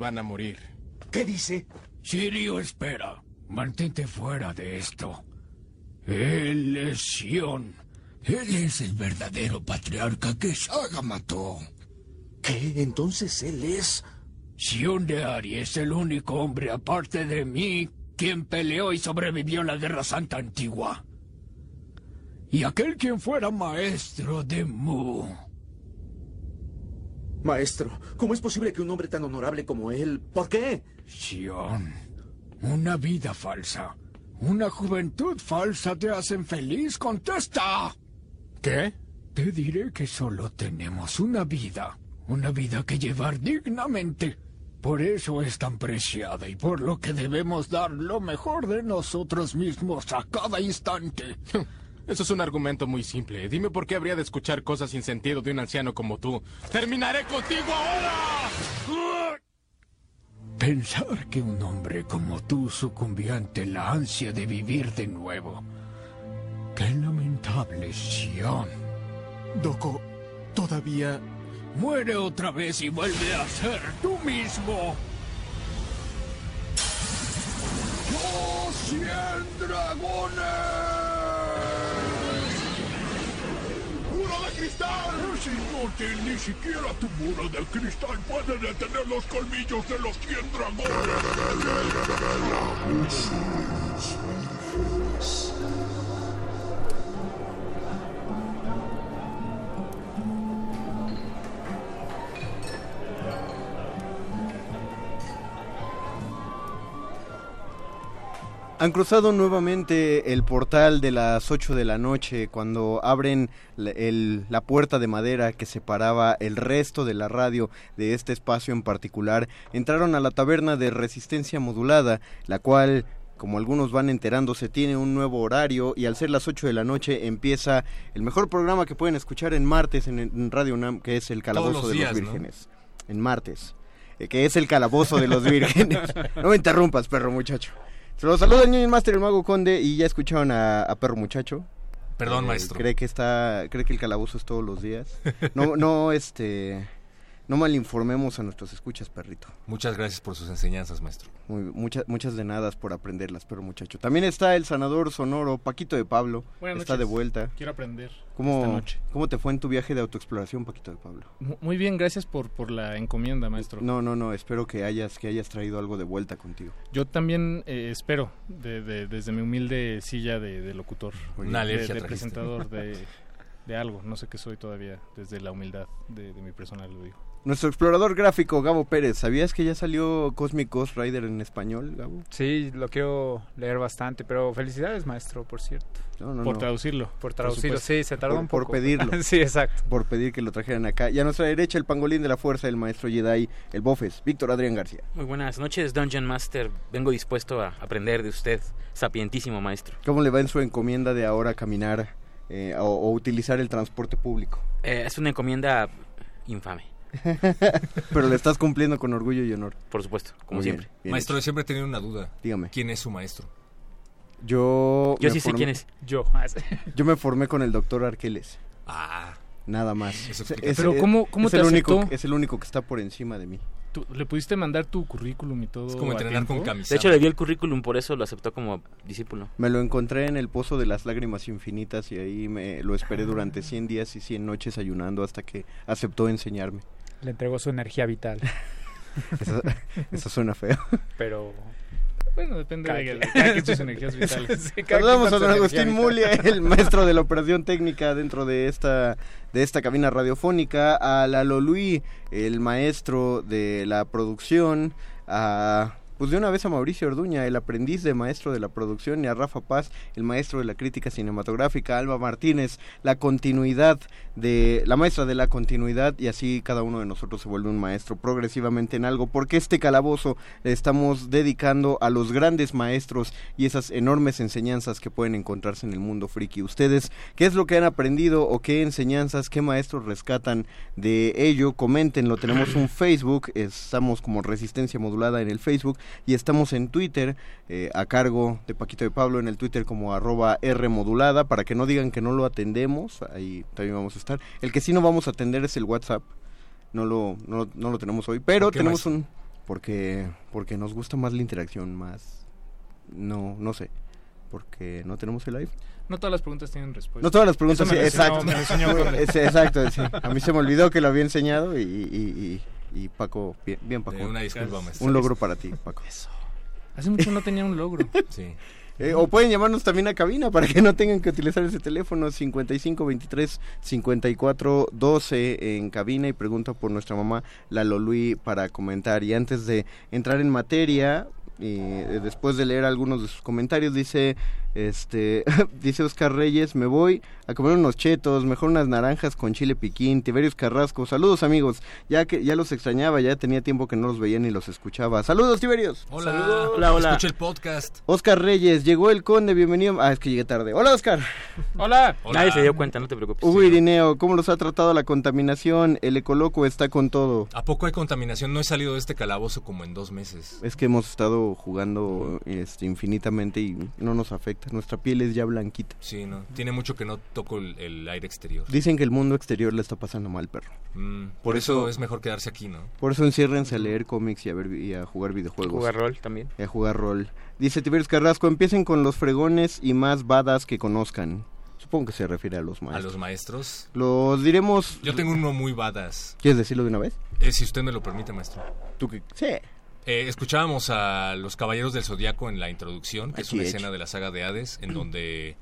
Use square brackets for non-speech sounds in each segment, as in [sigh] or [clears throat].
Van a morir. ¿Qué dice? Sirio, espera. Mantente fuera de esto. Él es Sion. Él es el verdadero patriarca que Saga mató. ¿Qué? Entonces él es... Sion de Ari es el único hombre aparte de mí quien peleó y sobrevivió a la Guerra Santa Antigua. Y aquel quien fuera maestro de Mu. Maestro, ¿cómo es posible que un hombre tan honorable como él... ¿Por qué? Sion, una vida falsa, una juventud falsa te hacen feliz. Contesta. ¿Qué? Te diré que solo tenemos una vida, una vida que llevar dignamente. Por eso es tan preciada y por lo que debemos dar lo mejor de nosotros mismos a cada instante. [laughs] Eso es un argumento muy simple. Dime por qué habría de escuchar cosas sin sentido de un anciano como tú. ¡Terminaré contigo ahora! Pensar que un hombre como tú sucumbía ante la ansia de vivir de nuevo. Qué lamentable, Sion. Doko, todavía... Muere otra vez y vuelve a ser tú mismo. ¡Los cien dragones! ¡Muro de! Es inútil, ni siquiera tu muro de cristal puede detener los colmillos de los cien dragones. Han cruzado nuevamente el portal de las 8 de la noche cuando abren la, el- la puerta de madera que separaba el resto de la radio de este espacio en particular. Entraron a la taberna de resistencia modulada, la cual, como algunos van enterándose, tiene un nuevo horario y al ser las 8 de la noche empieza el mejor programa que pueden escuchar en martes en, en Radio UNAM, que es el Calabozo los de días, los ¿no? Vírgenes. En martes. eh, que es el Calabozo de los Vírgenes. [laughs] no me interrumpas, perro muchacho. Se los saluda el Niño Master, el Mago Conde, y ya escucharon a, a Perro Muchacho. Perdón, Eh, maestro. Cree que está, cree que el calabozo es todos los días. No, no, este, no malinformemos a nuestros escuchas, perrito. Muchas gracias por sus enseñanzas, maestro. Muy, muchas, muchas de nada por aprenderlas, perro muchacho. También está el sanador sonoro, Paquito de Pablo. Buenas está de noches. vuelta. Quiero aprender esta ¿Cómo, noche. ¿Cómo te fue en tu viaje de autoexploración, Paquito de Pablo? Mu- Muy bien, gracias por, por la encomienda, maestro. No, no, no, espero que hayas, que hayas traído algo de vuelta contigo. Yo también eh, espero, de- de- desde mi humilde silla de, de locutor, Una de- alergia de, presentador de, de algo, no sé qué soy todavía, desde la humildad de, de mi persona lo digo. Nuestro explorador gráfico, Gabo Pérez, ¿sabías que ya salió Cosmic Ghost Rider en español, Gabo? Sí, lo quiero leer bastante, pero felicidades, maestro, por cierto. No, no, por no. traducirlo. Por traducirlo, sí, se tardó Por- un por poco. pedirlo. [laughs] sí, exacto. por pedir que lo trajeran acá. Y a nuestra derecha, el pangolín de la fuerza, el maestro Jedi, el Bofes, Víctor Adrián García. Muy buenas noches, Dungeon Master. Vengo dispuesto a aprender de usted, sapientísimo maestro. ¿Cómo le va en su encomienda de ahora caminar eh, o, o utilizar el transporte público? Eh, es una encomienda infame, Pero le estás cumpliendo con orgullo y honor. por supuesto, como bien, siempre. bien maestro, hecho. siempre he tenido una duda. Dígame. ¿Quién es su maestro? Yo, Yo sí sé formé- quién es. Yo. [laughs] Yo me formé con el doctor Arqueles. Ah, Nada más. Eso ese- Pero ¿cómo- cómo es te el único, aceptó? Es el único que está por encima de mí. ¿Tú ¿Le pudiste mandar tu currículum y todo? es como entrenar con camisa. De hecho, le dio el currículum, por eso lo aceptó como discípulo. Me lo encontré en el Pozo de las Lágrimas Infinitas y ahí me lo esperé durante 100 días y 100 noches ayunando hasta que aceptó enseñarme. Le entregó su energía vital. [laughs] Eso, eso suena feo. Pero. Bueno, depende Cada de quien. de cada quien sus [laughs] energías vitales. Sí, Saludamos a don Agustín Mulia, el [laughs] maestro de la operación técnica dentro de esta, de esta cabina radiofónica, a Lalo Luis, el maestro de la producción, a pues de una vez a Mauricio Orduña, el aprendiz de maestro de la producción, y a Rafa Paz, el maestro de la crítica cinematográfica, Alba Martínez, la continuidad de la maestra de la continuidad, y así cada uno de nosotros se vuelve un maestro progresivamente en algo, porque este calabozo le estamos dedicando a los grandes maestros y esas enormes enseñanzas que pueden encontrarse en el mundo friki. Ustedes, ¿qué es lo que han aprendido o qué enseñanzas, qué maestros rescatan de ello? Coméntenlo, tenemos un Facebook, estamos como Resistencia Modulada en el Facebook y estamos en Twitter eh, a cargo de Paquito de Pablo en el Twitter como arroba R modulada para que no digan que no lo atendemos, ahí también vamos a estar. El que sí no vamos a atender es el WhatsApp, no lo, no, no lo tenemos hoy, pero ¿Por qué, tenemos un... Porque, porque nos gusta más la interacción, más... No, no sé. Porque no tenemos el live. No todas las preguntas tienen respuesta. No todas las preguntas, sí, me lo enseñó- exacto. me enseñó [laughs] exacto, sí. A mí se me olvidó que lo había enseñado y, y, y, y Paco, bien, bien Paco. Una disculpa, maestro. Un logro para ti, Paco. Hace mucho no tenía un logro. [laughs] Sí. Eh, o pueden llamarnos también a cabina para que no tengan que utilizar ese teléfono 55 23 54 12 en cabina y pregunta por nuestra mamá Lalo Luis para comentar. Y antes de entrar en materia, eh, después de leer algunos de sus comentarios, dice este [laughs] dice Oscar Reyes, me voy a comer unos chetos, mejor unas naranjas con chile piquín, Tiberius Carrasco, saludos amigos, ya que ya los extrañaba, ya tenía tiempo que no los veía ni los escuchaba. Saludos Tiberius. Hola, Hola, hola. Escucha el podcast. Oscar Reyes, llegó el conde, bienvenido. Ah, es que llegué tarde. Hola, Oscar. [laughs] Hola. Nadie se dio cuenta, no te preocupes. Hugo Irineo, ¿cómo los ha tratado la contaminación? El ecoloco está con todo. ¿A poco hay contaminación? No he salido de este calabozo como en dos meses. Es que hemos estado jugando este, infinitamente y no nos afecta. Nuestra piel es ya blanquita. Sí, no. Tiene mucho que no toco el, el aire exterior. Dicen que el mundo exterior le está pasando mal, perro. Mm, por, Por eso, eso- es mejor quedarse aquí, ¿no? Por eso enciérrense a leer cómics y a, ver, y a jugar videojuegos. Jugar rol también. Y a jugar rol. Dice Tiberius Carrasco, empiecen con los fregones y más badas que conozcan. Supongo que se refiere a los A maestros. los maestros. Los diremos... Yo tengo uno muy badass. ¿Quieres decirlo de una vez? Eh, si usted me lo permite, maestro. ¿Tú qué? Sí. Eh, escuchábamos a los Caballeros del Zodiaco en la introducción, que es una escena de la saga de Hades, en donde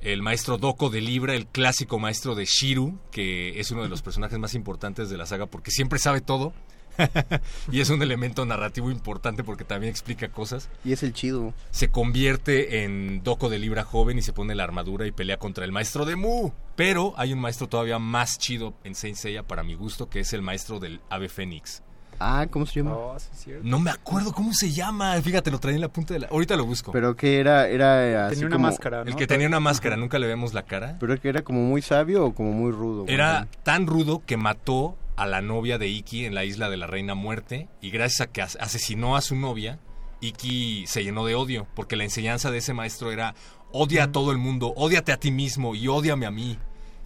el maestro Doko de Libra, el clásico maestro de Shiru, que es uno de los personajes más importantes de la saga porque siempre sabe todo. [laughs] y es un elemento narrativo importante porque también explica cosas. Y es el chido. Se convierte en Doko de Libra joven y se pone la armadura y pelea contra el maestro de Mu. Pero hay un maestro todavía más chido en Saint Seiya para mi gusto, que es el maestro del ave fénix. Ah, ¿cómo se llama? Oh, sí, es cierto. No me acuerdo cómo se llama. Fíjate, lo traía en la punta de la. Ahorita lo busco. Pero que era, era eh, así Tenía una como- máscara, ¿no? el que tenía una máscara, nunca le vemos la cara. Pero que era como muy sabio o como muy rudo. Era tan rudo que mató a la novia de Iki en la isla de la Reina Muerte. Y gracias a que as- asesinó a su novia, Iki se llenó de odio. Porque la enseñanza de ese maestro era: odia a todo el mundo, ódiate a ti mismo y ódiame a mí.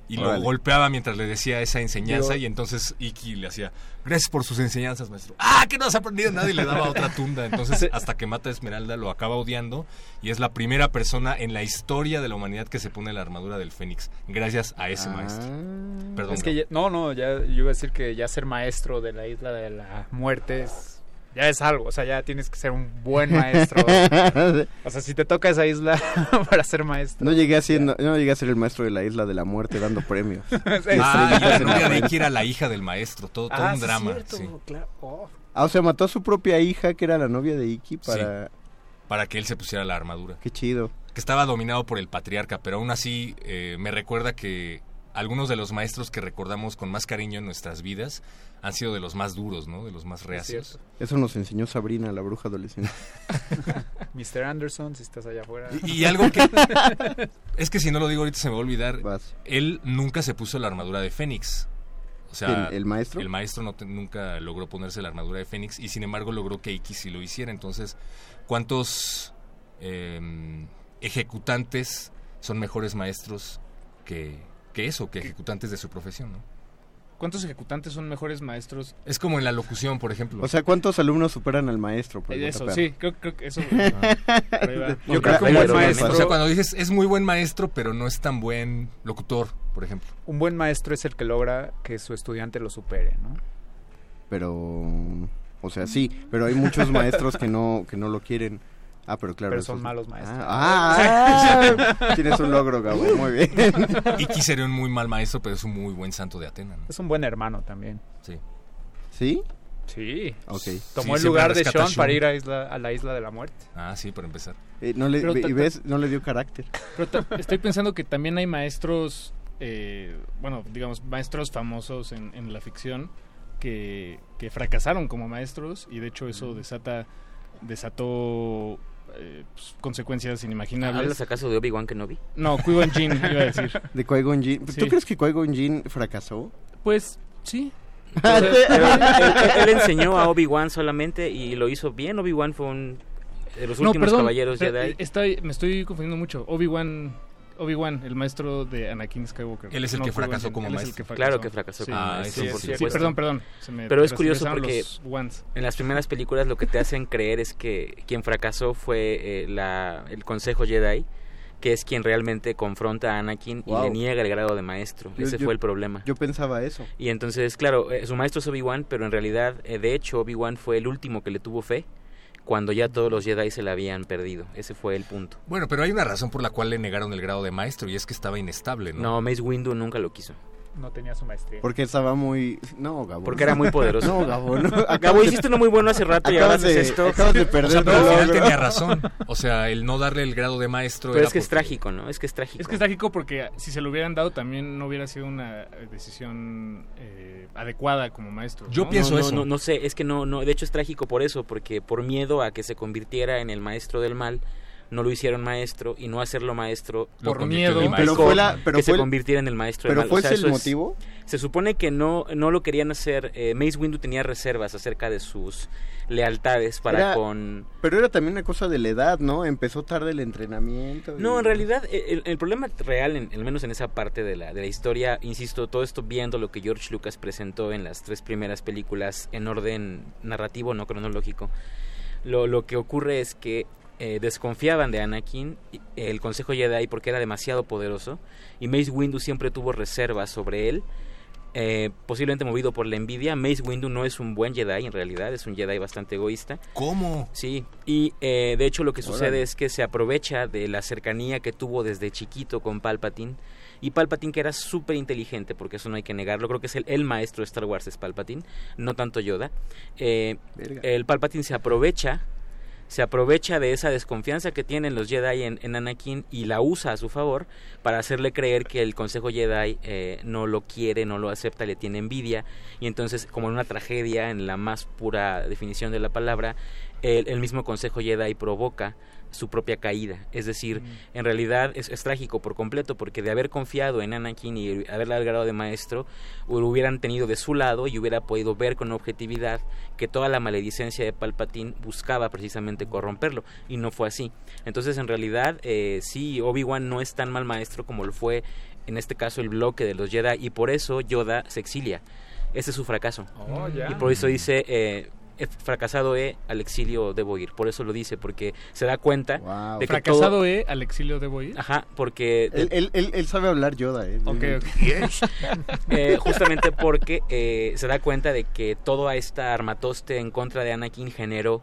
Y lo Órale. golpeaba mientras le decía esa enseñanza. Y entonces Iki le hacía: Gracias por sus enseñanzas, maestro. ¡Ah, que no has aprendido nada! Y le daba otra tunda. Entonces, hasta que mata a Esmeralda, lo acaba odiando. Y es la primera persona en la historia de la humanidad que se pone la armadura del Fénix. Gracias a ese Ah. maestro. Perdón. Es que ya- no, no, ya, yo iba a decir que ya ser maestro de la isla de la muerte es, ya es algo, o sea, ya tienes que ser un buen maestro. [laughs] o sea, si te toca esa isla [laughs] para ser maestro. No llegué, haciendo, no llegué a ser el maestro de la isla de la muerte dando premios. [laughs] Sí. Ah, y la Estrellitas en la novia de frente. Iki era la hija del maestro, todo, todo Ah, un sí, drama. cierto, sí. claro. Oh. Ah, o sea, mató a su propia hija, que era la novia de Iki, para... Para que él se pusiera la armadura. Qué chido. Que estaba dominado por el patriarca, pero aún así eh, me recuerda que algunos de los maestros que recordamos con más cariño en nuestras vidas han sido de los más duros, ¿no? De los más reacios. Eso nos enseñó Sabrina, la bruja adolescente. [laughs] Mr. Anderson, si estás allá afuera. Y, y algo que... [laughs] es que si no lo digo ahorita se me va a olvidar. Vas. Él nunca se puso la armadura de Fénix. O sea, ¿El- el maestro? El maestro no te- nunca logró ponerse la armadura de Fénix y sin embargo logró que Iki sí lo hiciera. Entonces, ¿cuántos eh, ejecutantes son mejores maestros que, que eso, que ejecutantes de su profesión? ¿no? ¿Cuántos ejecutantes son mejores maestros? Es como en la locución, por ejemplo. O sea, ¿cuántos alumnos superan al maestro? Eh, Pregunta Eso, sí, creo, creo que eso. [laughs] por. Yo creo que un buen maestro. o sea, cuando dices es muy buen maestro, pero no es tan buen locutor, por ejemplo. Un buen maestro es el que logra que su estudiante lo supere, ¿no? Pero... O sea, sí, pero hay muchos maestros que no, que no lo quieren. Ah, pero claro. Pero son es- malos maestros. Ah, ah, [laughs] tienes un logro, Gabo, muy bien. Iki sería un muy mal maestro, pero es un muy buen santo de Atena. ¿no? Es un buen hermano también. Sí. ¿Sí? Sí. Ok. Tomó Sí, el lugar de Sean para ir a, isla- a la isla de la muerte. Ah, sí, para empezar. Eh, no le, ves, no le dio carácter. Pero estoy pensando que también hay maestros, eh, bueno, digamos, maestros famosos en, en la ficción que, que fracasaron como maestros y de hecho eso desata desató eh, pues, consecuencias inimaginables. ¿Hablas acaso de Obi-Wan Kenobi? No, Qui-Gon Jinn, iba a decir. [laughs] De Qui-Gon Jinn. ¿Tú Sí. crees que Qui-Gon Jinn fracasó? Pues sí, [laughs] Pero él, él- él enseñó a Obi-Wan solamente y lo hizo bien. Obi-Wan fue un de los No, últimos perdón, caballeros pero, Jedi. eh, estoy- me estoy confundiendo mucho. Obi-Wan, Obi-Wan, el maestro de Anakin Skywalker. Él es el que fracasó como él es el maestro. que Claro que fracasó Sí, como Ah, maestro, eso por sí, Sí, supuesto. perdón, perdón. se me Pero es curioso porque en las primeras películas lo que te hacen creer es que quien fracasó fue eh, la, el Consejo Jedi, que es quien realmente confronta a Anakin y le niega el grado de maestro. Yo- Ese yo- fue el problema. Yo pensaba eso. Y entonces, claro, eh, su maestro es Obi-Wan, pero en realidad, eh, de hecho, Obi-Wan fue el último que le tuvo fe cuando ya todos los Jedi se la habían perdido. Ese fue el punto. Bueno, pero hay una razón por la cual le negaron el grado de maestro y es que estaba inestable, ¿no? No, Mace Windu nunca lo quiso. No tenía su maestría. Porque estaba muy... No, Gabo. Porque era muy poderoso. [laughs] No, Gabo. No. Gabo, hiciste uno muy bueno hace rato y ahora acabas haces de- esto. Acabas de O perder sea, pero al final tenía razón. O sea, el no darle el grado de maestro Pero era es que es trágico, ¿no? Es que es trágico. Es que es trágico porque si se lo hubieran dado también no hubiera sido una eh, decisión eh, adecuada como maestro. Yo ¿no? pienso no, eso. No, no sé, es que no, no, de hecho es trágico por eso, porque por miedo a que se convirtiera en el maestro del mal, no lo hicieron maestro y no hacerlo maestro Por miedo. Pero fue la... Pero que se convirtiera en el maestro pero mal. fue O sea, ese el es- motivo. se supone que no, no lo querían hacer. eh, Mace Windu tenía reservas acerca de sus lealtades para Era- con. Pero era también una cosa de la edad, ¿no? Empezó tarde el entrenamiento. y- No, en realidad eh, el, el problema real, en- al menos en esa parte de la, de la historia, insisto, todo esto viendo lo que George Lucas presentó en las tres primeras películas en orden narrativo, no cronológico, lo, lo que ocurre es que eh, desconfiaban de Anakin, y- el Consejo Jedi, porque era demasiado poderoso, y Mace Windu siempre tuvo reservas sobre él, eh, posiblemente movido por la envidia. Mace Windu no es un buen Jedi, en realidad, es un Jedi bastante egoísta. ¿Cómo? Sí, y eh, de hecho lo que sucede Órale. es que se aprovecha de la cercanía que tuvo desde chiquito con Palpatine. Y Palpatine, que era súper inteligente, porque eso no hay que negarlo, creo que es el, el maestro de Star Wars, es Palpatine, no tanto Yoda. Eh, el Palpatine se aprovecha, se aprovecha de esa desconfianza que tienen los Jedi en, Anakin y la usa a su favor para hacerle creer que el Consejo Jedi eh, no lo quiere, no lo acepta, le tiene envidia. Y entonces, como en una tragedia, en la más pura definición de la palabra, el, el mismo Consejo Jedi provoca su propia caída. Es decir, en realidad es, es trágico por completo, porque de haber confiado en Anakin y haberle grado de maestro, lo hubieran tenido de su lado y hubiera podido ver con objetividad que toda la maledicencia de Palpatine buscaba precisamente corromperlo, y no fue así. Entonces, en realidad, eh, sí, Obi-Wan no es tan mal maestro como lo fue en este caso el bloque de los Jedi, y por eso Yoda se exilia. Ese es su fracaso. Oh. Y por eso dice, eh, he fracasado he, al exilio debo ir. Por eso lo dice, porque se da cuenta Wow. de que Fracasado todo- E, al exilio debo ir. Ajá, porque... Él, él, él, él sabe hablar Yoda, ¿eh? Ok, ok. [laughs] [laughs] eh, justamente porque eh, se da cuenta de que toda esta armatoste en contra de Anakin generó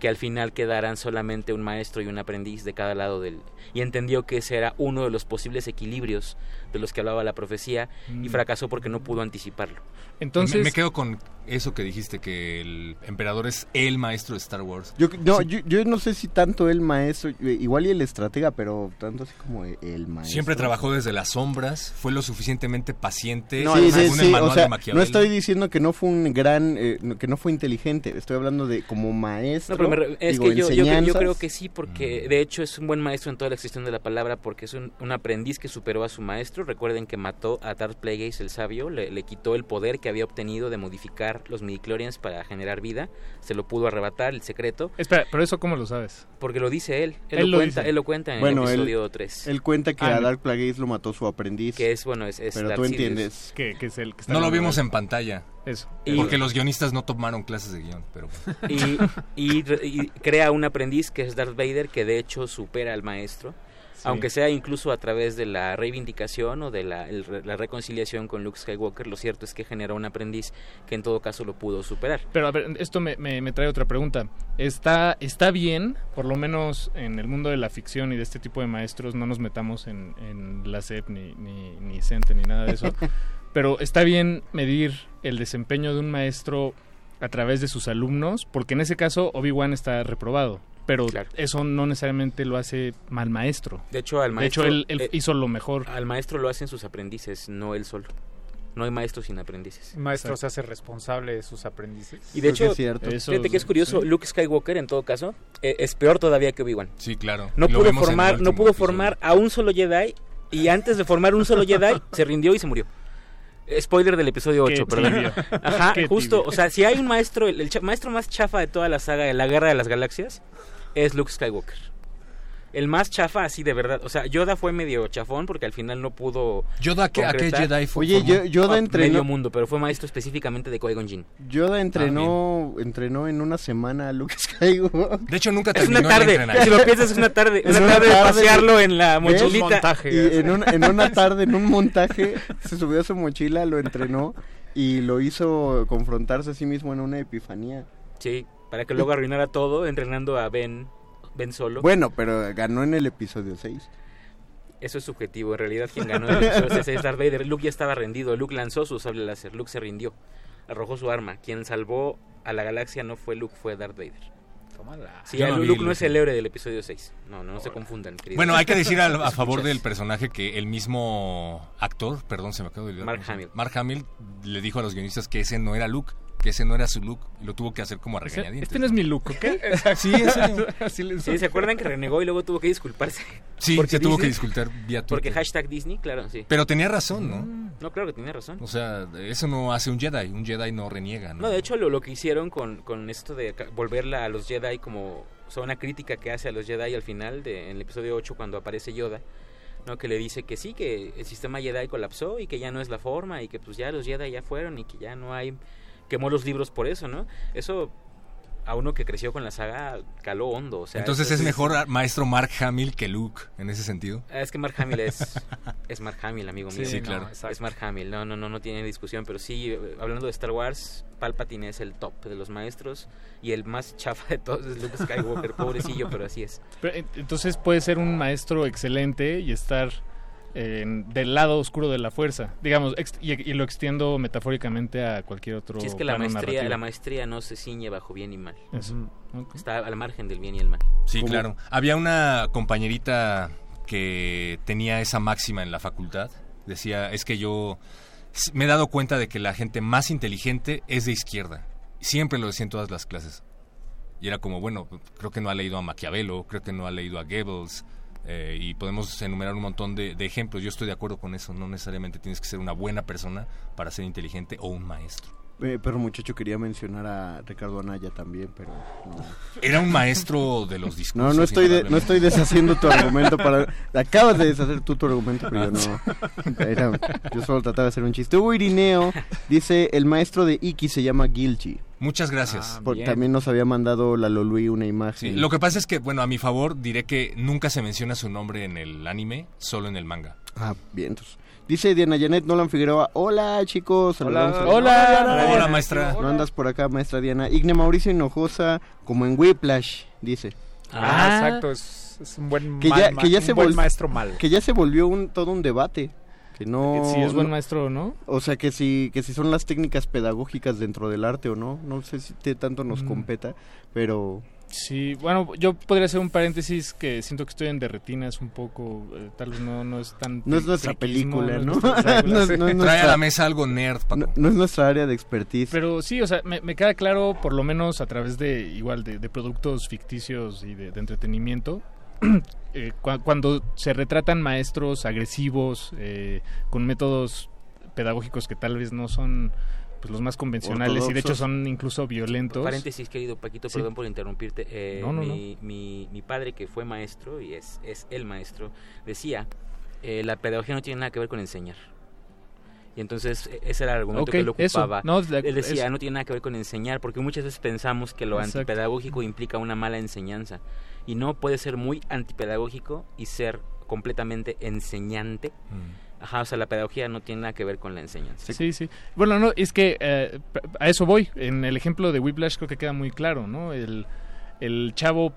que al final quedaran solamente un maestro y un aprendiz de cada lado del y entendió que ese era uno de los posibles equilibrios de los que hablaba la profecía y Mm. fracasó porque no pudo anticiparlo. Entonces, me, me quedo con eso que dijiste, que el emperador es el maestro de Star Wars. Yo, no, yo, yo no sé si tanto el maestro, igual y el estratega, pero tanto así como el maestro. Siempre trabajó desde las sombras, fue lo suficientemente paciente, No, Sí, sí, según el sí, manual o sea, de Maquiavelo. no estoy diciendo que no fue un gran, eh, que no fue inteligente, estoy hablando de como maestro. No, pero me es digo, que yo, yo, yo enseñanzas. creo que sí, porque de hecho es un buen maestro en toda la extensión de la palabra, porque es un, un aprendiz que superó a su maestro. Recuerden que mató a Darth Plagueis el sabio, le, le quitó el poder que había obtenido de modificar los midichlorians para generar vida, se lo pudo arrebatar el secreto, espera, pero eso cómo lo sabes? porque lo dice él, él, Él lo, lo cuenta, dice. él lo cuenta en Bueno, el él- episodio 3, Él cuenta que Ah, a. Dark Plagueis lo mató su aprendiz. que es bueno, es, es pero Darth tú entiendes. Que, que es el que está No lo vimos en pantalla, Eso. Y- porque los guionistas no tomaron clases de guion, pero bueno. y, y re- y crea un aprendiz que es Darth Vader que de hecho supera al maestro Sí. aunque sea incluso a través de la reivindicación o de la, el re- la reconciliación con Luke Skywalker lo cierto es que generó un aprendiz que en todo caso lo pudo superar Pero a ver, esto me, me- me trae otra pregunta. ¿Está, ¿Está bien, por lo menos en el mundo de la ficción y de este tipo de maestros, no nos metamos en, en la SEP ni, ni, ni CENTE ni nada de eso, [laughs] pero está bien medir el desempeño de un maestro a través de sus alumnos? Porque en ese caso Obi-Wan está reprobado, pero Claro. eso no necesariamente lo hace mal maestro. de hecho al De maestro hecho, él, él eh, hizo lo mejor. al maestro lo hacen sus aprendices no él solo no hay maestro sin aprendices maestro se hace responsable de sus aprendices. y de hecho es cierto. Eso fíjate que es curioso sí. Luke Skywalker en todo caso eh, es peor todavía que Obi-Wan Sí, claro. no Lo pudo formar no pudo episodio. formar a un solo Jedi y antes de formar un solo Jedi se rindió y se murió Spoiler del episodio Qué 8, perdón. Ajá, Qué justo, tibio. o sea, si hay un maestro, el, el maestro más chafa de toda la saga de la Guerra de las Galaxias es Luke Skywalker. El más chafa, así de verdad. O sea, Yoda fue medio chafón porque al final no pudo. ¿Yoda a qué- a qué. Jedi fue- Oye, yo- Yoda Ah, entrenó- Medio mundo, pero fue maestro específicamente de Qui-Gon Jinn. Yoda entrenó, entrenó en una semana a Luke Skywalker. De hecho, nunca Es una tarde. Si lo piensas, es una tarde. Es Una tarde de pasearlo en la mochilita. Y en, un- en una tarde, en un montaje, se subió a su mochila, lo entrenó y lo hizo confrontarse a sí mismo en una epifanía. Sí, para que luego arruinara todo entrenando a Ben, ben Solo. Bueno, pero ganó en el episodio 6. Eso es subjetivo. En realidad, quien ganó el episodio ese es Darth Vader. Luke ya estaba rendido. Luke lanzó su sable láser. Luke se rindió. Arrojó su arma. Quien salvó a la galaxia no fue Luke, fue Darth Vader. Sí, no vi Luke no es el héroe del episodio 6. No, no, no se confundan. queridos. Bueno, hay que decir a, favor del personaje que el mismo actor, perdón, se me acaba de olvidar. Mark. Hamill. Mark Hamill le dijo a los guionistas que ese no era Luke, que ese no era su look, y lo tuvo que hacer como a Este- regañadientes. Este no es mi look, ¿ok? [laughs] Sí, ese- [laughs] Sí, ¿se acuerdan que renegó y luego tuvo que disculparse? Sí, Porque se tuvo que disculpar vía Porque Twitter. hashtag Disney, claro, sí. Pero tenía razón, ¿no? No, claro que tenía razón. O sea, eso no hace un Jedi, un Jedi no reniega, ¿no? No, de hecho, lo, lo que hicieron con, con esto de volverla a los Jedi como... O sea, una crítica que hace a los Jedi al final, de, en el episodio 8, cuando aparece Yoda, ¿no? Que le dice que sí, que el sistema Jedi colapsó y que ya no es la forma y que pues ya los Jedi ya fueron y que ya no hay... Quemó los libros por eso, ¿no? Eso a uno que creció con la saga caló hondo, o sea... Entonces es mejor a- maestro Mark Hamill que Luke, en ese sentido. Ah, Es que Mark Hamill es, [laughs] es Mark Hamill, amigo Sí, mío. sí, No, claro. Es Mark Hamill, no, no, no, no tiene discusión, pero sí, hablando de Star Wars, Palpatine es el top de los maestros y el más chafa de todos es Luke Skywalker, pobrecillo, pero así es. Pero, entonces puede ser un maestro excelente y estar en- del lado oscuro de la fuerza, digamos, ex- y, y lo extiendo metafóricamente a cualquier otro Si es que la maestría, narrativo. la maestría no se ciñe bajo bien y mal. Eso. Ok. Está al margen del bien y el mal. Sí, ¿Cómo? claro. Había una compañerita que tenía esa máxima en la facultad. Decía, es que yo me he dado cuenta de que la gente más inteligente es de izquierda. Siempre lo decía en todas las clases. Y era como, bueno, creo que no ha leído a Maquiavelo, creo que no ha leído a Goebbels. Eh, y podemos enumerar un montón de, de ejemplos. Yo estoy de acuerdo con eso. No necesariamente tienes que ser una buena persona para ser inteligente o un maestro. Eh, pero muchacho quería mencionar a Ricardo Anaya también, pero no. Era un maestro de los discursos. No, no estoy, de- no estoy deshaciendo tu argumento para... [laughs] Acabas de deshacer tú tu argumento, pero yo no. Era- yo solo trataba de hacer un chiste. Hugo Irineo dice, el maestro de Iki se llama Gilchi. Muchas gracias. Por- también nos había mandado la Lolui una Sí, imagen. lo que pasa es que, bueno, a mi favor diré que nunca se menciona su nombre en el anime, solo en el manga. Ah, bien. entonces. Dice Diana Janet Nolan Figueroa, hola chicos. saludamos a- Hola. Diana. Hola, maestra. No andas por acá, maestra Diana. Igne Mauricio Hinojosa, como en Whiplash, dice. Ah, exacto, es, es un buen, que ya, ma- que ya un se maestro mal. Que ya se volvió un todo un debate. Que no, Si es buen no- maestro o no. O sea, que si, que si son las técnicas pedagógicas dentro del arte o no. No sé si te tanto nos Mm. competa, pero... Sí, bueno, yo podría hacer un paréntesis que siento que estoy en derretinas un poco, eh, tal vez no, no es tan... No es nuestra película, ¿no? nuestra [laughs] No es- sí. no es Trae a nuestra- la mesa algo nerd, Paco. No, no es nuestra área de expertise. Pero sí, o sea, me, me queda claro, por lo menos a través de, igual, de, de productos ficticios y de, de entretenimiento, [clears throat] eh, cua- cuando se retratan maestros agresivos, eh, con métodos pedagógicos que tal vez no son pues, los más convencionales y de hecho son incluso violentos. Paréntesis, querido Paquito, Sí. perdón por interrumpirte. Eh, No, no, mi, Mi, mi padre, que fue maestro y es, es el maestro, decía, eh, la pedagogía no tiene nada que ver con enseñar. Y entonces e- ese era el argumento que él eso. ocupaba. No, él decía, eso. no tiene nada que ver con enseñar, porque muchas veces pensamos que lo Exacto. antipedagógico implica una mala enseñanza. Y no puede ser muy antipedagógico y ser completamente enseñante. Ajá, o sea, la pedagogía no tiene nada que ver con la enseñanza. Sí, sí. Bueno, no, es que eh, a eso voy. En el ejemplo de Whiplash creo que queda muy claro, ¿no? El, el chavo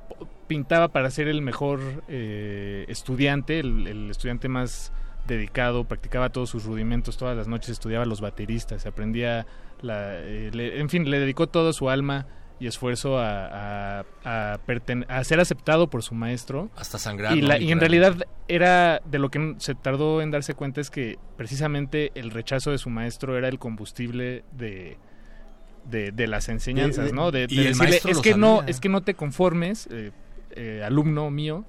pintaba para ser el mejor eh, estudiante, el, el estudiante más dedicado, practicaba todos sus rudimentos, todas las noches estudiaba los bateristas, aprendía, la, eh, le- en fin, le dedicó todo su alma y esfuerzo a, a, a perten- a ser aceptado por su maestro. Hasta sangrar, Y, ¿no? la- y en realidad era de lo que se tardó en darse cuenta es que precisamente el rechazo de su maestro era el combustible de, de, de las enseñanzas, De- de- ¿no? De, y decirle, es que no, es que no te conformes, eh, eh, alumno mío,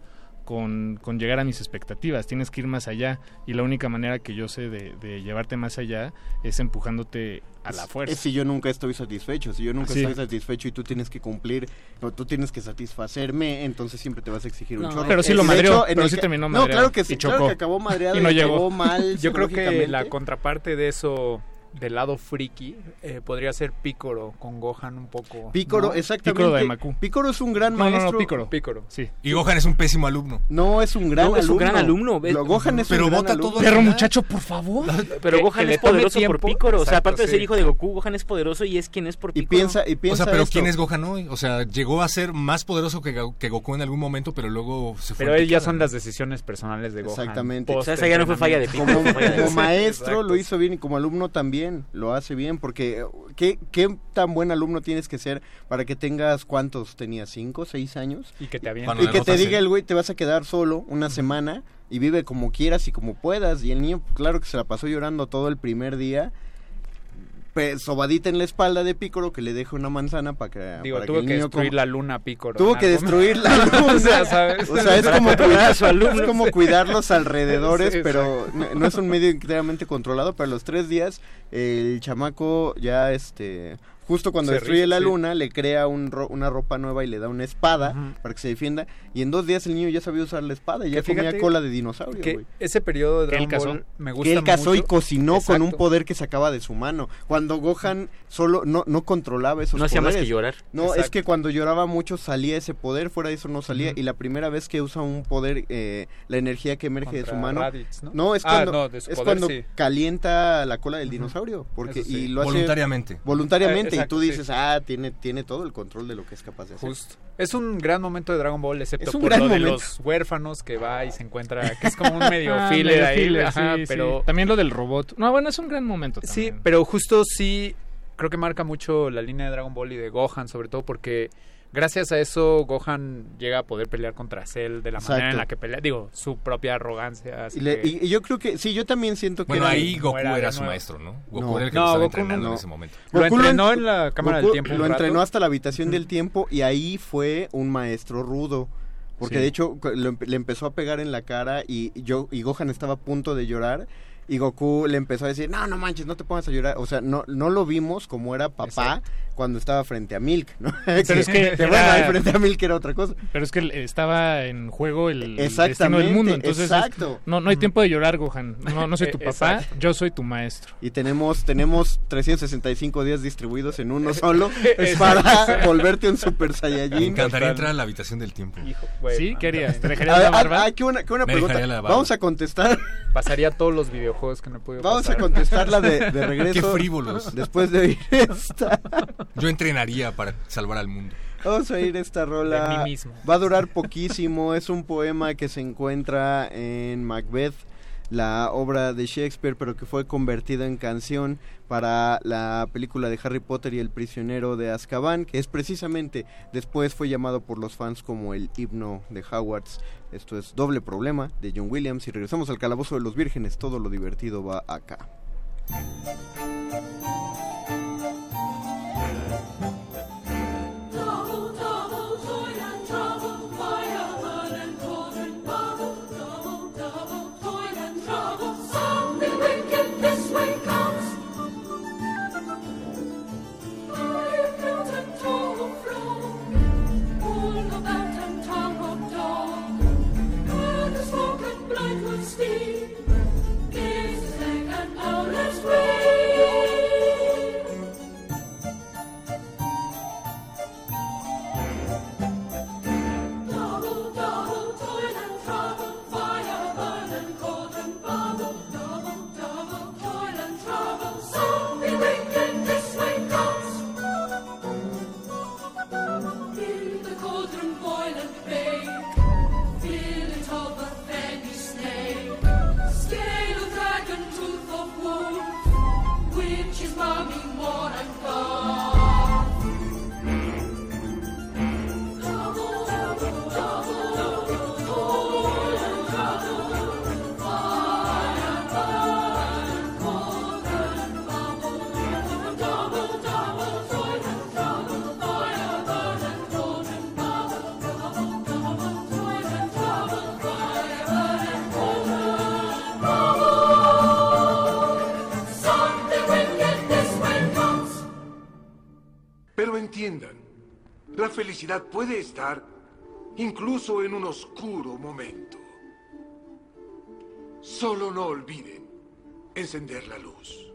con, con llegar a mis expectativas, tienes que ir más allá y la única manera que yo sé de, de llevarte más allá es empujándote a la fuerza. Es si yo nunca estoy satisfecho, si yo nunca Sí. estoy satisfecho y tú tienes que cumplir, o tú tienes que satisfacerme, entonces siempre te vas a exigir un No, chorro. pero sí lo madreó, pero el sí terminó No, claro que y sí, claro que acabó madreado Y no llegó. acabó mal. Yo creo que la contraparte de eso del lado friki eh, podría ser Picoro con Gohan un poco. Pícoro, ¿no? exactamente. Pícoro es un gran No, no, no, maestro. Pícoro. Pícoro. Sí. Y Gohan es un pésimo alumno. No, es un gran No, es un alumno. gran alumno, Gohan es Pero un gran bota alumno. todo Perro muchacho, por favor. Pero Que- Gohan es poderoso tiempo. por Picoro. o sea, Exacto, aparte de ser hijo de Goku, Gohan es poderoso y es quien es por Y Picoro. piensa, y O piensa sea, pero esto. ¿quién es Gohan hoy? O sea, llegó a ser más poderoso que, Go- que Goku en algún momento, pero luego se fue. Pero ahí ya son las decisiones personales de Gohan. Exactamente. O sea, esa ya no fue falla de entrenamiento. como, de- maestro Exacto. lo hizo bien y como alumno también lo hace bien porque eh, ¿qué, qué tan buen alumno tienes que ser para que tengas cuántos tenías cinco seis años Y que te y que te diga el- güey te vas a quedar solo una semana y vive como quieras y como puedas y el niño claro que se la pasó llorando todo el primer día sobadita en la espalda de Pícoro que le deja una manzana para que Digo, para tuvo que, destruir la [laughs] luna Picoro. Tuvo que destruir la luna. o sea, ¿sabes? O sea, es como, cuidar, a su alumno. es como cuidar los alrededores, [laughs] Sí, pero no, no es un medio enteramente controlado. Pero a los tres días, el chamaco ya, este, justo cuando Se destruye ríe, la sí. luna, le crea un ro- una ropa nueva y le da una espada para que se defienda. Y en dos días el niño ya sabía usar la espada y ya Que comía cola de dinosaurio, Que güey. ese periodo de Dragon cazó. Me gusta Que él cazó y cocinó con un poder que sacaba de su mano. Cuando Gohan solo no, no controlaba esos No hacía más que llorar. No, es que cuando lloraba mucho salía ese poder, fuera de eso no salía. Y la primera vez que usa un poder, eh, la energía que emerge de su mano. Raditz, ¿no? No, es Ah, cuando, no, de su es poder, cuando sí. calienta la cola del dinosaurio. Porque, sí. Y lo hace Voluntariamente. voluntariamente. Eh, exacto, y tú sí. dices, ah, tiene, tiene todo el control de lo que es capaz de hacer. Justo. Es un gran momento de Dragon Ball, excepto Es un por gran lo de los huérfanos que va y se encuentra, que es como un medio [laughs] Ah, filler ahí, filler, ajá, sí, sí. pero También lo del robot. No, bueno, es un gran momento sí, pero justo sí creo que marca mucho la línea de Dragon Ball y de Gohan, sobre todo porque gracias a eso Gohan llega a poder pelear contra Cell de la manera en la que pelea, digo, su propia arrogancia. así Y, le- que- y- y yo creo que, sí, yo también siento que Bueno, era- ahí Goku era su nuevo. maestro, ¿no? Goku No. era el que No, lo estaba Goku entrenando no. en ese momento. lo Goku entrenó en- la cámara Goku del tiempo. lo rato. entrenó hasta la habitación del tiempo y ahí fue un maestro rudo. Porque Sí. de hecho lo le empezó a pegar en la cara y, yo, y Gohan estaba a punto de llorar. Y Goku le empezó a decir, no, no manches, no te pongas a llorar. O sea, no, no lo vimos como era papá cuando estaba frente a Milk, ¿no? Pero es [laughs] que bueno, era- frente a Milk era otra cosa. Pero es que estaba en juego el, el destino Exactamente, del mundo. Entonces, es- exacto. no, no hay tiempo de llorar, Gohan. No, no soy tu [laughs] papá, exacto. yo soy tu maestro. Y tenemos, tenemos 365 días distribuidos en uno [laughs] solo Exacto. para volverte un Super Me Saiyajin. encantaría entrar a la habitación del tiempo. Hijo, bueno, ¿Sí? ¿Qué harías? ¿Te dejarías la barba? ah, ah, qué buena, qué buena Me pregunta. dejaría la barba. Vamos a contestar, Pasaría todos los videojuegos que no he podido vamos a contestarla de, [laughs] de regreso. Qué frívolos. Después de oír esta. Yo entrenaría para salvar al mundo. Vamos a oír esta De rola. mí mismo. Va a durar poquísimo. Es un poema que se encuentra en Macbeth, la obra de Shakespeare, pero que fue convertida en canción para la película de Harry Potter y el prisionero de Azkaban, que es precisamente después fue llamado por los fans como el himno de Hogwarts. Esto es Doble Problema de John Williams y regresamos al calabozo de los vírgenes. Todo lo divertido va acá. Entiendan. La felicidad puede estar incluso en un oscuro momento. Solo no olviden encender la luz.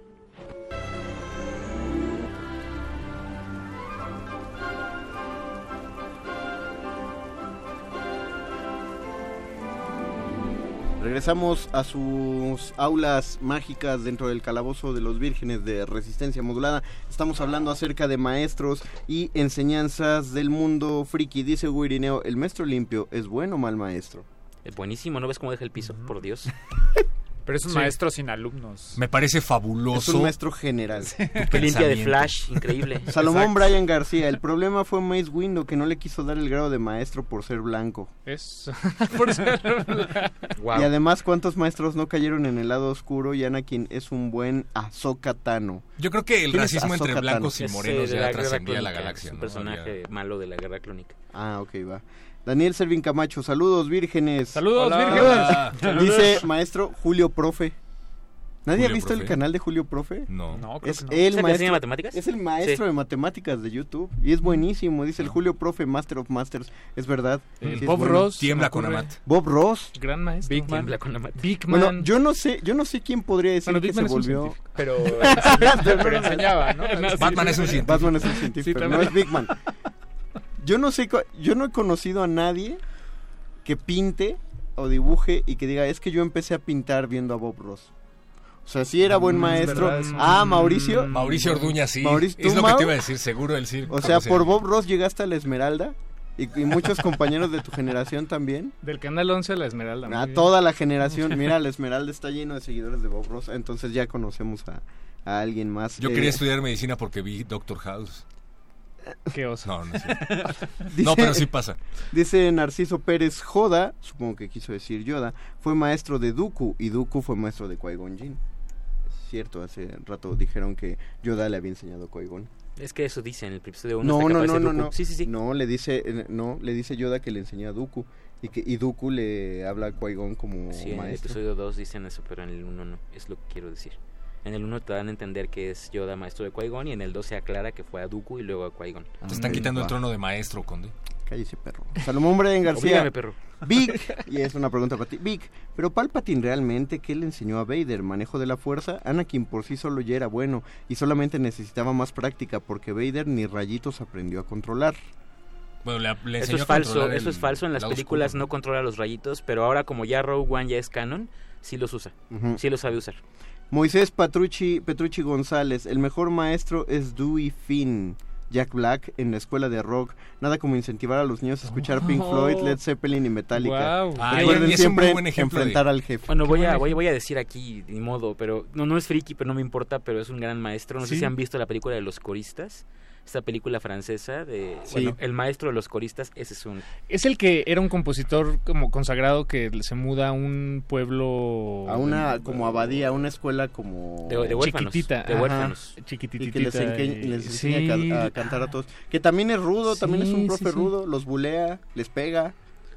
Regresamos a sus aulas mágicas dentro del calabozo de los vírgenes de resistencia modulada. Estamos hablando acerca de maestros y enseñanzas del mundo friki. Dice Wirineo, ¿el maestro limpio es bueno o mal maestro? Es buenísimo, ¿no ves cómo deja el piso? Por Dios. [laughs] Pero es un Sí. maestro sin alumnos. Me parece fabuloso. Es un maestro general. Que limpia de flash, increíble. [laughs] Salomón Exacto. Brian García, el problema fue Mace Windu que no le quiso dar el grado de maestro por ser blanco. Es [laughs] por ser Wow. Y además, ¿cuántos maestros no cayeron en el lado oscuro? Y Anakin es un buen Ahsoka Tano. Yo creo que el ¿Quién es racismo entre blancos y morenos de ya la guerra trascendía la clónica, galaxia. Es un ¿no? personaje Había- malo de la guerra clónica. Ah, ok, va. Daniel Servin Camacho, saludos vírgenes. Saludos, Hola. vírgenes. [laughs] Dice maestro Julio Profe. ¿Nadie Julio ha visto el canal de Julio Profe? No. No, creo Es que no. el ¿Es el que maestro. enseña matemáticas? Es el maestro Sí. de matemáticas de YouTube. Y es buenísimo. Dice el Julio Profe, Master of Masters. Es verdad. Sí, es Bob bueno. Ross. Tiembla con. Amat. Bob Ross. Gran maestro. Big Man. Tiembla con la mate. Big Man. Bueno, yo no sé, yo no sé quién podría decir Bueno, que Big se Man es un volvió. [laughs] Pero, pero enseñaba, ¿no? [laughs] Batman es un científico. Batman es un científico, Sí, pero no es Big Man. Yo no sé, yo no he conocido a nadie que pinte o dibuje y que diga, es que yo empecé a pintar viendo a Bob Ross. O sea, sí era buen Mm, es maestro. verdad, es- ah, Mauricio. Mauricio Orduña, sí. Mauricio, es ¿tú, lo que te iba a decir, seguro el circo. O sea, por Bob Ross llegaste a la Esmeralda y, y muchos compañeros de tu generación también. Del canal 11 a la Esmeralda. A bien. toda la generación. Mira, la Esmeralda está lleno de seguidores de Bob Ross. Entonces ya conocemos a, a alguien más. Yo Eh, quería estudiar medicina porque vi Doctor House. Qué oso. No, no. [laughs] Dice- No, pero sí pasa. Dice Narciso Pérez Joda, supongo que quiso decir Yoda, fue maestro de Dooku y Dooku fue maestro de Qui-Gon Jinn. Es cierto, hace rato dijeron que Yoda le había enseñado Qui-Gon. Es que eso dice en el episodio 1. No, no, no, no, no. Sí, sí, sí. No, le dice, no, le dice Yoda que le enseñó a Dooku y que y Dooku le habla a Qui-Gon como Sí, en el maestro. episodio 2 dicen eso, pero en el 1 no. Es lo que quiero decir. En el 1 te dan a entender que es Yoda maestro de Qui-Gon y en el 2 se aclara que fue a Dooku y luego a Qui-Gon. Te están quitando el trono de maestro, Conde. Cállese, perro. Salomón Brian [laughs] García. Oblígame, perro. Vic, [laughs] y es una pregunta para ti. Vic, ¿pero Palpatine realmente qué le enseñó a Vader? ¿Manejo de la fuerza? Anakin por sí solo ya era bueno y solamente necesitaba más práctica porque Vader ni rayitos aprendió a controlar. Bueno, le, le Eso enseñó es a falso, eso es falso. En las películas no controla los rayitos, pero ahora como ya Rogue One ya es canon, sí los usa. Sí los sabe usar. Moisés Patrucci, Petrucci González, el mejor maestro es Dewey Finn. Jack Black en la escuela de rock. Nada como incentivar a los niños a escuchar Pink Floyd, Led Zeppelin y Metallica. Guau. Recuerden y es un muy siempre buen de- enfrentar al jefe. Bueno, voy buen a, voy, voy a decir aquí, ni modo, pero no, no es friki, pero no me importa, pero es un gran maestro. No sé si han visto la película de los coristas, esta película francesa de, Sí. bueno, el maestro de los coristas, ese es un... Es el que era un compositor como consagrado que se muda a un pueblo... A una como abadía, a una escuela como... De, de huérfanos. Chiquitita, De ajá. huérfanos. Chiquititita. y que les, enque- y- les sí. enseña a, ca- a cantar a todos. Que también es rudo, también es un sí, profe sí. rudo, los bulea, les pega,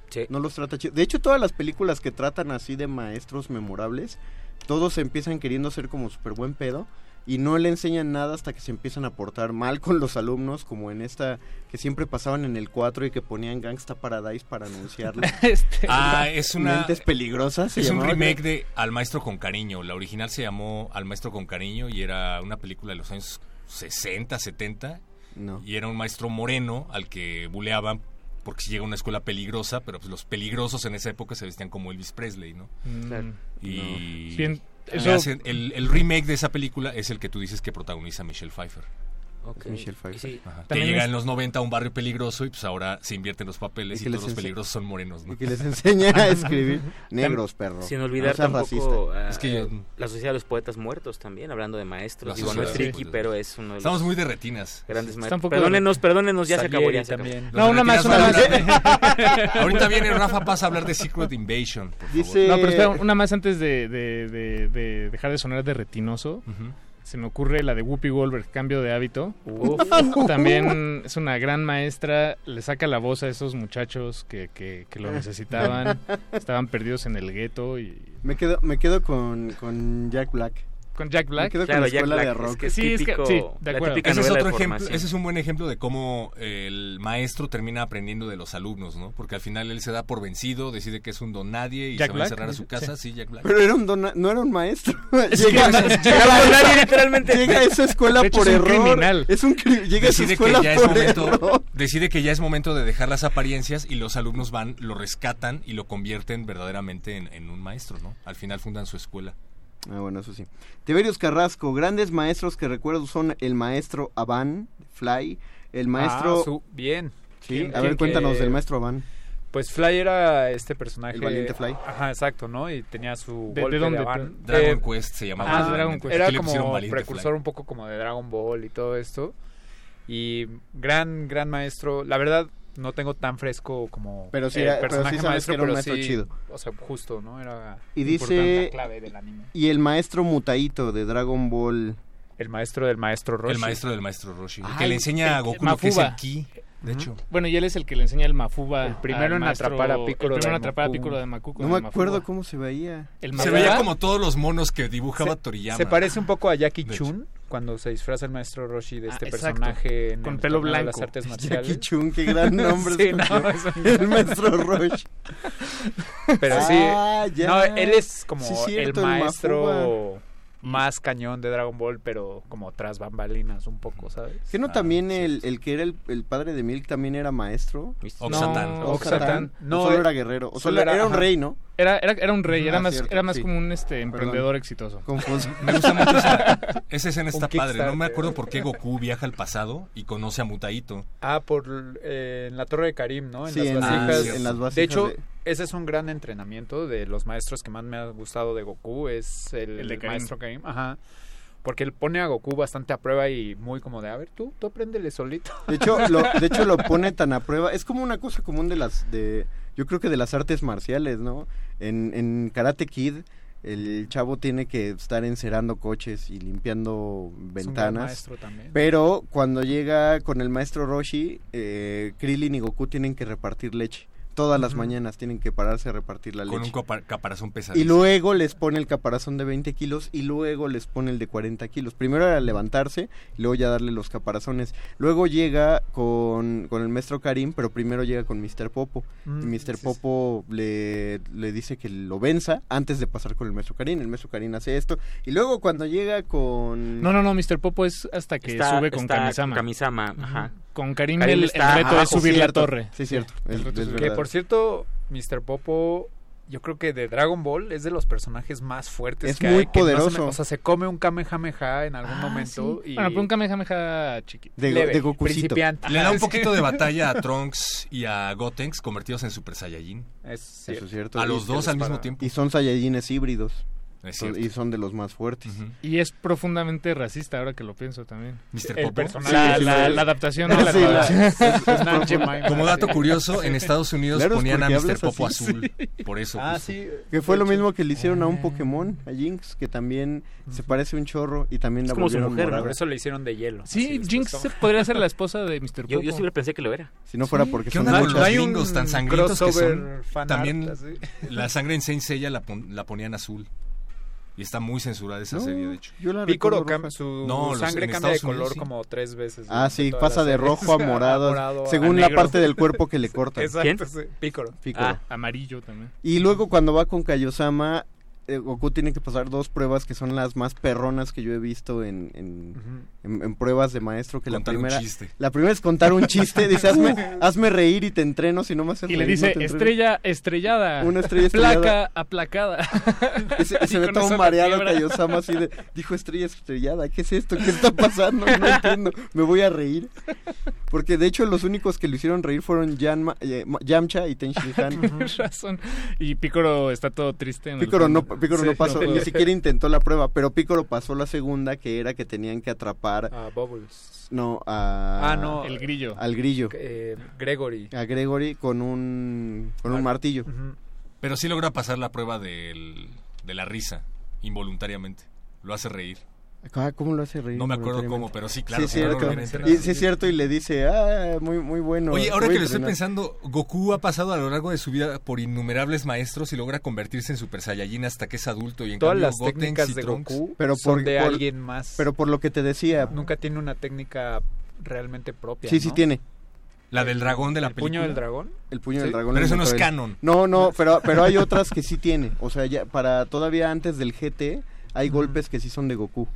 Sí. no los trata chido. De hecho, todas las películas que tratan así de maestros memorables, todos empiezan queriendo ser como súper buen pedo y no le enseñan nada hasta que se empiezan a portar mal [laughs] con los alumnos, como en esta que siempre pasaban en el 4 y que ponían Gangsta Paradise para anunciarlo. [laughs] Este, Ah, es una... Mentes peligrosas. Es un remake de Al Maestro con Cariño. La original se llamó Al Maestro con Cariño y era una película de los años 60, 70. No. Y era un maestro moreno al que buleaban porque si llega a una escuela peligrosa, pero pues los peligrosos en esa época se vestían como Elvis Presley, ¿no? mm, Claro. Y le el, el remake de esa película es el que tú dices que protagoniza Michelle Pfeiffer. Ok. Michelle Pfeiffer. Sí. Ajá. Que También llega es- en los 90 a un barrio peligroso y pues ahora se invierten los papeles Y todos los peligrosos son morenos, ¿no? Y que les enseña a escribir [laughs] negros, perro. Sin No olvidar seas tampoco a- Es que yo- eh, la Sociedad de los Poetas Muertos también, hablando de maestros. La Digo, no es Poetas pero es uno de los Estamos muy de retinas. grandes maestros. Perdónenos, perdónenos, ya se acabó. Ya se acabó. también. No, una más, una más. [laughs] Ahorita viene Rafa Paz a hablar de Secret Invasion. por favor. Dice... No, pero espera, una más antes de, de- de- de dejar de sonar de retinoso. Ujú. Se me ocurre la de Whoopi Goldberg, Cambio de Hábito. Uf. [laughs] También es una gran maestra, le saca la voz a esos muchachos que, que, que lo necesitaban, [laughs] estaban perdidos en el gueto y... Me quedo, me quedo con, con Jack Black. Con Jack Black. Me quedo con la Jack escuela de es rock. que es sí, es que, típico- sí, de la acuerdo. típica Ese es otro ejemplo, ese es un buen ejemplo de cómo el maestro termina aprendiendo de los alumnos, ¿no? Porque al final él se da por vencido, decide que es un don nadie y Jack se va a encerrar a su casa, sí, Jack Black. Pero era un dona- no era un maestro. Es [laughs] llega, es- llega- don nadie, literalmente. llega a esa escuela hecho, por es un error. criminal. Es un llega a esa escuela que ya es por momento error. decide que ya es momento de dejar las apariencias y los alumnos van lo rescatan y lo convierten verdaderamente en, en un maestro no al final fundan su escuela Ah, bueno, eso sí. Tiberius Carrasco, grandes maestros que recuerdo son el maestro Aban, Fly, el maestro... Ah, su- bien. Sí, ¿Quién- a ver, cuéntanos que- del maestro Aban. Pues Fly era este personaje. El valiente Fly. Ajá, exacto, ¿no? Y tenía su ¿De- de dónde? Avan. Dragon Quest se llamaba originalmente. Dragon Quest. Era como precursor Fly. un poco como de Dragon Ball y todo esto. Y gran, gran maestro. La verdad, no tengo tan fresco como Pero sí el era- pero sí personaje maestro, que era un pero maestro sí, chido. O sea, justo, ¿no? Era Y dice... la clave del anime. Y el maestro Mutaito de Dragon Ball... El maestro del maestro Roshi. el maestro del maestro Roshi el Ay, que le enseña a el- Goku lo que es el ki de hecho Bueno, y él es el que le enseña el Mafuba. El primero al en maestro- atrapar a Piccolo El primero en atrapar a. Piccolo de Makuko. No me Mafuba. acuerdo cómo se veía. El se veía como todos los monos que dibujaba se, Toriyama se parece un poco a Jackie De hecho. Chun cuando se disfraza el maestro Roshi de Ah, este personaje en Con el pelo torneo de blanco. las artes [laughs] Jackie marciales. Chun, qué gran [laughs] nombre. Sí, escogió. no, es un- El maestro Roshi. [laughs] Pero sí, Ah, ya. no, él es como Sí, cierto, el maestro más cañón de Dragon Ball, pero como tras bambalinas un poco, ¿sabes? ¿Que no también el, el que era el, el padre de Milk también era maestro? Oxatán. No, solo era guerrero. O solo solo era- era, un ajá. rey, ¿no? Era, era, era un rey, era Ah, más, cierto, era más sí. como un este emprendedor exitoso. Confuso. [laughs] me gusta mucho esa, esa escena está padre no me acuerdo por qué Goku viaja al pasado y conoce a Mutaito Ah, por eh, en la Torre de Karim, ¿no? En Sí, las en, vasijas. sí, en las vasijas de hecho, de- ese es un gran entrenamiento de los maestros que más me ha gustado de Goku, es el, El de Karim. maestro Karim. Ajá. Porque él pone a Goku bastante a prueba y muy como de, a ver, tú, tú apréndele solito. De hecho, lo, de hecho lo [laughs] pone tan a prueba. Es como una cosa común de las de yo creo que de las artes marciales, ¿no? En, en Karate Kid el chavo tiene que estar encerando coches y limpiando ventanas. Pero cuando llega con el maestro Roshi, eh, Krillin y Goku tienen que repartir leche. Todas las mañanas tienen que pararse a repartir la con un leche. capa- caparazón Y pesadísimo luego les pone el caparazón de 20 kilos y luego les pone el de 40 kilos. Primero era levantarse y luego ya darle los caparazones. Luego llega con, con el maestro Karim, pero primero llega con Mr. Popo. Mm, y Mr. sí, sí. Popo le, le dice que lo venza antes de pasar con el maestro Karim. El maestro Karim hace esto. Y luego cuando llega con... No, no, no, Mr. Popo es hasta que Está- sube con está Kamisama. Kamisama, ajá. Con Karim, Karim el, el está reto abajo, es subir la torre. Sí, cierto. Es- es Que por cierto, Mr. Popo, yo creo que de Dragon Ball es de los personajes más fuertes Es que muy hay, que no se me- poderoso. o sea, se come un Kamehameha en algún Ah, momento sí. y Bueno, pero un Kamehameha chiquito. De, leve, de Gokucito. principiante. le da un [laughs] poquito de batalla a Trunks y a Gotenks convertidos en Super Saiyajin Es Eso cierto. es cierto. a los dos al mismo tiempo Y son Saiyajines híbridos. Es Son- cierto. y son de los más fuertes. Y es profundamente racista ahora que lo pienso también. Mr. El Popo. personaje. La, sí, la- sí. la adaptación de la Sí, es- [laughs] Como dato sí. curioso, en Estados Unidos Claro, ponían a Mr. Popo así. azul. Por eso. Ah, justo. sí. Que fue lo mismo que le hicieron a un Pokémon, a Jinx, que también se parece un chorro y también Es la como su mujer. Por eso le hicieron de hielo. Sí, Jinx podría ser la esposa de Mr. Popo. Yo, yo siempre pensé que lo era. Si no fuera porque ¿Qué son onda muchas. hay un tan sangrientos que son? También la sangre en Saint Seiya la ponían azul. Y está muy censurada esa No, serie, de hecho. Yo la Piccolo recuerdo cam- roja. su No, sangre cambia de Unidos, color sí. como tres veces. Ah, sí, pasa de rojo [laughs] a morado, morado a según la parte del cuerpo que le cortan. [laughs] Exacto, sí. Piccolo. Piccolo. Ah. Amarillo también. Y luego cuando va con Kaiosama, eh, Goku tiene que pasar dos pruebas que son las más perronas que yo he visto en, en, en- en pruebas de maestro. Que Contar la un primera, chiste. la primera es contar un chiste. [laughs] Dice, hazme, hazme reír y te entreno. Si no me haces Y le reír, dice no te entreno". estrella estrellada. Una estrella estrellada. Placa aplacada. [laughs] Y se, y se ve todo mareado. Kaiosama así de, dijo estrella estrellada, ¿qué es esto? ¿Qué está pasando? No entiendo, me voy a reír. Porque de hecho los únicos que lo hicieron reír fueron Yanma- eh, Yamcha y Ten Shinhan. Tienes [laughs] razón. Y Picoro está todo triste. En el Pícoro no, Sí, no pasó, ni siquiera intentó la prueba, pero Pícoro pasó la segunda, que era que tenían que atrapar, Ah, Bubbles. no, a... Ah, no. El grillo. Al grillo, Eh, Gregory. a Gregory con un, con un martillo. Pero sí logra pasar la prueba del, de la risa, involuntariamente. Lo hace reír. Ah, ¿Cómo lo hace reír? No me acuerdo cómo, pero sí, claro, Sí, claro, cierto. Y, sí, es cierto, y le dice, ah, muy, muy bueno. Oye, ahora que a lo estoy entrenar". pensando, Goku ha pasado a lo largo de su vida por innumerables maestros y logra convertirse en Super Saiyajin hasta que es adulto y en Todas cambio las Gotenks técnicas de Trunks- Goku Pero son por- de por- alguien más. Pero por lo que te decía, Nunca tiene una técnica realmente propia. sí, sí ¿no? tiene. La del dragón de la ¿El película. puño del dragón? El puño Sí. del dragón. Pero eso no es canon. No, no, pero, pero hay otras que sí tiene. O sea, ya para todavía antes del GT hay golpes que sí son de Goku.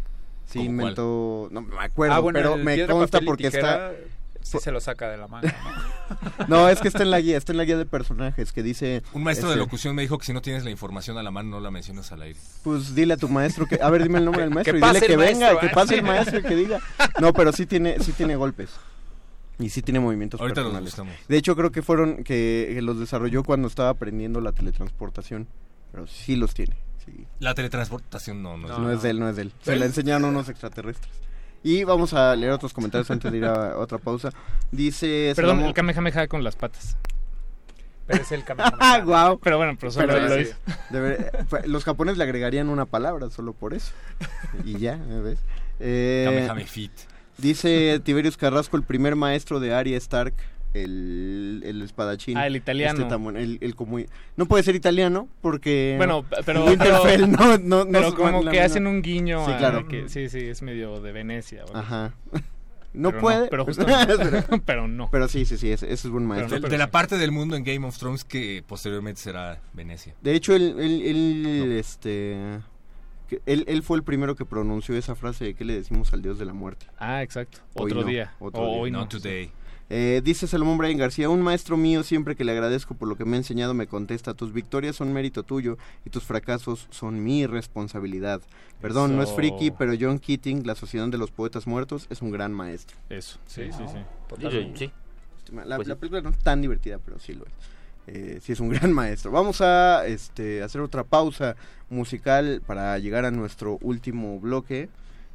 Sí ¿Cómo inventó, no me acuerdo, ah, bueno, pero el me consta porque tijera, está Sí se lo saca de la manga, ¿no? [laughs] No, es que está en la guía, está en la guía de personajes que dice Un maestro de este, locución me dijo que si no tienes la información a la mano no la mencionas al aire. Pues dile a tu maestro que, a ver, dime el nombre del maestro que y dile pase que el venga, maestro, que ¿eh? pase el maestro y que diga. No, pero sí tiene, sí tiene golpes. Y sí tiene movimientos Ahorita los personales. buscamos. De hecho, creo que fueron que, que los desarrolló cuando estaba aprendiendo la teletransportación. Pero sí los tiene. Sí. La teletransportación no, no, No, es de él, no es de él. Se la enseñaron unos extraterrestres. Y vamos a leer otros comentarios antes de ir a [laughs] otra pausa. Dice... Perdón, el Kamehameha con las patas. Pero es el Ah, [laughs] guau. Pero bueno, pero solo Pero lo sí. los japoneses le agregarían una palabra solo por eso. Y ya, ¿ves? Eh, Kamehame-fit. Dice Tiberius Carrasco, el primer maestro de Arya Stark, el, el espadachín. Ah, el italiano. Este tan bueno, el, el como- no puede ser italiano porque... Bueno, [laughs] pero, Winterfell pero, no, no, no pero es como que hacen un guiño Sí, a claro. que sí, sí, es medio de Venecia. Ajá. [laughs] No Pero puede. pero [laughs] justo no. pero no. Pero sí, sí, sí, ese, ese es buen maestro. de, de la parte del mundo en Game of Thrones que posteriormente será Venecia. De hecho, él, él, él, este, que él, él fue el primero que pronunció esa frase de ¿qué le decimos al dios de la muerte? Ah, exacto. Hoy Otro no, día. otro día. hoy no. Today. Eh, dice Salomón Brian García, un maestro mío siempre que le agradezco por lo que me ha enseñado me contesta, tus victorias son mérito tuyo y tus fracasos son mi responsabilidad. Perdón, no es friki, pero John Keating, La Sociedad de los Poetas Muertos, es un gran maestro. Eso, sí, sí, sí. Sí, sí. La, Pues la sí. película no es tan divertida, pero sí lo es. Eh, sí es un [laughs] gran maestro. Vamos a este, hacer otra pausa musical para llegar a nuestro último bloque.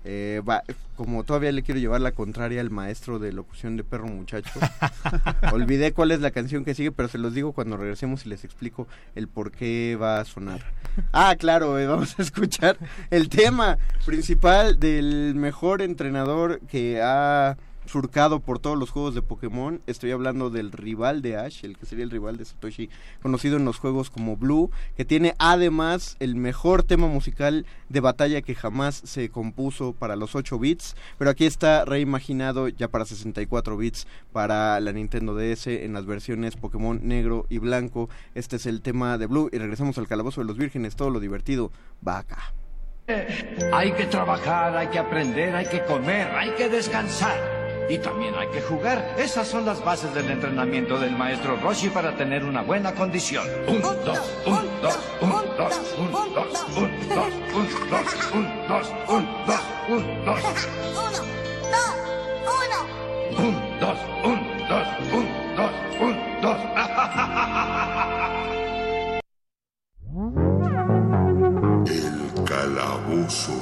Eh, va- como todavía le quiero llevar la contraria al maestro de locución de perro muchacho, [laughs] olvidé cuál es la canción que sigue, pero se los digo cuando regresemos y les explico el por qué va a sonar. Ah, claro, eh, vamos a escuchar el tema principal del mejor entrenador que ha surcado por todos los juegos de Pokémon. Estoy hablando del rival de Ash, el que sería el rival de Satoshi, conocido en los juegos como Blue, que tiene además el mejor tema musical de batalla que jamás se compuso para los 8 bits, pero aquí está reimaginado ya para 64 bits para la Nintendo DS en las versiones Pokémon negro y blanco. Este es el tema de Blue y regresamos al calabozo de los vírgenes, todo lo divertido va acá. Hay que trabajar, hay que aprender, hay que comer, hay que descansar. Y también hay que jugar. Esas son las bases del entrenamiento del maestro Roshi para tener una buena condición. Un, dos, un, dos, un, dos, un, dos, un, dos, un, dos, un, dos, un, dos, un, dos. Un, dos, un, dos, un, dos, un, dos. El calabozo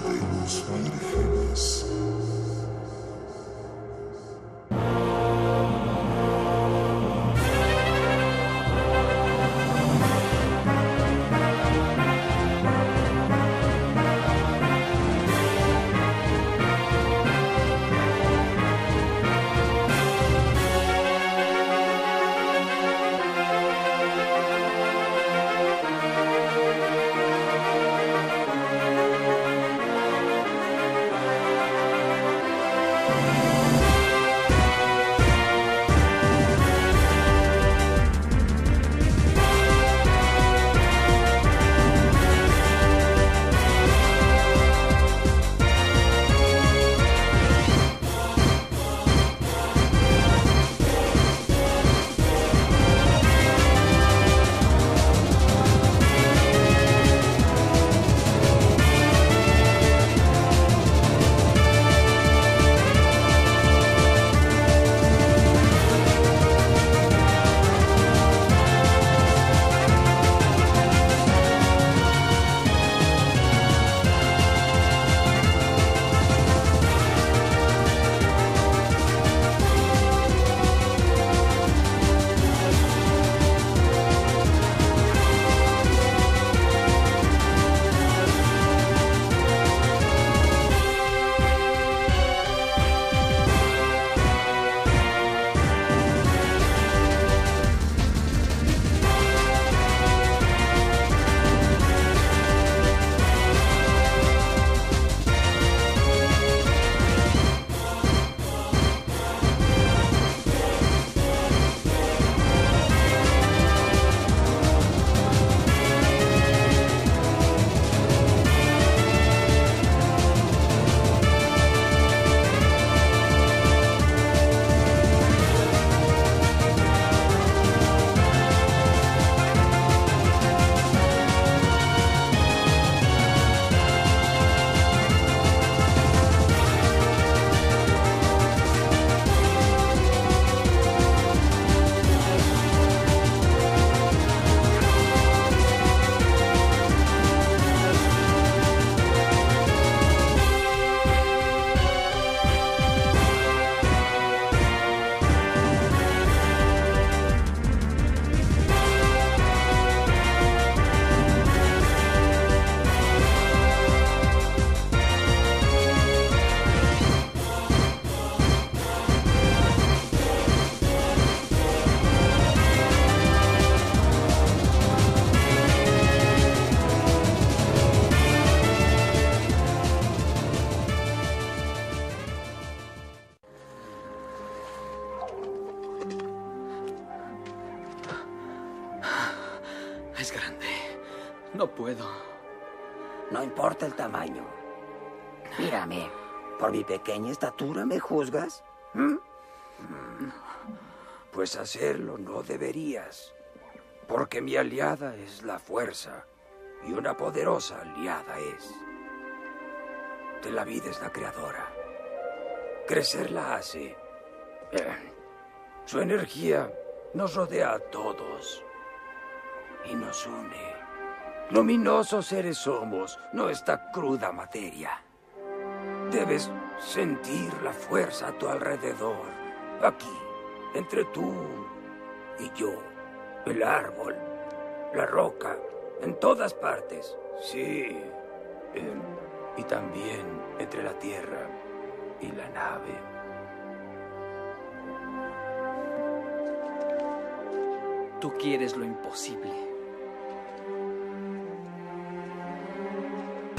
mi pequeña estatura me juzgas? ¿Mm? Pues hacerlo no deberías. Porque mi aliada es la fuerza. Y una poderosa aliada es. De la vida es la creadora. Crecer la hace. Eh, su energía nos rodea a todos. Y nos une. Luminosos seres somos, no esta cruda materia. Debes sentir la fuerza a tu alrededor, aquí, entre tú y yo, el árbol, la roca, en todas partes. Sí, y también entre la tierra y la nave. Tú quieres lo imposible.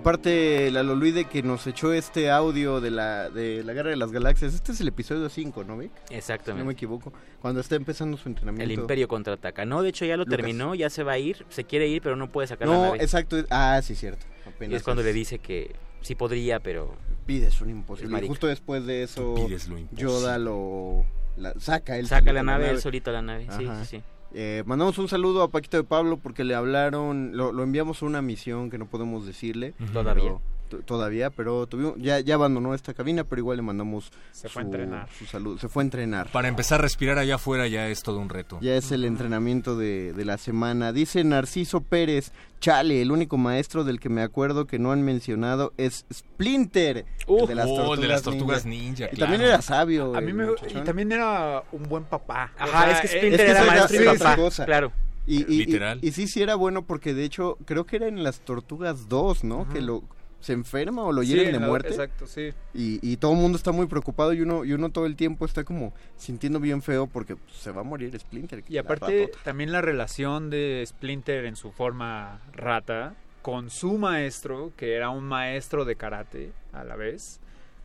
Aparte, la Loluide que nos echó este audio de la, de la Guerra de las Galaxias, este es el episodio 5, ¿no, Vic? Exactamente. Si no me equivoco. Cuando está empezando su entrenamiento. El Imperio contraataca. No, de hecho ya lo Lucas. terminó, ya se va a ir, se quiere ir, pero no puede sacar la No, nave. exacto. Ah, sí, cierto. Y es cuando le dice que sí podría, pero... Pides un imposible. Y justo después de eso, Tú pides lo imposible. Yoda lo la- saca él Saca la nave, él solito la nave, sí, sí, sí. Eh, mandamos un saludo a Paquito de Pablo porque le hablaron, lo, lo enviamos a una misión que no podemos decirle. Todavía. pero- todavía, pero tuvimos, ya, ya abandonó esta cabina, pero igual le mandamos Se fue a entrenar. su salud. Se fue a entrenar. Para empezar a respirar allá afuera ya es todo un reto. Ya es el entrenamiento de, de la semana. Dice Narciso Pérez, chale, el único maestro del que me acuerdo que no han mencionado es Splinter, el de las tortugas, el de las tortugas ninja, Y claro. también era sabio. A mí el me, y también era un buen papá. O Ajá, sea, es que Splinter Es que era maestro y papá, cosa. claro. Y, y- y- Literal. Y, sí, sí era bueno porque de hecho creo que era en las Tortugas 2, ¿no? Que lo se enferma o lo hieren en de muerte. exacto, sí. Y, y todo el mundo está muy preocupado y uno y uno todo el tiempo está como sintiendo bien feo porque se va a morir Splinter. Y aparte, también la relación de Splinter en su forma rata con su maestro, que era un maestro de karate a la vez,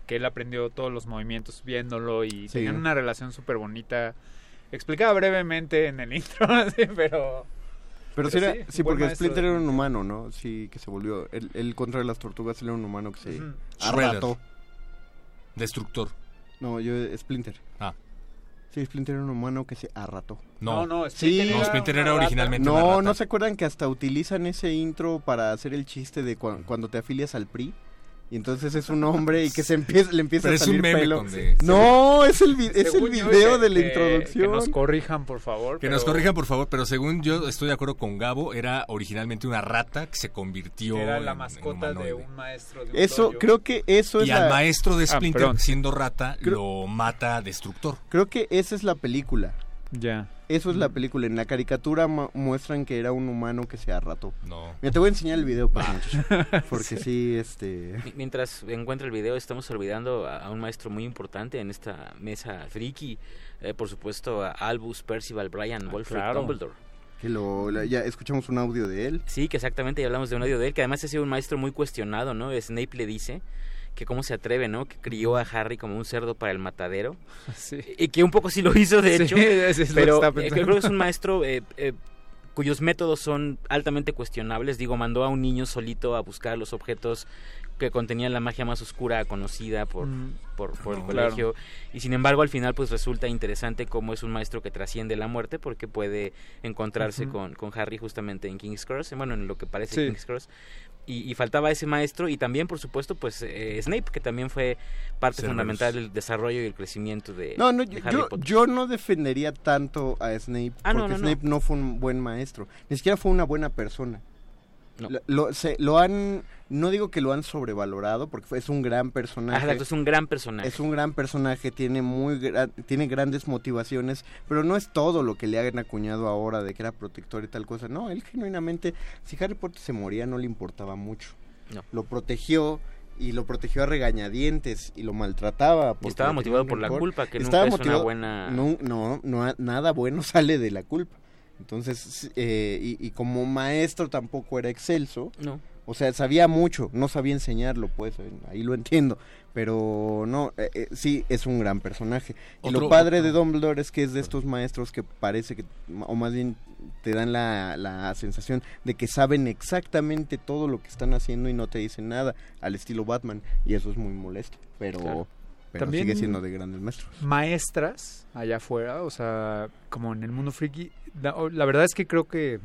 que él aprendió todos los movimientos viéndolo y Sí. tenían una relación súper bonita. Explicaba brevemente en el [laughs] intro, sí, pero... Pero, sí, era- sí, porque maestro Splinter de- era un humano, ¿no? Sí, que se volvió. Él, él contra las tortugas era un humano que se arrató. Destructor. No, yo, Splinter. Ah. Sí, Splinter era un humano que se arrató. No. No, no, Sí, Splinter No, era Splinter originalmente una No, rata. ¿no se acuerdan que hasta utilizan ese intro para hacer el chiste de cua- cuando te afilias al PRI? Y entonces es un hombre y que se empieza, le empieza Pero a es un salir meme pelo. No, es el, es el Según video que- de la que- introducción. Que nos corrijan, por favor. Que pero nos corrijan, por favor, pero según yo estoy de acuerdo con Gabo, era originalmente una rata que se convirtió Era en- la en mascota de un maestro de un Eso, dojo. creo que eso es Y al maestro de Ah, Splinter, siendo rata, Creo- lo mata Destructor. Creo que esa es la película. Ya. Eso es la película. En la caricatura mu- muestran que era un humano que se arrató. No. Mira, te voy a enseñar el video, pues, muchacho. [laughs] Porque sí, este... Mi- Mientras encuentra el video, estamos olvidando a, un maestro muy importante en esta mesa friki. Eh, por supuesto, a Albus Percival Brian Wolfred claro. Dumbledore. Que lo, la- ya escuchamos un audio de él. Sí, que exactamente, y hablamos de un audio de él, que además ha sido un maestro muy cuestionado, ¿no? Snape le dice que cómo se atreve, ¿no? Que crió a Harry como un cerdo para el matadero. [laughs] Sí. Y que un poco sí lo hizo, de Sí, hecho. [laughs] es lo que pero estaba eh, creo que es un [laughs] maestro eh, eh, cuyos métodos son altamente cuestionables. Digo, mandó a un niño solito a buscar los objetos que contenían la magia más oscura conocida por, Mm. por, por el colegio. Y sin embargo, al final, pues resulta interesante cómo es un maestro que trasciende la muerte porque puede encontrarse con, con Harry justamente en King's Cross, bueno, en lo que parece Sí. King's Cross. Y, y faltaba ese maestro y también, por supuesto, pues eh, Snape, que también fue parte fundamental del desarrollo y el crecimiento de, No, no, de yo, Harry yo, Potter. yo no defendería tanto a Snape Ah, porque no, no. Snape no. fue un buen maestro, ni siquiera fue una buena persona. No. Lo, se- lo han, no digo que lo han sobrevalorado porque fue- es un gran personaje. Exacto, es un gran personaje. Es un gran personaje, tiene muy gra- tiene grandes motivaciones, pero no es todo lo que le hagan acuñado ahora de que era protector y tal cosa. No, él genuinamente, si Harry Potter se moría no le importaba mucho. No. Lo protegió y lo protegió a regañadientes y lo maltrataba. estaba motivado por la culpa, que Estaba nunca es una motivado- buena- No, no, no, nada bueno [laughs] sale de la culpa. Entonces, eh, y, y como maestro tampoco era excelso. No. O sea, sabía mucho, no sabía enseñarlo, pues, eh, ahí lo entiendo. Pero no, eh, eh, sí, es un gran personaje. Y lo padre de Dumbledore es que es de estos maestros que parece que, o más bien te dan la, la sensación de que saben exactamente todo lo que están haciendo y no te dicen nada, al estilo Batman. Y eso es muy molesto, pero, Claro. Pero También- sigue siendo de grandes maestros. maestras allá afuera, o sea, como en el mundo friki. La, verdad es que creo que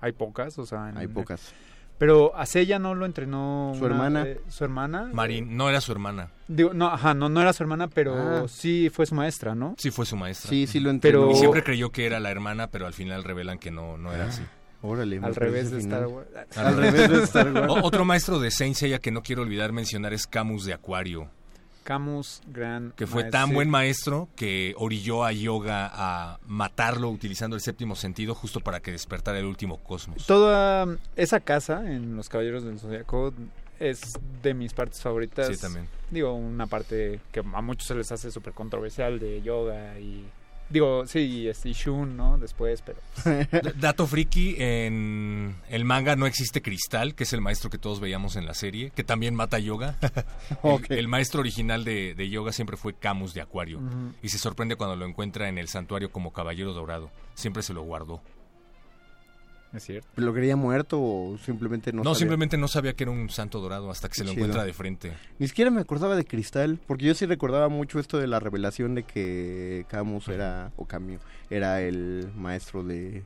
hay pocas, o sea, en- Hay pocas. Pero a Seiya no lo entrenó Su una- hermana. eh, su hermana. Marín, no era su hermana. Digo, no, ajá, no, no era su hermana, pero Ah. sí fue su maestra, ¿no? Sí, fue su maestra. Sí, sí lo Pero- Y siempre creyó que era la hermana, pero al final revelan que no, no era así. Órale, me Al revés de final. Star Wars. Al revés de Star Wars. O- otro maestro de Saint Seiya que no quiero olvidar mencionar es Camus de Acuario, Camus, gran. que fue maestro. tan buen maestro que orilló a Yoga a matarlo utilizando el séptimo sentido justo para que despertara el último cosmos. Toda esa casa en Los Caballeros del Zodiaco es de mis partes favoritas. Sí, también. Digo, una parte que a muchos se les hace súper controversial de yoga y... Digo, sí, este, Shun, ¿no? Después, pero... Dato friki, en el manga no existe Cristal, que es el maestro que todos veíamos en la serie, que también mata a Yoga. [laughs] El- maestro original de, de Yoga siempre fue Camus de Acuario. Y se sorprende cuando lo encuentra en el santuario como caballero dorado. Siempre se lo guardó. Es cierto. ¿Lo creía muerto o simplemente no No, sabía? simplemente no sabía que era un santo dorado hasta que se lo Chido. encuentra de frente. Ni siquiera me acordaba de Cristal, porque yo sí recordaba mucho esto de la revelación de que Camus era, o Camus, era el maestro de...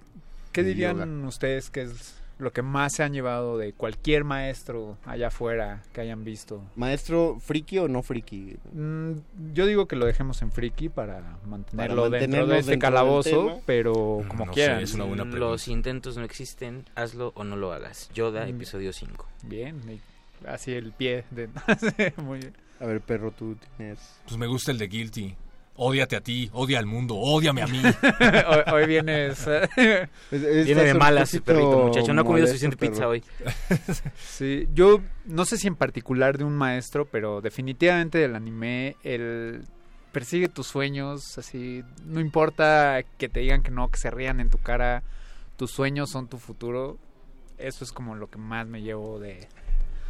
¿Qué de dirían yoga. ustedes que es lo que más se han llevado de cualquier maestro allá afuera que hayan visto? ¿Maestro friki o no friki? Mm, yo digo que lo dejemos en friki para mantenerlo dentro de este dentro calabozo, pero como no sé, quieran. es una buena pregunta. Los intentos no existen, hazlo o no lo hagas. Yoda, Mm. episodio 5. Bien, y así el pie de... [laughs] Muy bien. A ver, perro, tú tienes... Pues me gusta el de Guilty. Ódiate a ti, odia al mundo, ódiame a mí. [laughs] hoy, hoy vienes... [laughs] Viene de malas, el perrito, muchacho. No ha comido suficiente pizza hoy. [laughs] Sí, yo no sé si en particular de un maestro, pero definitivamente del anime, el persigue tus sueños, así, no importa que te digan que no, que se rían en tu cara, tus sueños son tu futuro. Eso es como lo que más me llevo de...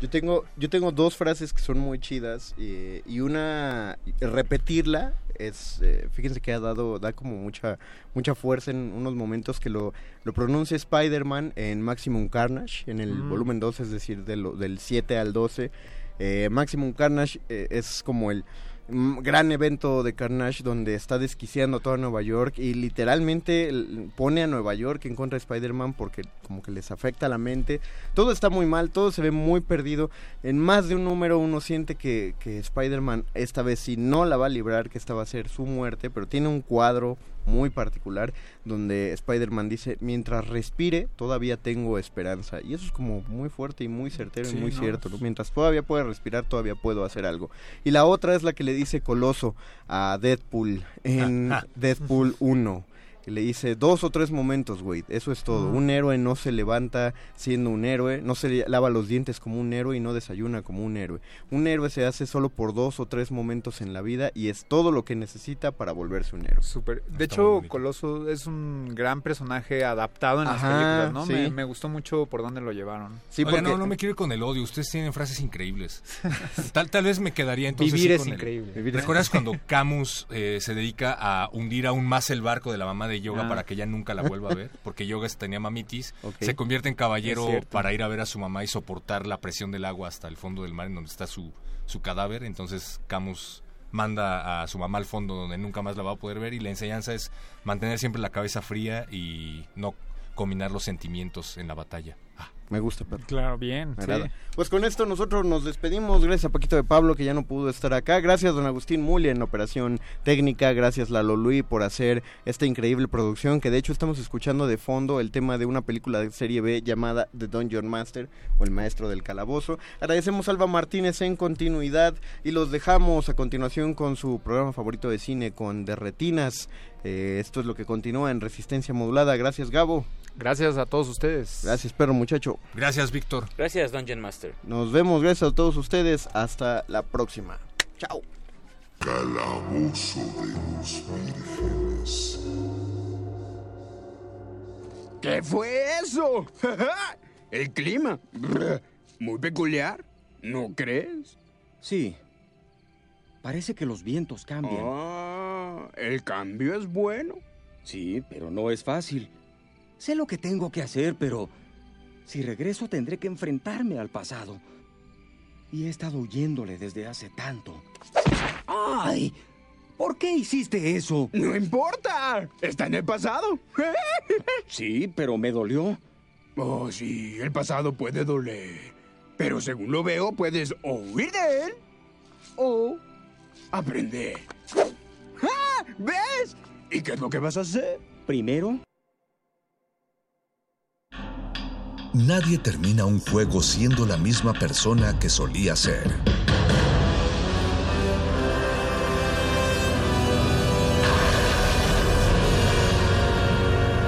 Yo tengo, yo tengo dos frases que son muy chidas eh, y una repetirla es, eh, fíjense que ha dado, da como mucha, mucha fuerza en unos momentos que lo, lo pronuncia Spider-Man en Maximum Carnage, en el Mm. volumen 12, es decir, de lo- del 7 al 12. Eh, Maximum Carnage eh, es como el gran evento de Carnage donde está desquiciando toda Nueva York y literalmente pone a Nueva York en contra de Spider-Man porque como que les afecta la mente. Todo está muy mal, todo se ve muy perdido. En más de un número uno siente que, que Spider-Man esta vez sí no la va a librar, que esta va a ser su muerte, pero tiene un cuadro muy particular donde Spider-Man dice, mientras respire, todavía tengo esperanza. Y eso es como muy fuerte y muy certero Sí, y muy ¿no? cierto. ¿no? Mientras todavía pueda respirar, todavía puedo hacer algo. Y la otra es la que le dice Coloso a Deadpool en [laughs] Deadpool 1. Que Le dice dos o tres momentos, güey. Eso es todo. Un héroe no se levanta siendo un héroe, no se lava los dientes como un héroe y no desayuna como un héroe. Un héroe se hace solo por dos o tres momentos en la vida y es todo lo que necesita para volverse un héroe. Súper. De Está hecho. Coloso es un gran personaje adaptado en las películas, ¿no? sí. Me, me gustó mucho por dónde lo llevaron. Sí, Oiga, porque no, no me quiero ir con el odio. Ustedes tienen frases increíbles. [laughs] Tal, tal vez me quedaría entonces. Vivir sí es con el- increíble. Es- ¿Recuerdas cuando Camus eh, se dedica a hundir aún más el barco de la mamá de Yoga Ah. para que ella nunca la vuelva a ver? [laughs] Porque Yoga tenía mamitis. Se convierte en caballero para ir a ver a su mamá y soportar la presión del agua hasta el fondo del mar en donde está su, su cadáver. Entonces Camus manda a su mamá al fondo donde nunca más la va a poder ver y la enseñanza es mantener siempre la cabeza fría y no combinar los sentimientos en la batalla. Me gusta, Pedro. Claro, bien. Sí. Pues con esto nosotros nos despedimos. Gracias a Paquito de Pablo que ya no pudo estar acá. Gracias don Agustín Muli en operación técnica. Gracias Lalo Luis por hacer esta increíble producción que de hecho estamos escuchando de fondo el tema de una película de serie B llamada The Dungeon Master o el maestro del calabozo. Agradecemos a Alba Martínez en continuidad y los dejamos a continuación con su programa favorito de cine con De Retinas. Eh, esto es lo que continúa en Resistencia Modulada. Gracias Gabo. Gracias a todos ustedes. Gracias perro muchacho. Gracias, Víctor. Gracias, Dungeon Master. Nos vemos, gracias a todos ustedes. Hasta la próxima. Chao. Calabozo de los vírgenes. ¿Qué fue eso? [laughs] El clima. [laughs] Muy peculiar, ¿no crees? Sí. Parece que los vientos cambian. Ah, el cambio es bueno. Sí, pero no es fácil. Sé lo que tengo que hacer, pero si regreso tendré que enfrentarme al pasado. Y he estado huyéndole desde hace tanto. ¡Ay! ¿Por qué hiciste eso? No importa. Está en el pasado. [laughs] Sí, pero me dolió. Oh, sí, el pasado puede doler. Pero según lo veo, puedes o huir de él o aprender. ¡Ah! ¿Ves? ¿Y qué es lo que vas a hacer? Primero, Nadie termina un juego siendo la misma persona que solía ser.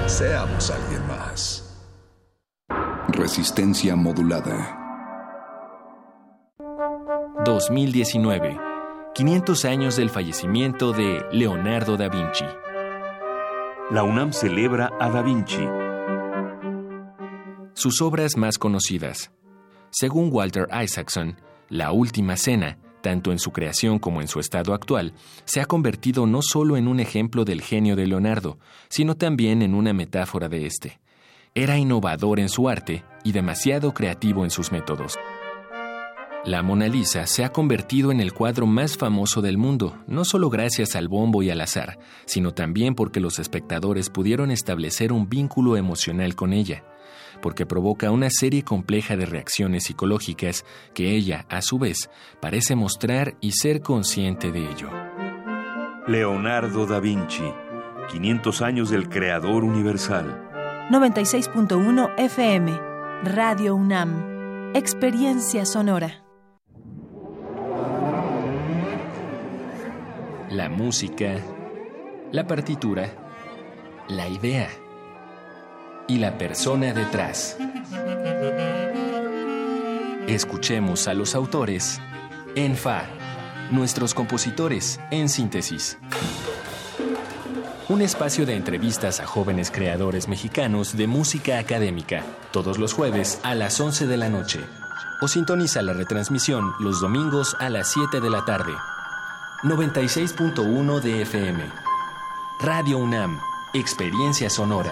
Seamos alguien más. Resistencia modulada. 2019. 500 años del fallecimiento de Leonardo da Vinci. La UNAM celebra a Da Vinci. Sus obras más conocidas. Según Walter Isaacson, La Última Cena, tanto en su creación como en su estado actual, se ha convertido no solo en un ejemplo del genio de Leonardo, sino también en una metáfora de este. Era innovador en su arte y demasiado creativo en sus métodos. La Mona Lisa se ha convertido en el cuadro más famoso del mundo, no solo gracias al bombo y al azar, sino también porque los espectadores pudieron establecer un vínculo emocional con ella, porque provoca una serie compleja de reacciones psicológicas que ella, a su vez, parece mostrar y ser consciente de ello. Leonardo da Vinci. 500 años del creador universal. 96.1 FM. Radio UNAM. Experiencia sonora. La música, la partitura, la idea y la persona detrás. Escuchemos a los autores en Fa, nuestros compositores en síntesis. Un espacio de entrevistas a jóvenes creadores mexicanos de música académica, todos los jueves a las 11 de la noche. O sintoniza la retransmisión los domingos a las 7 de la tarde. 96.1 de FM. Radio UNAM, Experiencia Sonora.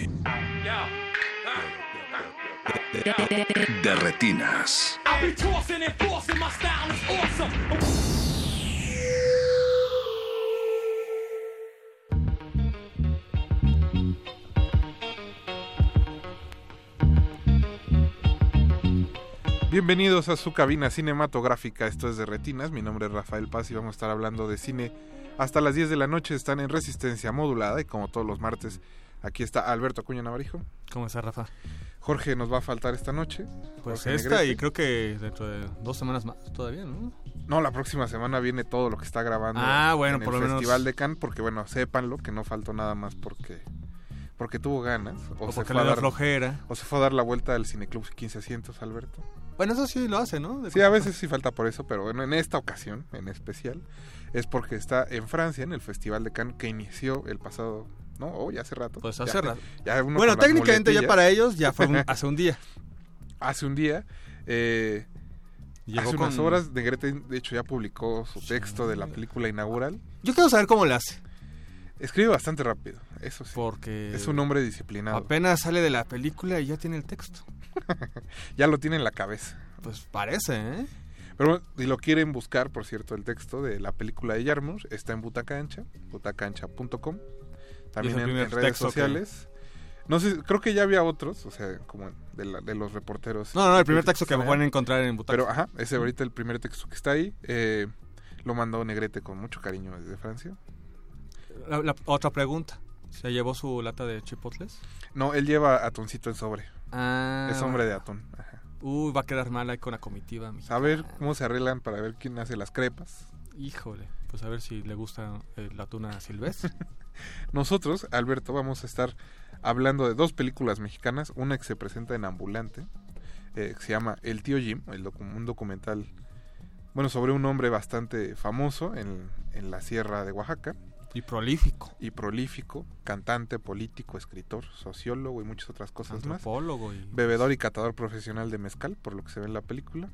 De retinas. Bienvenidos a su cabina cinematográfica, esto es de Retinas, mi nombre es Rafael Paz y vamos a estar hablando de cine. Hasta las 10 de la noche, están en resistencia modulada y como todos los martes, aquí está Alberto Acuña Navarijo. ¿Cómo está, Rafa? Jorge nos va a faltar esta noche. Pues Jorge esta Negrete. y creo que dentro de dos semanas más todavía, ¿no? No, la próxima semana viene todo lo que está grabando Ah, bueno, en por el lo menos- Festival de Cannes, porque bueno, sépanlo, que no faltó nada más porque porque tuvo ganas. O se fue a dar- flojera. O se fue a dar la vuelta al Cineclub 1500, Alberto. Bueno, eso sí lo hace, ¿no? De Sí, a veces sí falta por eso, pero bueno, en esta ocasión, en especial, es porque está en Francia, en el Festival de Cannes, que inició el pasado, ¿no? Hoy, hace rato. Pues Ya- hace rato. ya Bueno, técnicamente ya para ellos ya fue un- [laughs] hace un día. hace un día. eh, Llegó hace unas con- horas, Negrete, de hecho, ya publicó su texto de la película inaugural. Yo quiero saber cómo le hace. Escribe bastante rápido, eso sí. Porque Es un hombre disciplinado. Apenas sale de la película y ya tiene el texto. [laughs] ya lo tiene en la cabeza. Pues parece, ¿eh? Pero si lo quieren buscar, por cierto, el texto de la película de Yarmouth está en Butacancha, butacancha.com. También en, redes texto sociales. No sé, creo que ya había otros, o sea, como de, la- de los reporteros. No, no, el primer texto que están pueden encontrar en Butaca. Pero, ajá, ese ahorita el primer texto que está ahí. eh, lo mandó Negrete con mucho cariño desde Francia. La, la- otra pregunta. ¿Se llevó su lata de chipotles? No, él lleva atoncito en sobre. Ah, es hombre de atún. Ajá. Uy, va a quedar mal ahí con la comitiva. A ver cómo se arreglan para ver quién hace las crepas. Híjole, pues a ver si le gusta eh, la tuna silvestre. [laughs] Nosotros, Alberto, vamos a estar hablando de dos películas mexicanas. Una que se presenta en Ambulante, eh, que se llama El Tío Jim, el docu- un documental, bueno, sobre un hombre bastante famoso en, en la sierra de Oaxaca. Y prolífico. Y prolífico, cantante, político, escritor, sociólogo y muchas otras cosas más. Antropólogo y... Bebedor y catador profesional de mezcal, por lo que se ve en la película.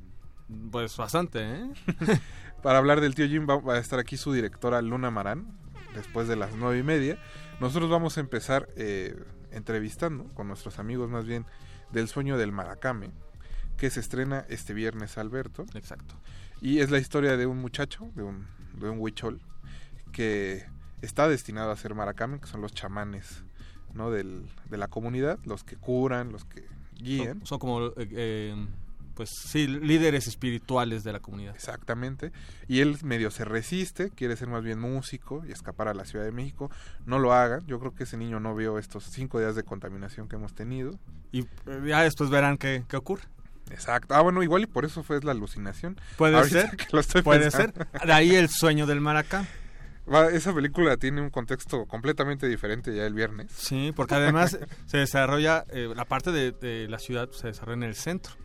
Pues bastante, ¿eh? [laughs] Para hablar del tío Jim va, va a estar aquí su directora Luna Marán, después de las nueve y media. Nosotros vamos a empezar eh, entrevistando con nuestros amigos más bien del sueño del Maracame, que se estrena este viernes, Alberto. Exacto. Y es la historia de un muchacho, de un, de un huichol, que está destinado a ser Maracame, que son los chamanes ¿no? Del, de la comunidad, los que curan, los que guían. Son, son como, eh, eh, pues sí, líderes espirituales de la comunidad. Exactamente. Y él medio se resiste, quiere ser más bien músico y escapar a la Ciudad de México. No lo haga. Yo creo que ese niño no vio estos cinco días de contaminación que hemos tenido. Y eh, ya después verán qué, qué ocurre. Exacto. Ah, bueno, igual y por eso fue la alucinación. Puede Ahorita ser. [laughs] que lo estoy puede pensando. ser. De ahí el sueño del maracá. Va, esa película tiene un contexto completamente diferente ya el viernes. Sí, porque además [laughs] se desarrolla, eh, la parte de, de la ciudad se desarrolla en el centro.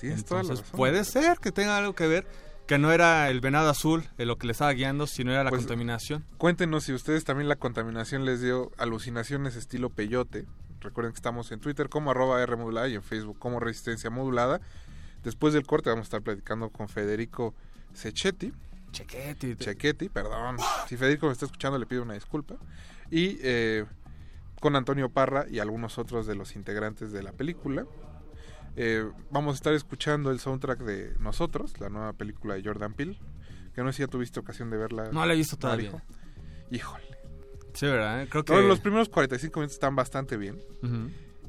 Tienes toda la Entonces razón. puede ser que tenga algo que ver, que no era el venado azul en lo que le estaba guiando, sino era la Pues, contaminación. Cuéntenos si ustedes también la contaminación les dio alucinaciones estilo peyote. Recuerden que estamos en Twitter como arroba R modulada y en Facebook como Resistencia Modulada. Después del corte vamos a estar platicando con Federico Sechetti. Chequetti. Chequetti, perdón. Si Federico me está escuchando le pido una disculpa. Y eh, con Antonio Parra y algunos otros de los integrantes de la película. Eh, vamos a estar escuchando el soundtrack de Nosotros, la nueva película de Jordan Peele. Que no sé si ya tuviste ocasión de verla. No la he visto Marijo. todavía. Híjole. Sí, ¿verdad? Creo que... Todos los primeros 45 minutos están bastante bien.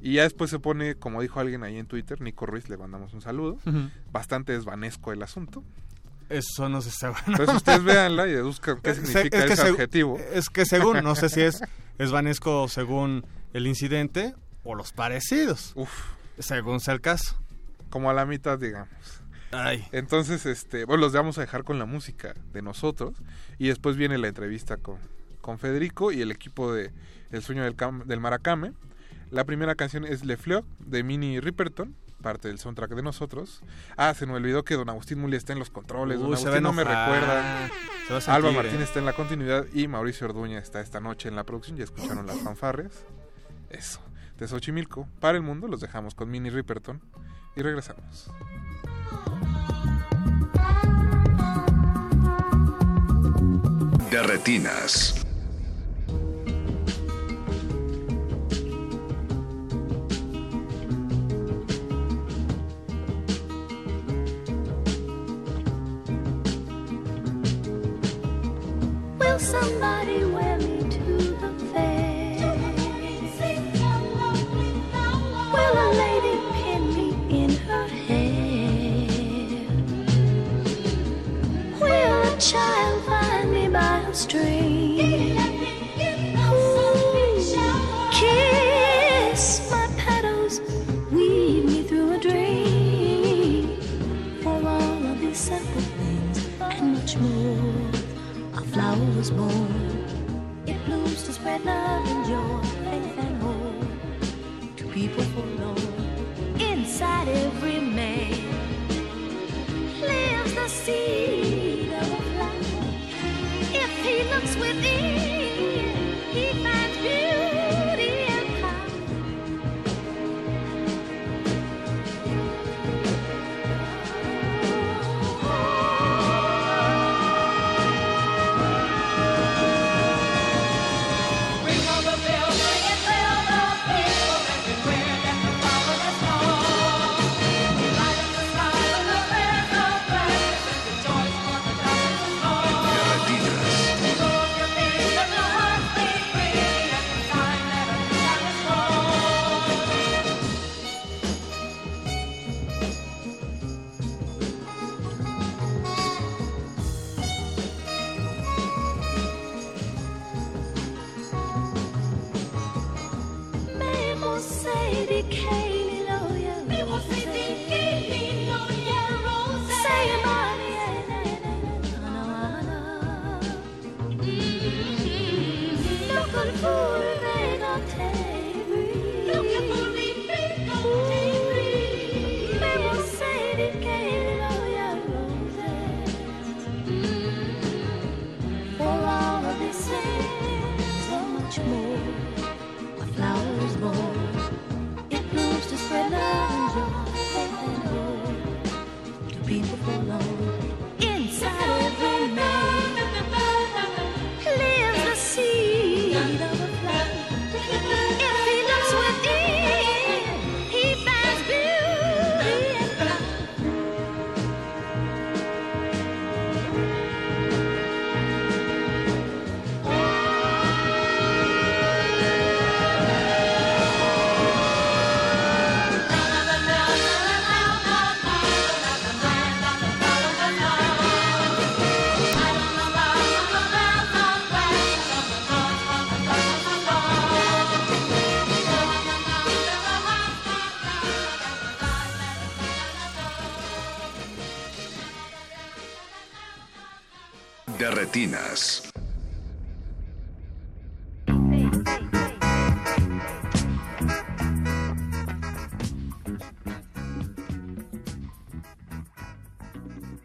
Y ya después se pone, como dijo alguien ahí en Twitter, Nico Ruiz, le mandamos un saludo. Bastante desvanesco el asunto. Eso no se sabe. Entonces ustedes véanla y deduzcan qué [laughs] significa es que ese adjetivo. Es que según, no sé si es, [laughs] es vanesco según el incidente o los parecidos. Uf. Según sea el caso. Como a la mitad, digamos. Ay. Entonces, este, bueno, los vamos a dejar con la música de nosotros. Y después viene la entrevista con, con Federico y el equipo de El sueño del, Cam- del Maracame. La primera canción es Le Fleur de Minnie Riperton, parte del soundtrack de nosotros. Ah, se me olvidó que don Agustín Muli está en los controles. don Uy, Agustín no me recuerda. Se va a sentir, Alba ¿eh? Martínez está en la continuidad y Mauricio Orduña está esta noche en la producción. Ya escucharon las fanfarrias. Eso. De Xochimilco para el mundo los dejamos con Minnie Riperton y regresamos. De retinas. Born. It blooms to spread love and joy, faith and hope to people forlorn. Inside every man lives the seed of flower. If he looks within,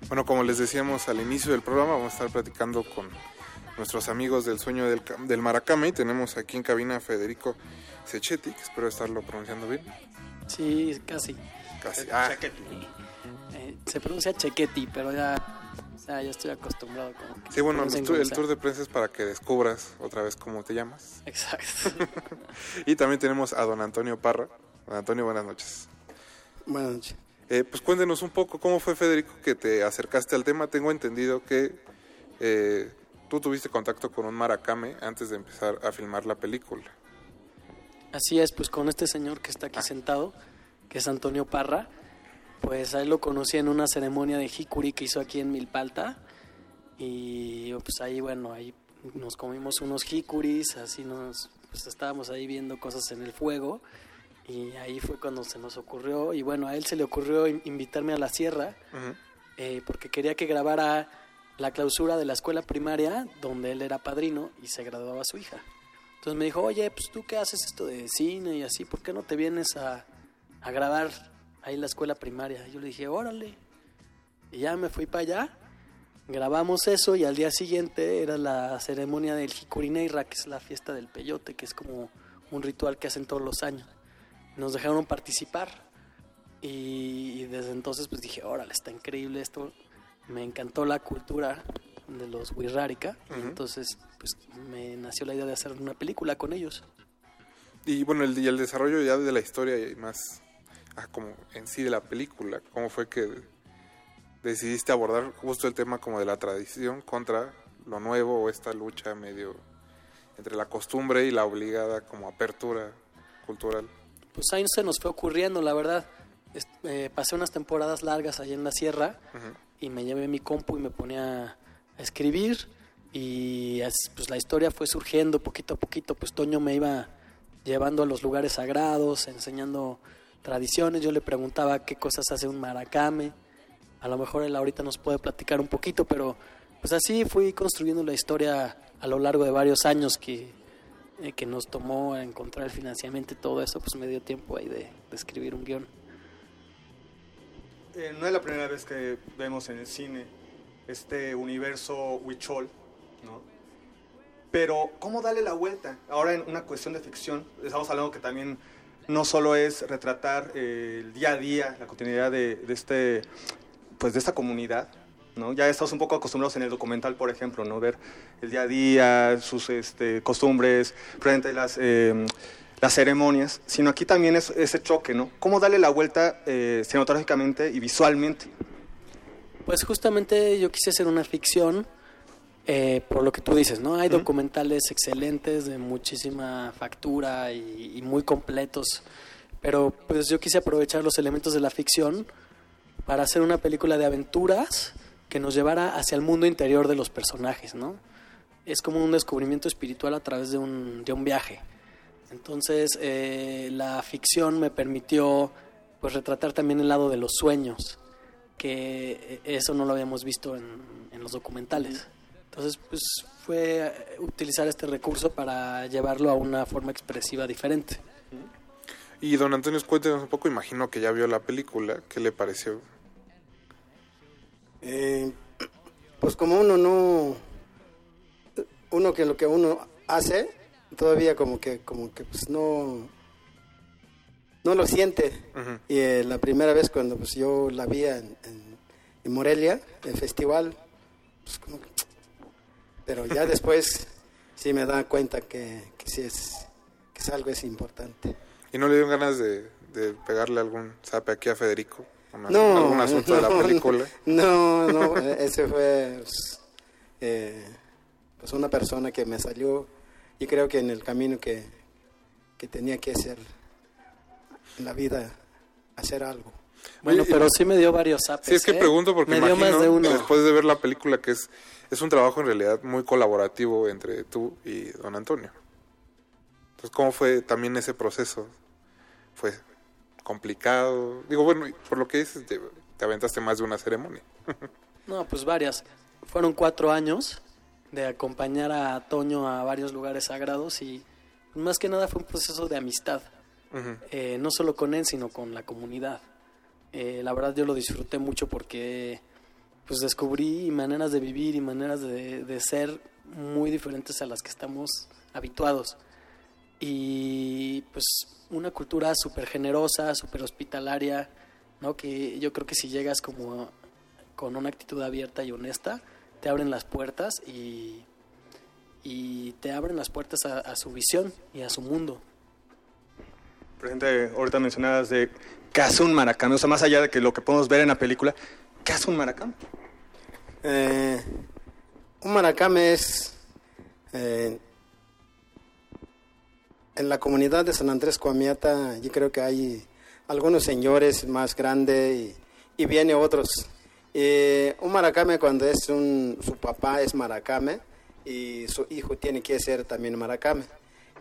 Bueno, como les decíamos al inicio del programa, vamos a estar platicando con nuestros amigos del sueño del, del Maracame y tenemos aquí en cabina a Federico Sechetti, que espero estarlo pronunciando bien. Sí, casi. Casi. Ah, Eh, se pronuncia Chequetti, pero ya, o sea, ya estoy acostumbrado. Como que sí, bueno, el, tour- el sea. tour de prensa es para que descubras otra vez cómo te llamas. Exacto. [laughs] Y también tenemos a don Antonio Parra. Don Antonio, buenas noches. Buenas noches. Eh, pues cuéntenos un poco cómo fue, Federico, que te acercaste al tema. Tengo entendido que eh, tú tuviste contacto con un maracame antes de empezar a filmar la película. Así es, pues con este señor que está aquí sentado, que es Antonio Parra, pues a él lo conocí en una ceremonia de Hikuri que hizo aquí en Milpalta. Y pues ahí, bueno, ahí nos comimos unos Hikuris, así nos, pues estábamos ahí viendo cosas en el fuego. Y ahí fue cuando se nos ocurrió, y bueno, a él se le ocurrió in- invitarme a la sierra, eh, porque quería que grabara la clausura de la escuela primaria, donde él era padrino y se graduaba su hija. Entonces me dijo, oye, pues tú qué haces esto de cine y así, ¿por qué no te vienes a, a grabar ahí en la escuela primaria? Yo le dije, órale. Y ya me fui para allá, grabamos eso y al día siguiente era la ceremonia del Jicurineira, que es la fiesta del peyote, que es como un ritual que hacen todos los años. Nos dejaron participar y, desde entonces pues dije, órale, está increíble esto. Me encantó la cultura de los Wirrárica y Ujú. entonces pues me nació la idea de hacer una película con ellos. Y bueno, el, y el desarrollo ya de la historia y más ah, como en sí de la película, ¿cómo fue que decidiste abordar justo el tema como de la tradición contra lo nuevo o esta lucha medio entre la costumbre y la obligada como apertura cultural? Pues ahí se nos fue ocurriendo, la verdad. Eh, pasé unas temporadas largas allá en la sierra y me llevé mi compu y me ponía a escribir y pues la historia fue surgiendo poquito a poquito, pues Toño me iba llevando a los lugares sagrados, enseñando tradiciones, yo le preguntaba qué cosas hace un maracame, a lo mejor él ahorita nos puede platicar un poquito, pero pues así fui construyendo la historia a lo largo de varios años que, eh, que nos tomó encontrar el financiamiento y todo eso, pues me dio tiempo ahí de, escribir un guion. Eh, no es la primera vez que vemos en el cine este universo Huichol, ¿no? Pero, ¿cómo darle la vuelta? Ahora en una cuestión de ficción, estamos hablando que también no solo es retratar eh, el día a día, la continuidad de, de este, pues de esta comunidad, ¿no? Ya estamos un poco acostumbrados en el documental, por ejemplo, ¿no? Ver el día a día, sus este, costumbres, frente a las, eh, las ceremonias, sino aquí también es ese choque, ¿no? ¿Cómo darle la vuelta eh, cinematográficamente y visualmente? Pues justamente yo quise hacer una ficción eh, por lo que tú dices, ¿no? Hay documentales excelentes de muchísima factura y, y muy completos, pero pues yo quise aprovechar los elementos de la ficción para hacer una película de aventuras que nos llevara hacia el mundo interior de los personajes, ¿no? Es como un descubrimiento espiritual a través de un, de un viaje. Entonces, eh, la ficción me permitió pues retratar también el lado de los sueños, que eso no lo habíamos visto en, en los documentales. Entonces, pues fue eh, utilizar este recurso para llevarlo a una forma expresiva diferente. Y don Antonio, cuéntenos un poco, imagino que ya vio la película, ¿qué le pareció? Eh, pues como uno no, uno que lo que uno hace, todavía como que, como que pues no, no lo siente. Y eh, la primera vez cuando pues yo la vi en, en- en Morelia, el festival, pues como que- pero ya después sí me da cuenta que, que sí es, que es algo es importante. ¿Y no le dieron ganas de, de pegarle algún zape aquí a Federico? Una- No, ¿Algún asunto de la [laughs] no, película? No, no, ese fue pues, eh, pues una persona que me salió y creo que en el camino que, que tenía que hacer en la vida, hacer algo. Bueno, Oye, pero sí me dio varios zapes. Sí, es que ¿eh? pregunto porque me dio imagino, más de uno. después de ver la película, que es, es un trabajo en realidad muy colaborativo entre tú y don Antonio. Entonces, ¿cómo fue también ese proceso? ¿Fue complicado? Digo, bueno, por lo que dices, te, te aventaste más de una ceremonia. [laughs] No, pues varias. Fueron cuatro años de acompañar a Toño a varios lugares sagrados y más que nada fue un proceso de amistad, Ujú. eh, no solo con él, sino con la comunidad. Eh, la verdad yo lo disfruté mucho porque pues descubrí maneras de vivir y maneras de, ser muy diferentes a las que estamos habituados. Y pues una cultura súper generosa, súper hospitalaria, ¿no? que yo creo que si llegas como con una actitud abierta y honesta, te abren las puertas y, y te abren las puertas a, su visión y a su mundo. Presente, ahorita mencionabas de ¿qué hace un maracame? O sea, más allá de que lo que podemos ver en la película, ¿qué hace un maracame? Eh, un maracame es eh, en la comunidad de San Andrés Coamiata, yo creo que hay algunos señores más grandes y, y viene otros. Eh, un maracame cuando es un, su papá es maracame y su hijo tiene que ser también maracame.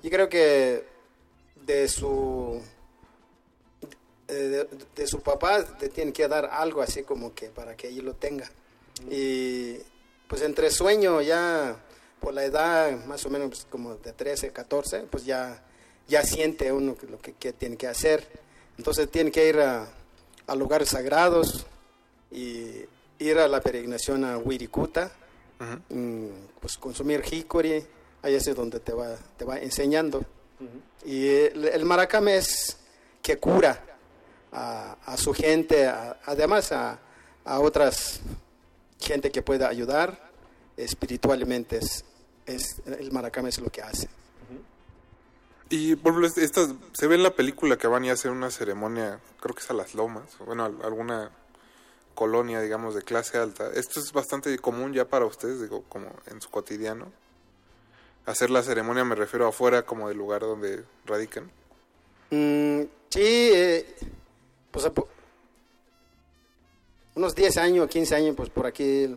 Yo creo que de su eh, de, de su papá te tiene que dar algo así como que para que él lo tenga. Y pues entre sueño ya por la edad más o menos pues, como de 13, 14, pues ya, ya siente uno lo que, que tiene que hacer. Entonces tiene que ir a, a lugares sagrados y ir a la peregrinación a Wirikuta, mm, pues consumir hikori, ahí es donde te va, te va enseñando. Y el, el maracame es que cura a, a su gente, a- además a, a otras gente que pueda ayudar espiritualmente. Es, es, el maracame es lo que hace. Y por ejemplo, esta, se ve en la película que van a hacer una ceremonia, creo que es a las lomas, bueno, al- alguna colonia, digamos, de clase alta. Esto es bastante común ya para ustedes, digo, como en su cotidiano. Hacer la ceremonia me refiero afuera como del lugar donde radican. Mm, sí, eh, pues unos 10 años, 15 años, pues por aquí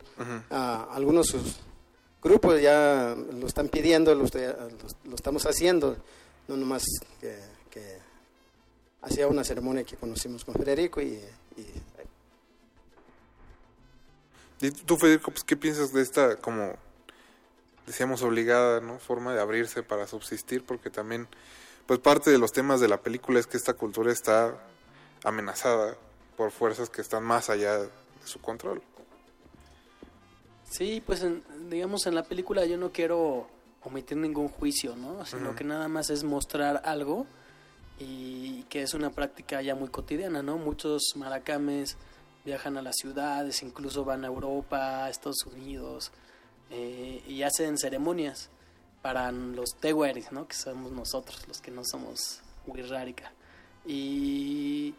ah, algunos sus grupos ya lo están pidiendo, lo estamos haciendo, no nomás que, que hacía una ceremonia que conocimos con Federico y, y ¿Y tú, Federico, pues, qué piensas de esta, como decíamos, obligada, ¿no? Forma de abrirse para subsistir, porque también, pues parte de los temas de la película es que esta cultura está amenazada por fuerzas que están más allá de su control. Sí, pues en- digamos en la película yo no quiero omitir ningún juicio, ¿no? Sino Ujú. que nada más es mostrar algo y que es una práctica ya muy cotidiana, ¿no? Muchos maracames viajan a las ciudades, incluso van a Europa, a Estados Unidos eh, y hacen ceremonias para los tewaris, ¿no? Que somos nosotros, los que no somos Wirrárica. Y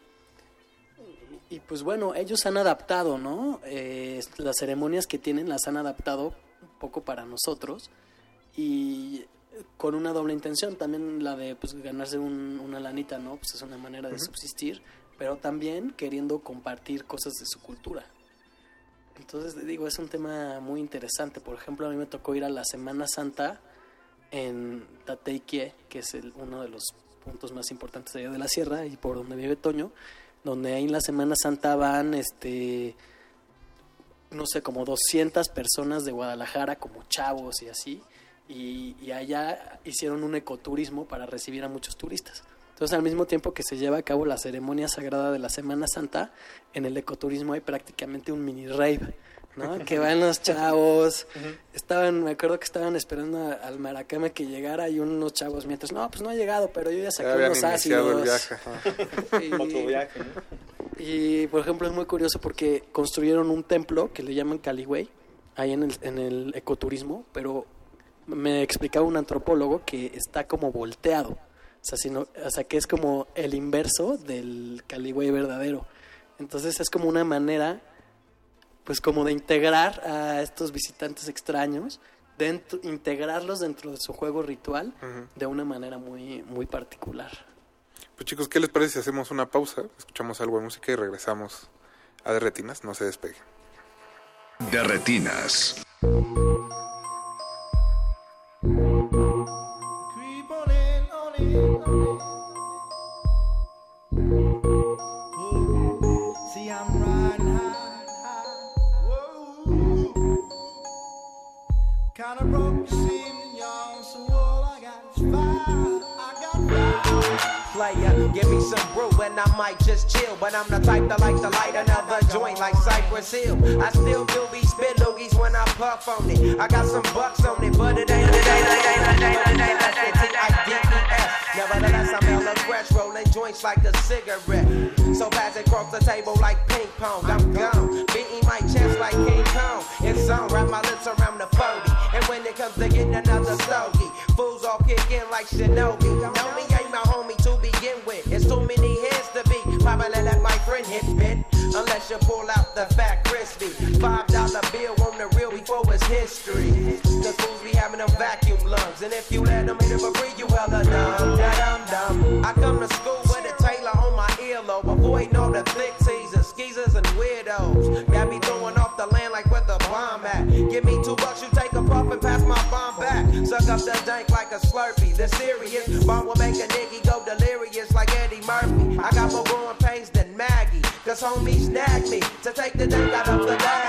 y pues bueno, ellos han adaptado, ¿no? Eh, las ceremonias que tienen las han adaptado un poco para nosotros y con una doble intención, también la de pues ganarse un- una lanita, ¿no? Pues es una manera de subsistir, pero también queriendo compartir cosas de su cultura. Entonces, digo, es un tema muy interesante. Por ejemplo, a mí me tocó ir a la Semana Santa en Tateikie, que es el- uno de los puntos más importantes allá de la sierra y por donde vive Toño, donde ahí en la Semana Santa van, este, no sé, como 200 personas de Guadalajara, como chavos y así, y, y allá hicieron un ecoturismo para recibir a muchos turistas. Entonces, al mismo tiempo que se lleva a cabo la ceremonia sagrada de la Semana Santa, en el ecoturismo hay prácticamente un mini rave, ¿no? Que van los chavos, estaban, me acuerdo que estaban esperando a- al Maracame que llegara y unos chavos mientras, no, pues no ha llegado, pero yo ya saqué Ya unos el ácidos. viaje. [laughs] Y- Otro viaje, y por ejemplo es muy curioso porque construyeron un templo que le llaman Caliway ahí en el, en el ecoturismo, pero me explicaba un antropólogo que está como volteado. O sea, sino- o sea, que es como el inverso del Caliway verdadero. Entonces es como una manera, pues como de integrar a estos visitantes extraños, dentro, integrarlos dentro de su juego ritual de una manera muy, muy particular. Pues chicos, ¿qué les parece si hacemos una pausa? Escuchamos algo de música y regresamos a De Retinas. No se despeguen. De retinas. Creep on in, on in, on in. Player, give me some brew and I might just chill. But I'm the type that like to light another joint like Cypress Hill. I still do be spit loogies when I puff on it. I got some bucks on it, but it ain't it. Nevertheless, I'm hella fresh, rolling joints like a cigarette. So pass it across the table like ping pong. I'm gone, beating my chest like King Kong. It's on, wrap my lips around the 40. And when it comes to getting another stogie, fools all kick in like Shinobi. Only ain't my homie to begin with. It's too many heads to be. Probably let my friend hit bit. Unless you pull out the fat crispy. Five dollar bill on the real before it's history. Cause fools be having them vacuum lungs. And if you let them hit it for free, you hella dumb. Dum dum. I come to school with a Taylor on my earlobe. Avoiding all the flick teasers, skeezers, and weirdos. Got me throwing off the land like where the bomb at. Give me two bucks, you Suck up the dank like a slurpee. The serious bomb will make a nigga go delirious like Eddie Murphy. I got more growing pains than Maggie. Cause homies snag me to take the dank out of the bag.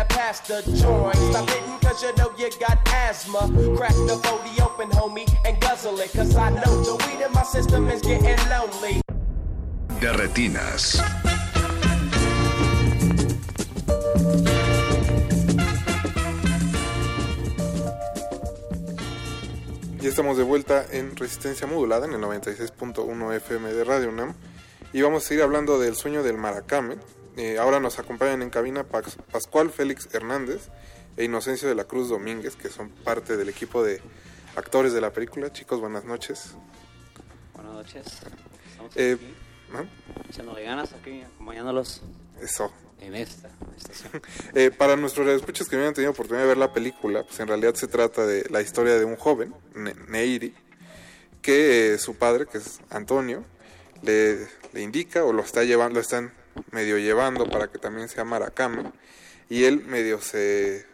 Better pass the joint. Stop hitting cause you know you got asthma. Crack the 40 open, homie, and guzzle it. Cause I know the weed in my system is getting lonely. De retinas. Ya estamos de vuelta en Resistencia Modulada en el 96.1 FM de Radio UNAM y vamos a seguir hablando del sueño del Maracame, Eh, ahora nos acompañan en cabina Pax- Pascual Félix Hernández e Inocencio de la Cruz Domínguez, que son parte del equipo de actores de la película. Chicos, buenas noches. Buenas noches. Estamos Eh, aquí, ¿no? echándole ganas aquí, acompañándolos Eso. en esta estación. [laughs] Eh, para nuestros escuchas que no hayan tenido oportunidad de ver la película, pues en realidad se trata de la historia de un joven, Ne- Neiri, que eh, su padre, que es Antonio, le, le indica o lo está llevando, lo están medio llevando para que también sea Maracame, y él medio se, se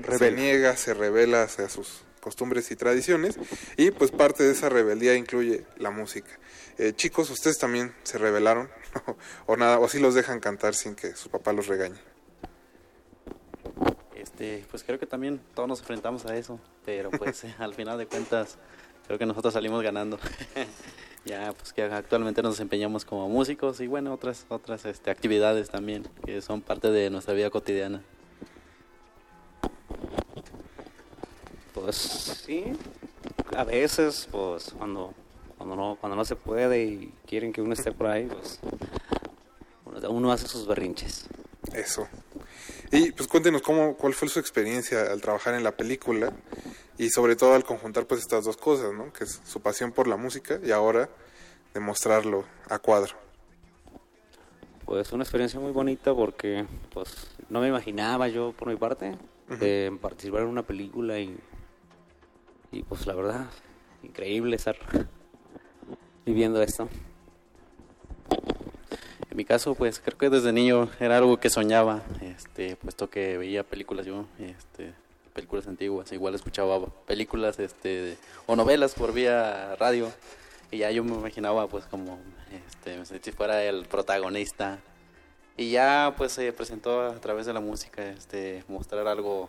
Rebela. niega, se revela hacia sus costumbres y tradiciones, y pues parte de esa rebeldía incluye la música. Eh, chicos, ¿ustedes también se rebelaron? [laughs] o nada, o si los dejan cantar sin que su papá los regañe. Este, pues creo que también todos nos enfrentamos a eso, pero pues [laughs] al final de cuentas creo que nosotros salimos ganando. [laughs] ya pues que actualmente nos desempeñamos como músicos y bueno, otras otras este, actividades también que son parte de nuestra vida cotidiana. Pues sí, a veces, pues cuando, cuando, no, cuando no se puede y quieren que uno esté por ahí, pues uno, hace sus berrinches. Eso. Y pues cuéntenos cómo, cuál fue su experiencia al trabajar en la película y sobre todo al conjuntar pues estas dos cosas, ¿no? Que es su pasión por la música y ahora demostrarlo a cuadro. Pues una experiencia muy bonita porque pues no me imaginaba yo por mi parte de participar en una película y, y pues la verdad, increíble estar viviendo esto. En mi caso, pues creo que desde niño era algo que soñaba, este, puesto que veía películas yo, este, películas antiguas, igual escuchaba películas, este, o novelas por vía radio, y ya yo me imaginaba, pues como, este, si fuera el protagonista, y ya, pues se presentó a través de la música, este, mostrar algo,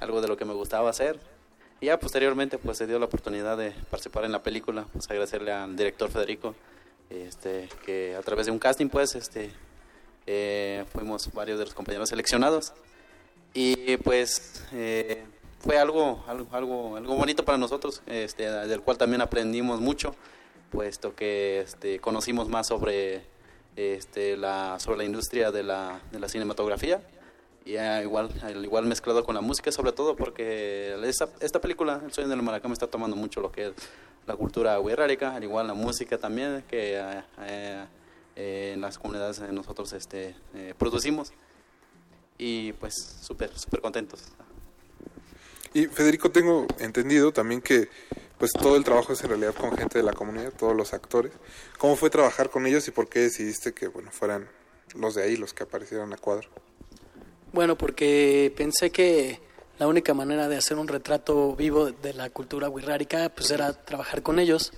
algo de lo que me gustaba hacer. Y ya posteriormente, pues se dio la oportunidad de participar en la película, pues agradecerle al director Federico, este, que a través de un casting, pues, este, eh, fuimos varios de los compañeros seleccionados. Y pues eh, fue algo, algo, algo, algo bonito para nosotros, este, del cual también aprendimos mucho, puesto que este, conocimos más sobre, este, la, sobre la industria de la, de la cinematografía. Y ah, igual, al igual mezclado con la música, sobre todo porque esta, esta película, El sueño del maracame, está tomando mucho lo que es la cultura wixárika, al igual la música también, que ah, eh, eh, en las comunidades nosotros este, eh, producimos. Y pues súper, súper contentos. Y Federico, tengo entendido también que pues todo el trabajo es en realidad con gente de la comunidad, todos los actores. ¿Cómo fue trabajar con ellos y por qué decidiste que bueno fueran los de ahí los que aparecieran a cuadro? Bueno, porque pensé que la única manera de hacer un retrato vivo de la cultura wixárika pues era trabajar con ellos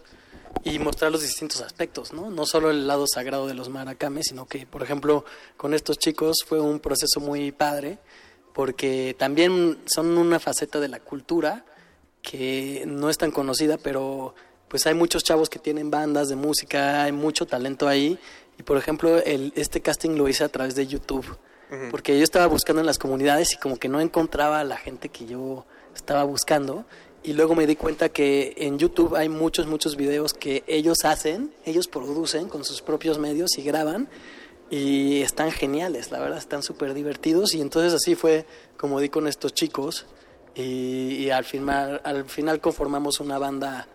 y mostrar los distintos aspectos, ¿no? No solo el lado sagrado de los maracames, sino que, por ejemplo, con estos chicos fue un proceso muy padre porque también son una faceta de la cultura que no es tan conocida, pero pues hay muchos chavos que tienen bandas de música, hay mucho talento ahí y por ejemplo, el, este casting lo hice a través de YouTube porque yo estaba buscando en las comunidades y como que no encontraba a la gente que yo estaba buscando. Y luego me di cuenta que en YouTube hay muchos muchos videos que ellos hacen, ellos producen con sus propios medios y graban y están geniales, la verdad están súper divertidos y entonces así fue como di con estos chicos y, al final al final conformamos una banda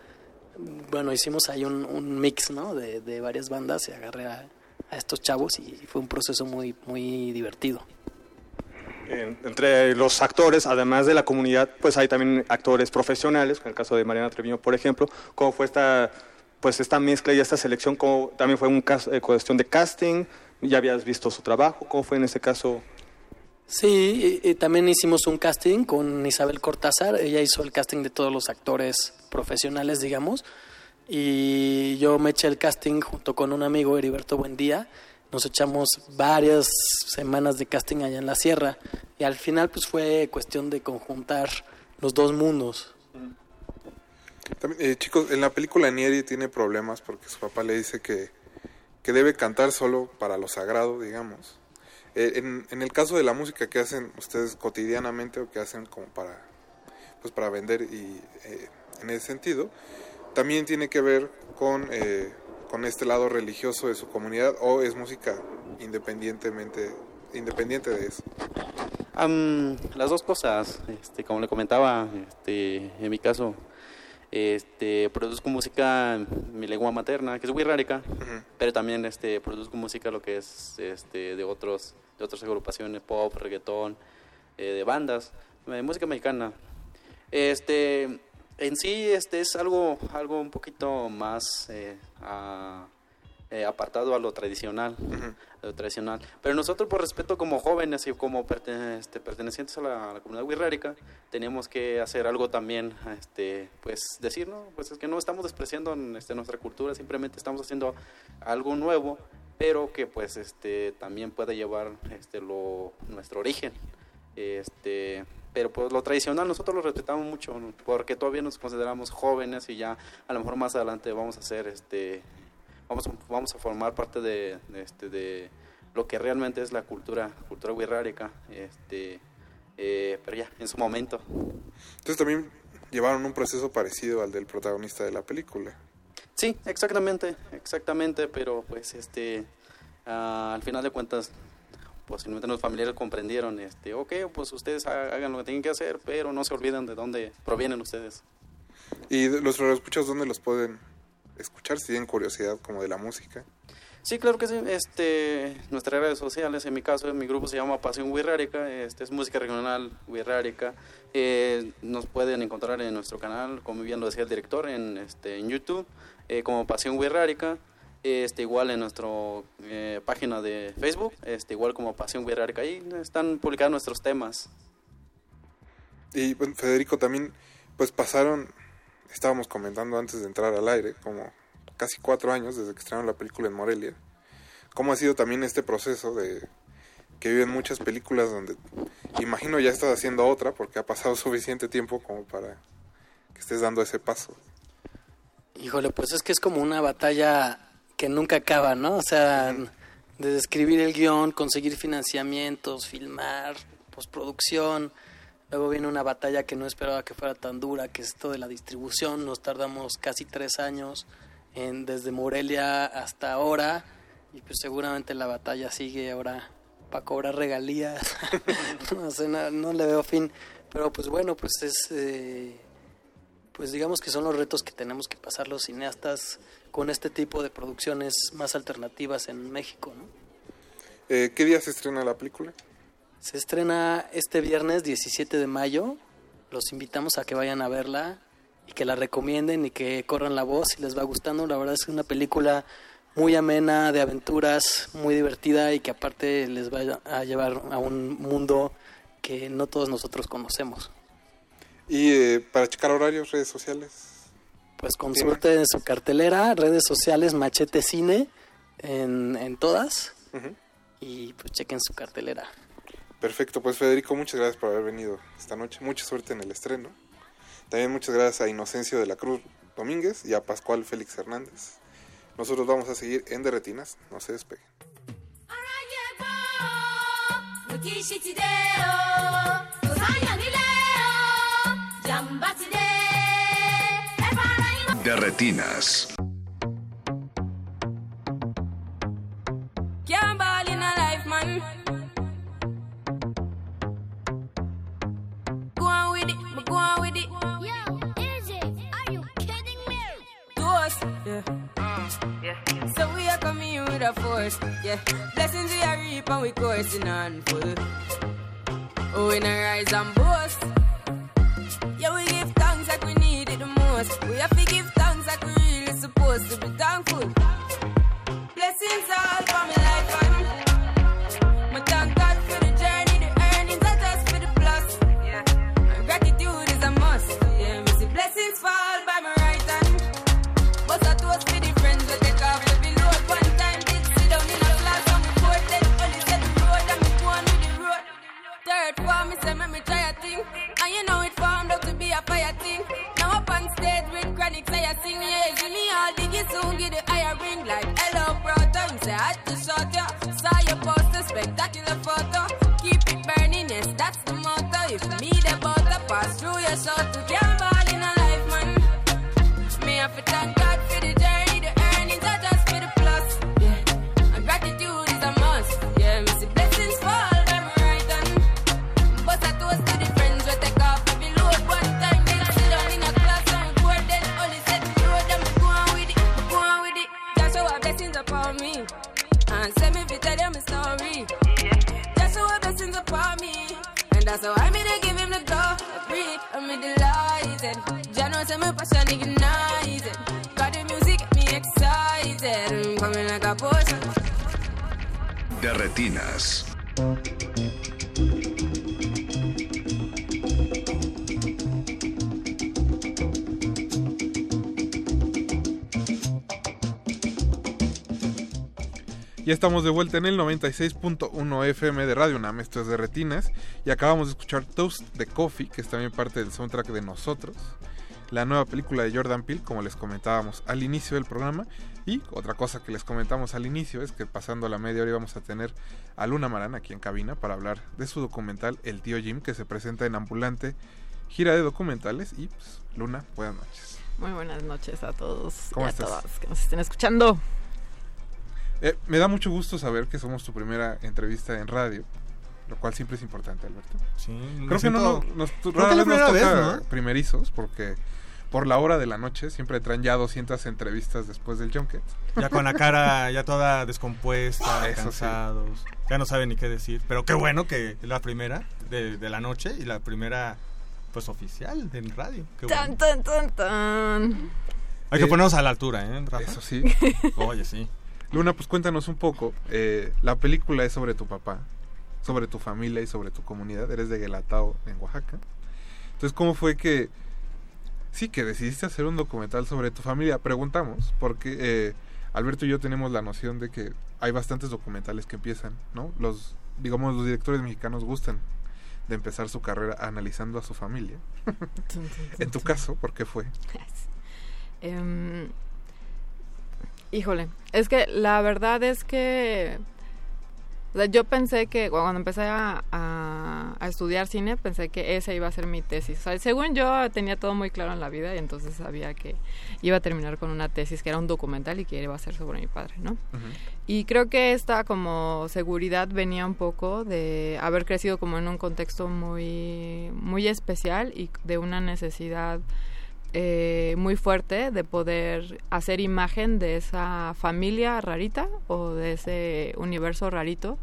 bueno hicimos ahí un, un mix ¿no? de, de varias bandas y agarré a, a estos chavos y fue un proceso muy muy divertido En- entre los actores, además de la comunidad, pues hay también actores profesionales, en el caso de Mariana Treviño, por ejemplo. ¿Cómo fue esta, pues esta mezcla y esta selección? ¿Cómo, ¿También fue una cuestión de casting? ¿Ya habías visto su trabajo? ¿Cómo fue en ese caso? Sí, y, y también hicimos un casting con Isabel Cortázar. Ella hizo el casting de todos los actores profesionales, digamos. Y yo me eché el casting junto con un amigo, Heriberto Buendía. Nos echamos varias semanas de casting allá en la sierra. Y al final, pues fue cuestión de conjuntar los dos mundos. También, eh, chicos, en la película Nieri tiene problemas porque su papá le dice que, que debe cantar solo para lo sagrado, digamos. Eh, en, en el caso de la música que hacen ustedes cotidianamente o que hacen como para, pues para vender y eh, en ese sentido, también tiene que ver con, eh, con este lado religioso de su comunidad o es música independientemente independiente de eso? Las dos cosas, este, como le comentaba, este, en mi caso, este, produzco música en mi lengua materna, que es wixárika, pero también este, produzco música lo que es este, de otros de otras agrupaciones, pop, reggaetón, eh, de bandas, eh, música mexicana. Este, en sí este, es algo, algo un poquito más eh, a- eh, apartado a lo tradicional, a lo tradicional. Pero nosotros por respeto como jóvenes y como este, pertenecientes a la, a la comunidad wixárika, teníamos que hacer algo también, este, pues decir, no, pues es que no estamos despreciando este, nuestra cultura, simplemente estamos haciendo algo nuevo, pero que pues este, también puede llevar este, lo, nuestro origen. Este, pero pues lo tradicional nosotros lo respetamos mucho ¿no? porque todavía nos consideramos jóvenes y ya a lo mejor más adelante vamos a hacer este vamos a, vamos a formar parte de, de, este de lo que realmente es la cultura cultura wixárika este eh, pero ya en su momento Entonces también llevaron un proceso parecido al del protagonista de la película. Sí, exactamente, exactamente, pero pues este, ah, al final de cuentas, posiblemente los familiares comprendieron, este, ok, pues ustedes ha- hagan lo que tienen que hacer, pero no se olviden de dónde provienen ustedes. ¿Y los escuchas dónde los pueden escuchar si tienen curiosidad como de la música? Sí, claro que sí. Este, nuestras redes sociales, en mi caso, mi grupo se llama Pasión Wixárika, este es música regional wixárika. Eh, nos pueden encontrar en nuestro canal, como bien lo decía el director, en, este, en YouTube, eh, como Pasión Wixárika. Este, igual en nuestra página de Facebook, este, igual como Pasión Wixárika. Ahí están publicados nuestros temas. Y bueno, Federico también, pues pasaron, estábamos comentando antes de entrar al aire, como casi cuatro años desde que estrenaron la película en Morelia. ¿Cómo ha sido también este proceso de que viven muchas películas donde imagino ya estás haciendo otra porque ha pasado [laughs] suficiente tiempo como para que estés dando ese paso? Híjole, pues es que es como una batalla que nunca acaba, ¿no? O sea, de escribir el guion, conseguir financiamientos, filmar, postproducción. Luego viene una batalla que no esperaba que fuera tan dura, que es esto de la distribución. Nos tardamos casi tres años en, desde Morelia hasta ahora. Y pues seguramente la batalla sigue ahora para cobrar regalías. [laughs] no sé, no, no le veo fin. Pero pues bueno, pues es... eh, pues digamos que son los retos que tenemos que pasar los cineastas con este tipo de producciones más alternativas en México. ¿no? Eh, ¿Qué día se estrena la película? Se estrena este viernes 17 de mayo. Los invitamos a que vayan a verla y que la recomienden y que corran la voz si les va gustando. La verdad es que es una película muy amena, de aventuras, muy divertida y que aparte les va a llevar a un mundo que no todos nosotros conocemos. Y eh, para checar horarios, redes sociales. Pues consulten su cartelera, redes sociales, Machete Cine, en, en todas. Y pues chequen su cartelera. Perfecto, pues Federico, muchas gracias por haber venido esta noche. Mucha suerte en el estreno. También muchas gracias a Inocencio de la Cruz Domínguez y a Pascual Félix Hernández. Nosotros vamos a seguir en Derretinas. No se despeguen. Derretinas. Can't ball in a life, man. Go on with it, go on with it. Yo, easy. Are you kidding me? To us, mm, yeah. So we are coming in with a force, yeah. Blessings we are reap we coursing on full. Oh, we rise and boast. Yeah, we give thanks like we need it the most. We have Yes, I'll Ya estamos de vuelta en el 96.1 FM de Radio UNAM, esto es de Retinas, y acabamos de escuchar Toast de Coffee, que es también parte del soundtrack de Nosotros, la nueva película de Jordan Peele, como les comentábamos al inicio del programa, y otra cosa que les comentamos al inicio es que pasando a la media hora íbamos a tener a Luna Marán aquí en cabina para hablar de su documental El Tío Jim, que se presenta en Ambulante, gira de documentales, y pues, Luna, buenas noches. Muy buenas noches a todos ¿Cómo y a estás? todas que nos estén escuchando. Eh, me da mucho gusto saber que somos tu primera entrevista en radio, lo cual siempre es importante, Alberto. Sí, Creo que no nos, nos- Creo rara que la vez nos primera toca vez, ¿no? primerizos, porque por la hora de la noche siempre traen ya 200 entrevistas después del Junket. Ya con la cara ya toda descompuesta, Eso sí. cansados, ya no saben ni qué decir. Pero qué bueno que es la primera de, de la noche y la primera, pues oficial en radio. Qué Tan, bueno. tan, tan, tan. Hay que Eh, ponernos a la altura, ¿eh, Rafa? Eso sí. [laughs] Oye, sí. Luna, pues cuéntanos un poco. eh, la película es sobre tu papá, sobre tu familia y sobre tu comunidad. Eres de Guelatao, en Oaxaca. Entonces, ¿cómo fue que... Sí, que decidiste hacer un documental sobre tu familia? Preguntamos, porque eh, Alberto y yo tenemos la noción de que hay bastantes documentales que empiezan, ¿no? Los, digamos, los directores mexicanos gustan de empezar su carrera analizando a su familia. en tu caso, ¿por qué fue? Em, híjole, es que la verdad es que o sea, yo pensé que cuando empecé a, a- a estudiar cine, pensé que esa iba a ser mi tesis. O sea, según yo tenía todo muy claro en la vida y entonces sabía que iba a terminar con una tesis que era un documental y que iba a ser sobre mi padre, ¿no? Y creo que esta como seguridad venía un poco de haber crecido como en un contexto muy, muy especial y de una necesidad eh, muy fuerte de poder hacer imagen de esa familia rarita o de ese universo rarito,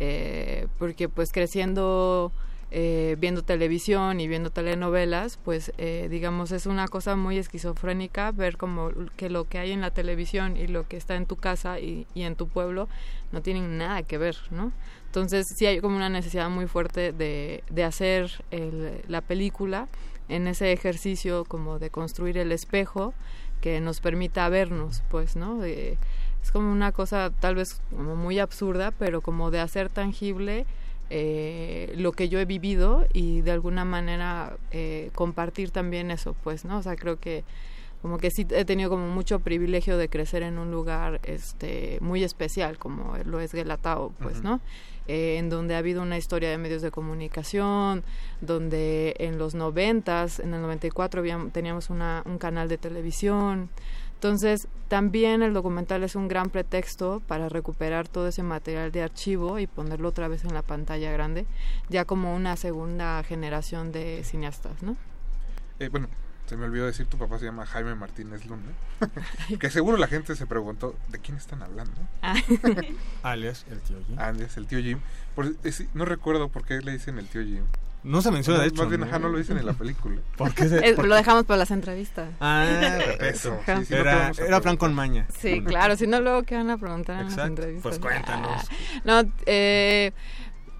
eh, porque pues creciendo eh, viendo televisión y viendo telenovelas, pues eh, digamos es una cosa muy esquizofrénica ver como que lo que hay en la televisión y lo que está en tu casa y, en tu pueblo no tienen nada que ver, ¿no? Entonces sí hay como una necesidad muy fuerte de, de hacer el- la película en ese ejercicio como de construir el espejo que nos permita vernos, pues, ¿no? De- es como una cosa tal vez como muy absurda, pero como de hacer tangible eh, lo que yo he vivido y de alguna manera eh, compartir también eso, pues, ¿no? O sea, creo que como que sí he tenido como mucho privilegio de crecer en un lugar este muy especial como lo es Guelatao, pues. ¿no? Eh, en donde ha habido una historia de medios de comunicación, donde en los noventas, en el 94 habíamos- teníamos una, un canal de televisión. Entonces, también el documental es un gran pretexto para recuperar todo ese material de archivo y ponerlo otra vez en la pantalla grande, ya como una segunda generación de cineastas, ¿no? Eh, bueno, se me olvidó decir, tu papá se llama Jaime Martínez Luna. [laughs] que seguro la gente se preguntó, ¿de quién están hablando? Ah. [laughs] Alias, el tío Jim. Alias, el tío Jim. Por- es- no recuerdo por qué le dicen el tío Jim. No se menciona, No, de hecho, Más bien, ¿no? ajá, no lo dicen en la película. [laughs] ¿Por qué se- por- lo dejamos para las entrevistas. Ah, Eso, sí, sí, no era, era plan con maña. Sí, claro, si no luego qué van a preguntar en las Exacto, entrevistas. pues cuéntanos. Ah, No, eh,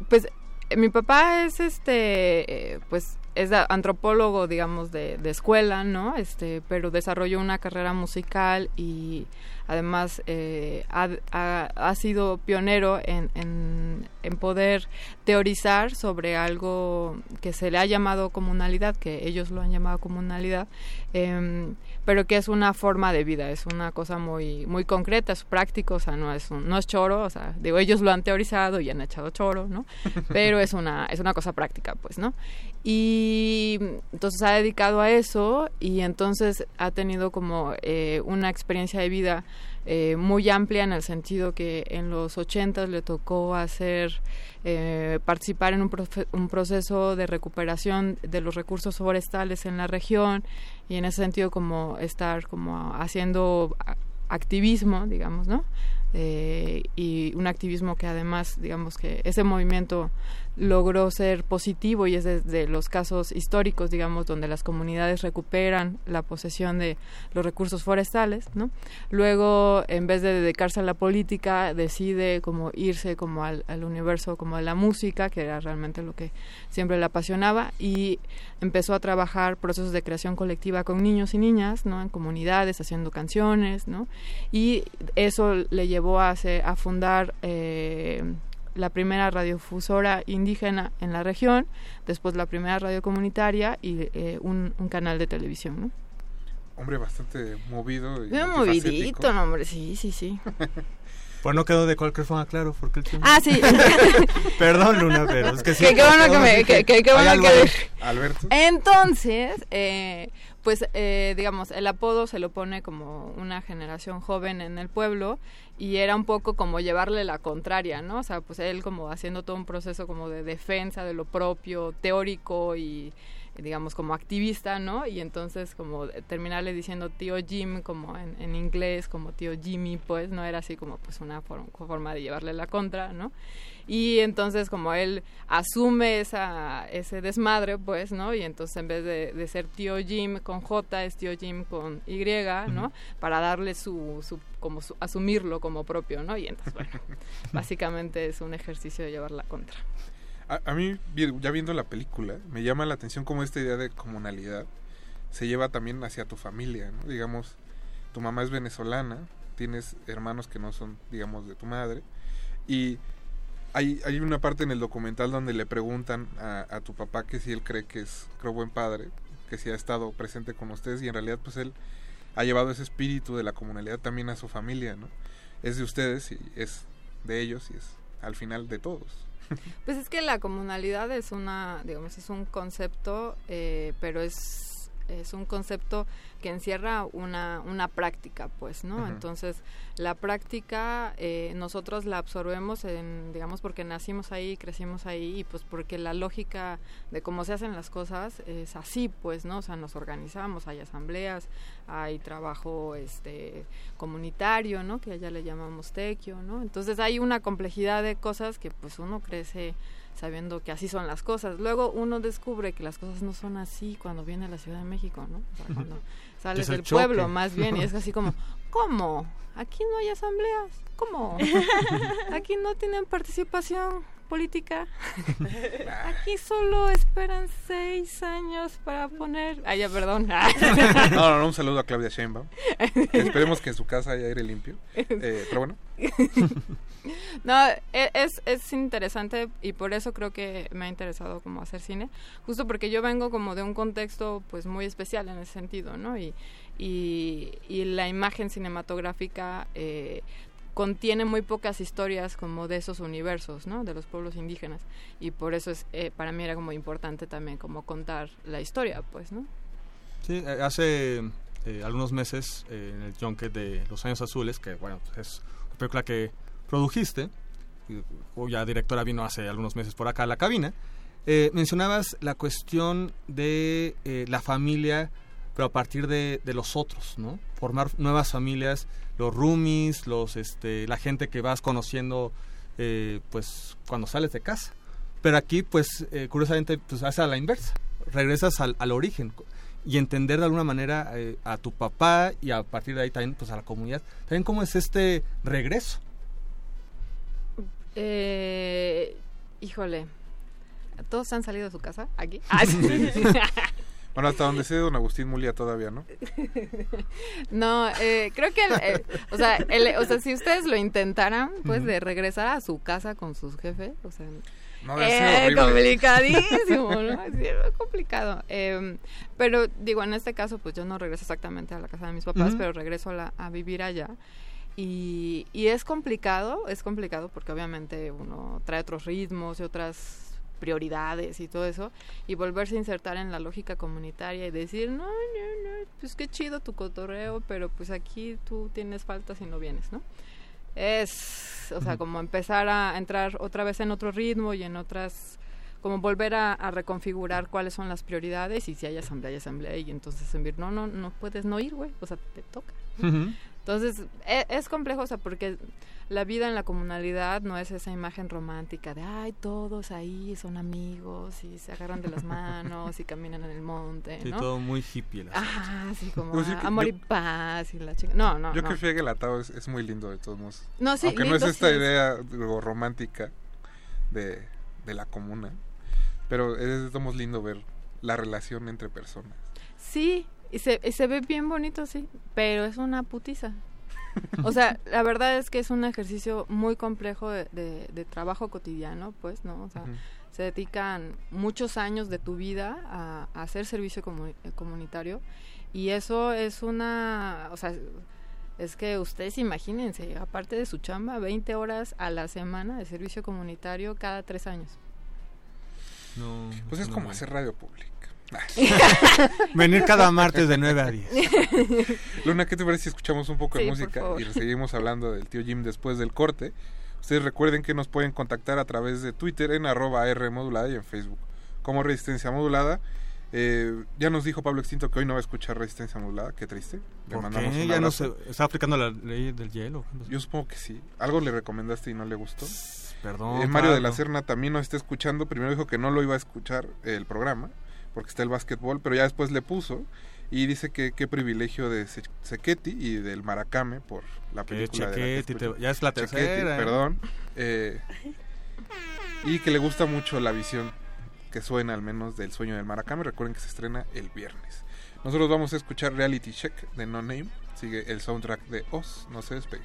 pues eh, mi papá es este, eh, pues es antropólogo, digamos, de, de escuela, ¿no? Este, pero desarrolló una carrera musical y además eh, ha, ha- ha sido pionero en, en, en poder teorizar sobre algo que se le ha llamado comunalidad, que ellos lo han llamado comunalidad, em, pero que es una forma de vida, es una cosa muy muy concreta, es práctico, o sea, no es un- no es choro, o sea, digo, ellos lo han teorizado y han echado choro, ¿no? [laughs] Pero es una es una cosa práctica, pues, ¿no? Y entonces ha dedicado a eso y entonces ha tenido como eh, una experiencia de vida eh, muy amplia en el sentido que en los 80 le tocó hacer eh, participar en un, profe- un proceso de recuperación de los recursos forestales en la región y en ese sentido como estar como haciendo activismo digamos no eh, y un activismo que además, digamos que ese movimiento logró ser positivo y es de, los casos históricos, digamos, donde las comunidades recuperan la posesión de los recursos forestales, ¿no? Luego, en vez de dedicarse a la política, decide como irse como al, al universo como de la música, que era realmente lo que siempre le apasionaba, y empezó a trabajar procesos de creación colectiva con niños y niñas, ¿no? En comunidades, haciendo canciones, ¿no? Y eso le llevó a, hacer- a fundar eh, la primera radiofusora indígena en la región, después la primera radio comunitaria y eh, un, un canal de televisión, ¿no? Hombre bastante movido. y movidito, no, hombre, sí, sí, sí. [laughs] Pues no quedó de cualquier forma claro porque el Ah, sí. [laughs] Perdón, Luna, pero es que sí. Que qué bueno que me- que- que- bueno que- ahí. Alberto. Entonces, eh, pues eh, digamos, el apodo se lo pone como una generación joven en el pueblo y era un poco como llevarle la contraria, ¿no? O sea, pues él como haciendo todo un proceso como de defensa de lo propio, teórico y digamos como activista, ¿no? Y entonces como terminarle diciendo tío Jim como en, en inglés, como tío Jimmy, pues no era así como pues una for- forma de llevarle la contra, ¿no? Y entonces como él asume esa, ese desmadre, pues, ¿no? Y entonces en vez de, de ser tío Jim con J, es tío Jim con Y, ¿no? Ujú. Para darle su, su como su- asumirlo como propio, ¿no? Y entonces, bueno, [laughs] básicamente es un ejercicio de llevar la contra. A, a mí, ya viendo la película, me llama la atención cómo esta idea de comunalidad se lleva también hacia tu familia, ¿no? Digamos, tu mamá es venezolana, tienes hermanos que no son, digamos, de tu madre, y hay, hay una parte en el documental donde le preguntan a, a tu papá que si él cree que es, creo, buen padre, que si ha estado presente con ustedes, y en realidad, pues él ha llevado ese espíritu de la comunalidad también a su familia, ¿no? Es de ustedes y es de ellos y es al final de todos. Pues es que la comunalidad es una, digamos, es un concepto, eh, pero es, es un concepto que encierra una, una práctica, pues, ¿no? Entonces, la práctica eh, nosotros la absorbemos, en, digamos, porque nacimos ahí, crecimos ahí, y pues porque la lógica de cómo se hacen las cosas es así, pues, ¿no? O sea, nos organizamos, hay asambleas, hay trabajo este comunitario, ¿no? Que allá le llamamos tequio, ¿no? Entonces hay una complejidad de cosas que pues uno crece sabiendo que así son las cosas. Luego uno descubre que las cosas no son así cuando viene a la Ciudad de México, ¿no? O sea, [laughs] cuando sales Es el del choque. pueblo más bien y es así como, [laughs] ¿cómo? Aquí no hay asambleas. ¿Cómo? [laughs] Aquí no tienen participación política. [laughs] Aquí solo esperan seis años para poner... Ah, ya, perdón. [laughs] No, no, no, un saludo a Claudia Sheinbaum. que [laughs] esperemos que en su casa haya aire limpio. Eh, pero bueno. No, e- es, es interesante y por eso creo que me ha interesado como hacer cine, justo porque yo vengo como de un contexto pues muy especial en ese sentido, ¿no? Y, y, y la imagen cinematográfica eh, contiene muy pocas historias como de esos universos, ¿no? De los pueblos indígenas y por eso es eh, para mí era como importante también como contar la historia, pues, ¿no? Sí, eh, hace eh, algunos meses eh, en el Junket de Los Años Azules, que bueno, es una película que produjiste, cuya directora vino hace algunos meses por acá a la cabina, eh, mencionabas la cuestión de eh, la familia, pero a partir de, de los otros, ¿no? Formar nuevas familias, los roomies, los, este, la gente que vas conociendo, eh, pues cuando sales de casa. Pero aquí, pues, eh, curiosamente, pues hace a la inversa. Regresas al, al origen y entender de alguna manera eh, a tu papá y a partir de ahí también, pues, a la comunidad. También cómo es este regreso. Eh, híjole, ¿todos han salido de su casa aquí? [laughs] Ah, sí. [laughs] Bueno, hasta donde sé, don Agustín Mulia todavía, ¿no? [laughs] No, eh, creo que, el- eh, o, sea, el- o sea, si ustedes lo intentaran, pues de regresar a su casa con sus jefes, o sea, No, eh, complicadísimo, ¿no? Sí, es complicado. Eh, pero digo, en este caso, pues yo no regreso exactamente a la casa de mis papás, pero regreso a, la- a vivir allá. Y, y es complicado, es complicado porque obviamente uno trae otros ritmos y otras prioridades y todo eso, y volverse a insertar en la lógica comunitaria y decir, no, no, no, pues qué chido tu cotorreo, pero pues aquí tú tienes faltas y no vienes, ¿no? Es, o sea, como empezar a entrar otra vez en otro ritmo y en otras, como volver a, a reconfigurar cuáles son las prioridades y si hay asamblea, hay asamblea y entonces decir, no, no, no puedes no ir, güey, o sea, te toca. ¿no? Ujú. Entonces, e- es, complejo, o sea, porque la vida en la comunalidad no es esa imagen romántica de, ay, todos ahí son amigos y se agarran de las [laughs] manos y caminan en el monte, Sí, ¿no? todo muy hippie. el. Ajá, así como amor yo- y paz y la chica. No, no, Yo no. que fui a Guelatao es, es muy lindo de todos modos. No, sí, Aunque no es lindo esta sí es. idea digo, romántica de, de la comuna, pero es somos lindo ver la relación entre personas. Sí, y se, y se ve bien bonito, sí, pero es una putiza. O sea, la verdad es que es un ejercicio muy complejo de, de- de trabajo cotidiano, pues, ¿no? O sea, se dedican muchos años de tu vida a, a hacer servicio eh, comunitario y eso es una, o sea, es que ustedes imagínense, aparte de su chamba, 20 horas a la semana de servicio comunitario cada tres años. No, Pues es no, como hacer radio pública. [laughs] Venir cada martes de 9 a 10. Luna, ¿qué te parece si escuchamos un poco de Sí, por música y seguimos hablando del tío Jim después del corte? Ustedes recuerden que nos pueden contactar a través de Twitter en arroba R modulada y en Facebook como Resistencia Modulada. Eh, ya nos dijo Pablo Extinto que hoy no va a escuchar Resistencia Modulada, qué triste. Le ¿Por mandamos qué? un ¿Ya no abrazo. se está aplicando la ley del hielo? Yo supongo que sí. Algo le recomendaste y no le gustó. Perdón. Eh, Mario de la. Serna también nos está escuchando. Primero dijo que no lo iba a escuchar el programa porque está el básquetbol, pero ya después le puso y dice que qué privilegio de Se- Seketi y del Maracame por la película. de la te- ya es la perdón. Eh, y que le gusta mucho la visión que suena al menos del sueño del Maracame. Recuerden que se estrena el viernes. Nosotros vamos a escuchar Reality Check de No Name. Sigue el soundtrack de Oz. No se despegue.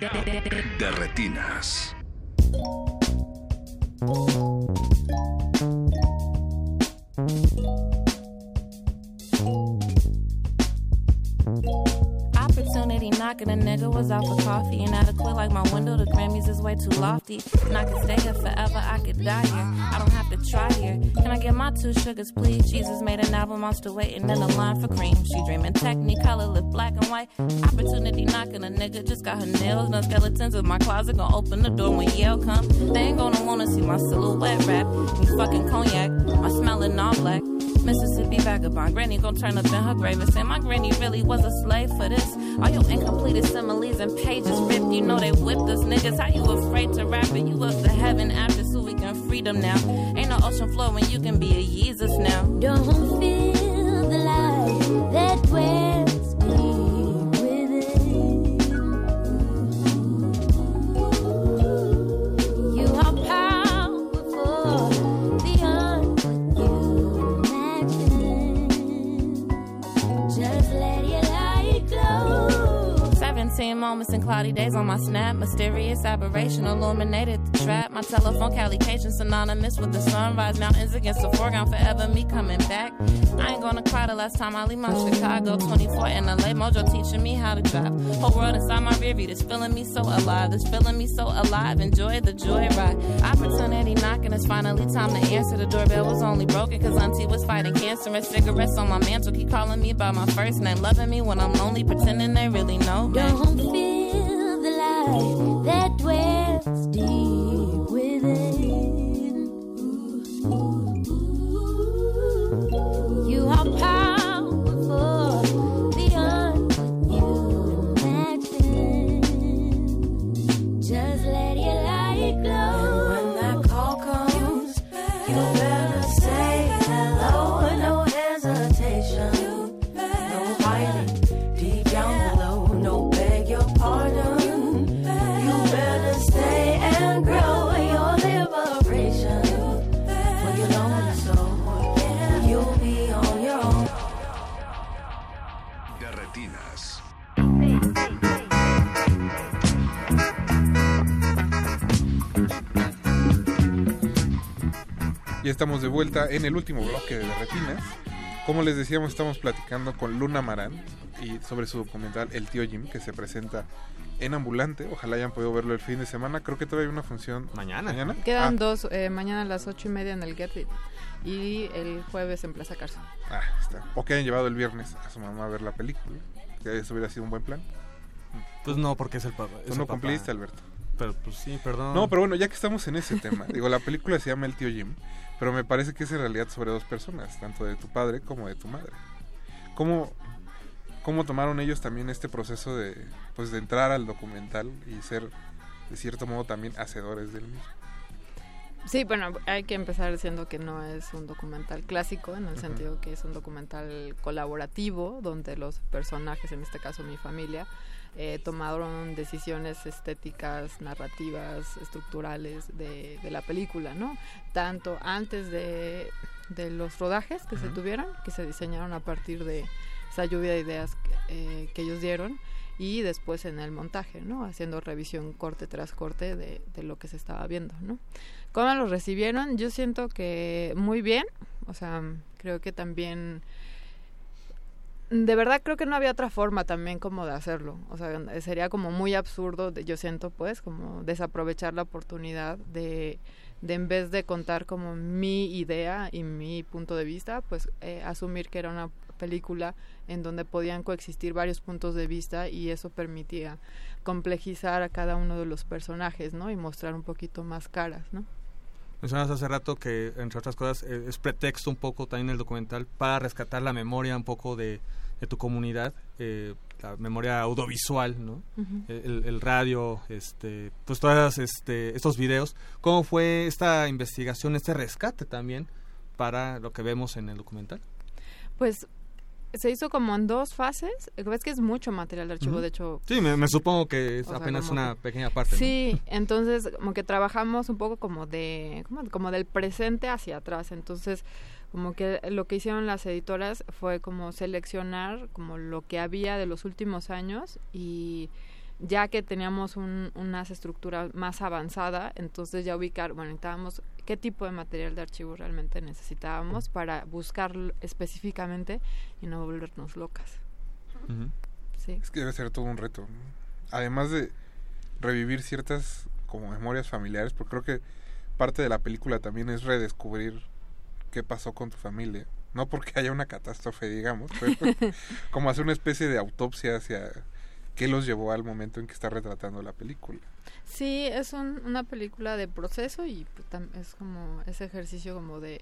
De retinas. Was out for coffee and like my window. The Grammys is way too lofty. And I could stay here forever, I could die here. I don't have to try here. Can I get my two sugars, please? Jesus made an album, I'm still waiting in the line for cream. She dreaming technicolor, lip black and white. Opportunity knocking, a nigga just got her nails done. Skeletons in my closet, gonna open the door when Yale come. They ain't gonna wanna see my silhouette rap. Me fucking cognac, my smelling all black. Mississippi vagabond. Granny gon' turn up in her grave and say my granny really was a slave for this. All your incompleted similes and pages ripped. You know they whipped us niggas. How you afraid to rap it? You up to heaven after so we can freedom now. Ain't no ocean floor when you can be a Jesus now. Don't feel moments and cloudy days on my snap. Mysterious aberration illuminated trap. My telephone calication synonymous with the sunrise. Mountains against the foreground, forever me coming back. I ain't gonna cry the last time I leave my Chicago. 24 in LA, Mojo teaching me how to drive. Whole world inside my rearview, this feeling me so alive. This feeling me so alive. Enjoy the joyride. Opportunity knocking, it's finally time to answer. The doorbell was only broken cause Auntie was fighting cancer. And cigarettes on my mantle keep calling me by my first name. Loving me when I'm lonely, pretending they really know me. Don't feel the light that dwells deep baby. Ya estamos de vuelta en el último bloque de Retinas. Como les decíamos, estamos platicando con Luna Marán y sobre su documental El Tío Jim, que se presenta en Ambulante. Ojalá hayan podido verlo el fin de semana. Creo que todavía hay una función mañana. ¿Mañana? Quedan Ah, dos, eh, mañana a las ocho y media en el Get It y el jueves en Plaza Carson. ah, está. O que hayan llevado el viernes a su mamá a ver la película. Que eso hubiera sido un buen plan. Pues no, porque es el papá. Tú no cumpliste, Alberto. pero pues sí, perdón. No, pero bueno, ya que estamos en ese tema, [laughs] digo, la película se llama El tío Jim, pero me parece que es en realidad sobre dos personas, tanto de tu padre como de tu madre. ¿Cómo, cómo tomaron ellos también este proceso de, pues, de entrar al documental y ser, de cierto modo, también hacedores del mismo? Sí, bueno, hay que empezar diciendo que no es un documental clásico, en el Ujú. sentido que es un documental colaborativo, donde los personajes, en este caso mi familia, eh, tomaron decisiones estéticas, narrativas, estructurales de, de la película, ¿no? Tanto antes de, de los rodajes que se Ujú. tuvieron, que se diseñaron a partir de esa lluvia de ideas que, eh, que ellos dieron, y después en el montaje, ¿no? Haciendo revisión corte tras corte de, de lo que se estaba viendo, ¿no? ¿Cómo lo recibieron? Yo siento que muy bien, o sea, creo que también de verdad creo que no había otra forma también como de hacerlo. O sea, sería como muy absurdo, yo siento pues, como desaprovechar la oportunidad de, de en vez de contar como mi idea y mi punto de vista, pues eh, asumir que era una película en donde podían coexistir varios puntos de vista y eso permitía complejizar a cada uno de los personajes, ¿no? Y mostrar un poquito más caras, ¿no? Mencionabas hace rato que, entre otras cosas, eh, es pretexto un poco también el documental para rescatar la memoria un poco de, de tu comunidad, eh, la memoria audiovisual, ¿no? El, el radio, este, pues todas este, estos videos. ¿Cómo fue esta investigación, este rescate también para lo que vemos en el documental? Pues se hizo como en dos fases. Ves que es mucho material de archivo, de hecho. Sí, me, me supongo que es sea, apenas una que- pequeña parte. ¿no? Sí, entonces como que trabajamos un poco como de como, como del presente hacia atrás. Entonces como que lo que hicieron las editoras fue como seleccionar como lo que había de los últimos años y ya que teníamos un, unas estructuras más avanzada, entonces ya ubicar, bueno, necesitábamos qué tipo de material de archivo realmente necesitábamos para buscar específicamente y no volvernos locas. Sí. Es que debe ser todo un reto. ¿no? Además de revivir ciertas como memorias familiares, porque creo que parte de la película también es redescubrir qué pasó con tu familia. No porque haya una catástrofe, digamos, pero [laughs] como hacer una especie de autopsia hacia qué los llevó al momento en que está retratando la película. Sí, es un- una película de proceso y pues, es como ese ejercicio como de,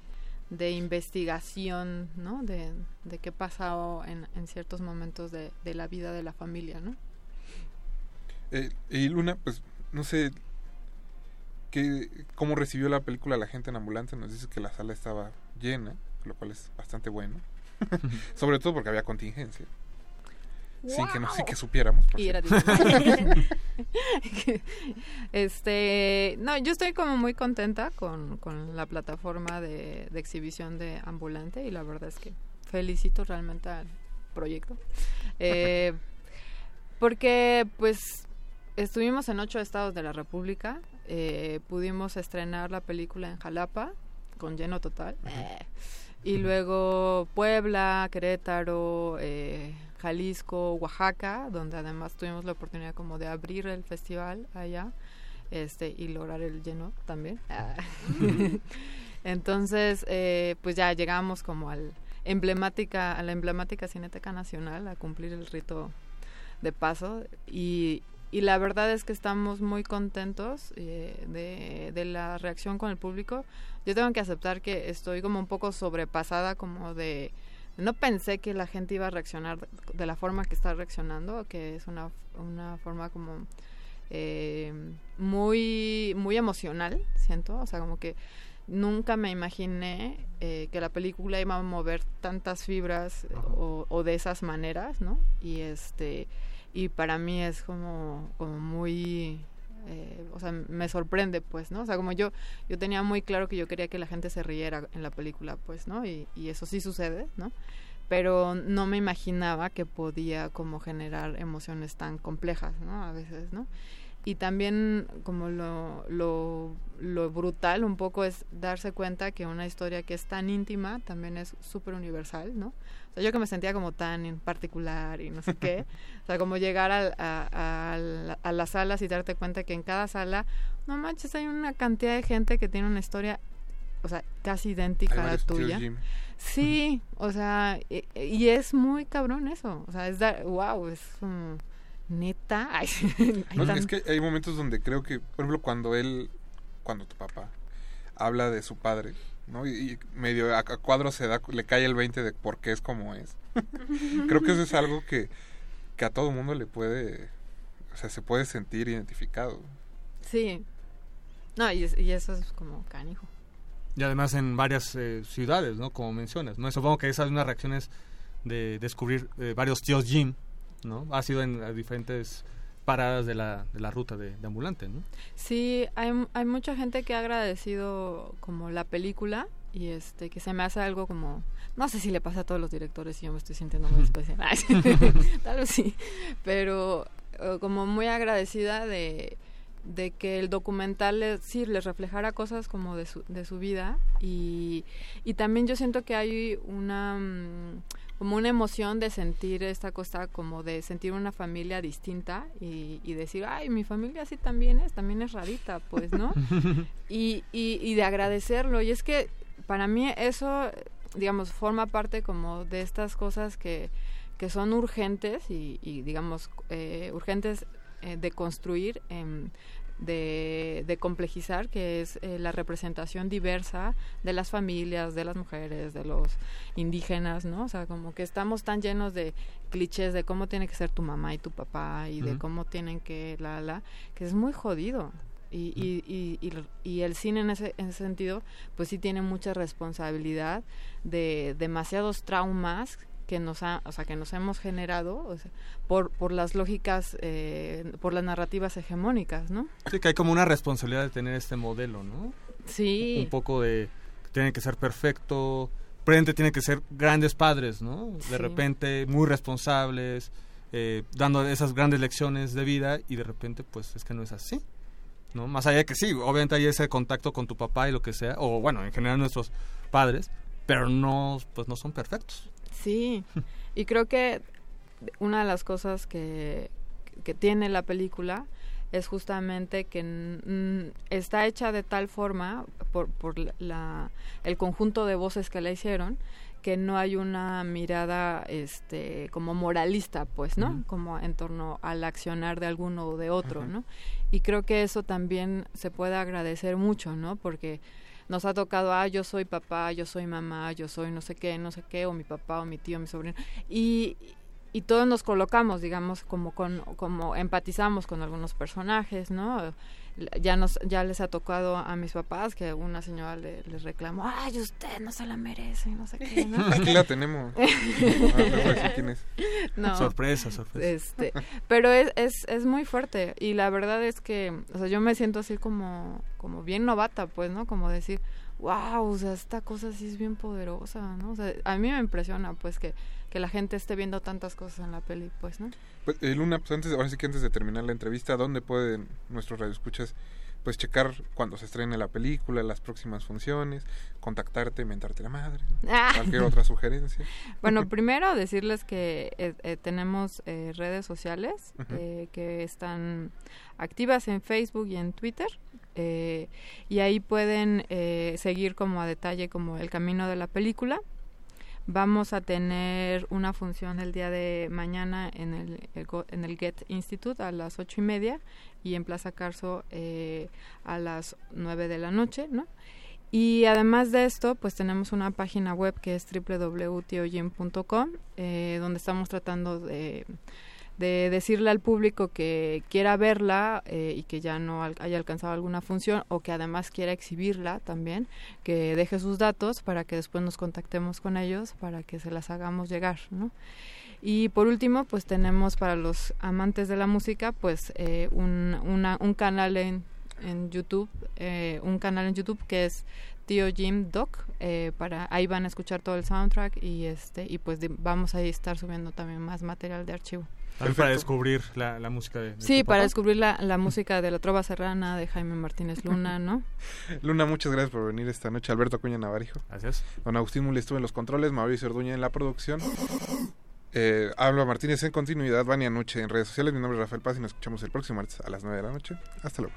de investigación, ¿no? De, de qué pasó en, en ciertos momentos de, de la vida de la familia, ¿no? Eh, y Luna, pues no sé qué, cómo recibió la película la gente en ambulante. Nos dice que la sala estaba llena, lo cual es bastante bueno. [laughs] Sobre todo porque había contingencia. Sin que no sé que supiéramos. por Y era [laughs] [laughs] este, no, yo estoy como muy contenta con, con la plataforma de, de exhibición de Ambulante y la verdad es que felicito realmente al proyecto. Eh, porque pues estuvimos en ocho estados de la República, eh, pudimos estrenar la película en Jalapa con lleno total. Eh, y luego Puebla, Querétaro, eh, Jalisco, Oaxaca, donde además tuvimos la oportunidad como de abrir el festival allá este y lograr el lleno también. [laughs] Entonces, eh, pues ya llegamos como al emblemática, a la emblemática Cineteca Nacional a cumplir el rito de paso y, y la verdad es que estamos muy contentos eh, de, de la reacción con el público. Yo tengo que aceptar que estoy como un poco sobrepasada como de... No pensé que la gente iba a reaccionar de, la forma que está reaccionando, que es una, una forma como eh, muy, muy emocional, siento. O sea, como que nunca me imaginé eh, que la película iba a mover tantas fibras o, o de esas maneras, ¿no? Y este y para mí es como, como muy eh, o sea me sorprende pues no o sea como yo yo tenía muy claro que yo quería que la gente se riera en la película pues no y, y eso sí sucede no pero no me imaginaba que podía como generar emociones tan complejas no a veces no y también como lo, lo, lo brutal un poco es darse cuenta que una historia que es tan íntima también es súper universal, ¿no? O sea, yo que me sentía como tan en particular y no sé qué, [laughs] o sea, como llegar al- a, a a las salas y darte cuenta que en cada sala, no manches, hay una cantidad de gente que tiene una historia, o sea, casi idéntica a la tuya. Sí, o sea, y, y es muy cabrón eso, o sea, es dar, wow, es como Neta. [laughs] Ay, ay, No, tan- es que hay momentos donde creo que, por ejemplo, cuando él, cuando tu papá habla de su padre, ¿no? Y, y medio a, a cuadro se da, le cae el 20 de por qué es como es. [laughs] creo que eso es algo que, que a todo mundo le puede, o sea, se puede sentir identificado. Sí. No, y, es- y eso es como canijo. Y además en varias eh, ciudades, ¿no? Como mencionas, ¿no? Supongo que esas son unas reacciones de descubrir eh, varios tíos Jim, ¿no? Ha sido en diferentes paradas de la, de la ruta de, de ambulante, ¿no? Sí, hay, hay mucha gente que ha agradecido como la película y este que se me hace algo como no sé si le pasa a todos los directores y yo me estoy sintiendo muy especial [laughs] [laughs] tal vez sí pero eh, como muy agradecida de de que el documental les, sí les reflejara cosas como de su, de su vida y, y también yo siento que hay una mm, como una emoción de sentir esta cosa como de sentir una familia distinta y, y decir ay mi familia así también es también es rarita pues no [laughs] y, y, y de agradecerlo. Y es que para mí eso, digamos, forma parte como de estas cosas que, que son urgentes y, y, digamos, eh, urgentes eh, de construir, de, de complejizar, que es eh, la representación diversa de las familias, de las mujeres, de los indígenas, ¿no? O sea, como que estamos tan llenos de clichés de cómo tiene que ser tu mamá y tu papá y de cómo tienen que, la, la, que es muy jodido. Y, y, y, y, y el cine en ese, en ese sentido, pues sí tiene mucha responsabilidad de demasiados traumas que nos ha, o sea, que nos hemos generado o sea, por, por las lógicas, eh, por las narrativas hegemónicas, ¿no? Sí, que hay como una responsabilidad de tener este modelo, ¿no? Sí. Un poco de tiene que ser perfecto, frente tiene que ser grandes padres, ¿no? De Sí. repente muy responsables, eh, dando esas grandes lecciones de vida y de repente pues es que no es así. ¿no? Más allá de que sí, obviamente hay ese contacto con tu papá y lo que sea, o bueno, en general nuestros padres, pero no, pues no son perfectos. Sí, [laughs] y creo que una de las cosas que, que tiene la película es justamente que mm, está hecha de tal forma por, por la, el conjunto de voces que la hicieron que no hay una mirada este como moralista pues no como en torno al accionar de alguno o de otro no y creo que eso también se puede agradecer mucho no porque nos ha tocado, ah, yo soy papá, yo soy mamá, yo soy no sé qué, no sé qué, o mi papá, o mi tío, mi sobrino. Y, y todos nos colocamos, digamos, como, con, como empatizamos con algunos personajes, ¿no? Ya, nos, ya les ha tocado a mis papás que una señora le- les reclamó, ay, usted no se la merece, no sé qué, ¿no? [laughs] Aquí la tenemos. [laughs] Ah, decir quién es. No. Sorpresa, sorpresa. Este, pero es, es, es muy fuerte y la verdad es que, o sea, yo me siento así como, como bien novata, pues, ¿no? Como decir, wow, o sea, esta cosa sí es bien poderosa, ¿no? O sea, a mí me impresiona, pues, que, que la gente esté viendo tantas cosas en la peli, pues, ¿no? Pues, eh, Luna, pues antes, ahora sí que antes de terminar la entrevista, ¿dónde pueden nuestros radioescuchas pues checar cuando se estrene la película, las próximas funciones, contactarte, mentarte la madre, Ah. cualquier otra sugerencia? [laughs] Bueno, [laughs] primero decirles que eh, eh, tenemos eh, redes sociales eh, que están activas en Facebook y en Twitter. eh, y ahí pueden eh, seguir como a detalle como el camino de la película. Vamos a tener una función el día de mañana en el, el en el Get Institute a las ocho y media y en Plaza Carso eh, a las nueve de la noche, ¿no? Y además de esto, pues tenemos una página web que es www.tiojim.com, eh, donde estamos tratando de, de decirle al público que quiera verla eh, y que ya no haya alcanzado alguna función o que además quiera exhibirla también, que deje sus datos para que después nos contactemos con ellos para que se las hagamos llegar, ¿no? Y por último, pues tenemos para los amantes de la música, pues eh, un, un canal en, en YouTube, eh, un canal en YouTube que es Tío Jim Doc, para ahí van a escuchar todo el soundtrack y este y pues vamos a estar subiendo también más material de archivo. También para descubrir la, la música de, de Sí, tu para descubrir la, la música de la Trova Serrana, de Jaime Martínez Luna, ¿no? [laughs] Luna, muchas gracias por venir esta noche. Alberto Acuña Navarijo. Gracias. Don Agustín Muli estuvo en los controles, Mauricio Orduña en la producción. Eh, Habla Martínez en continuidad, Vania Noche en redes sociales. Mi nombre es Rafael Paz y nos escuchamos el próximo martes a las 9 de la noche. Hasta luego.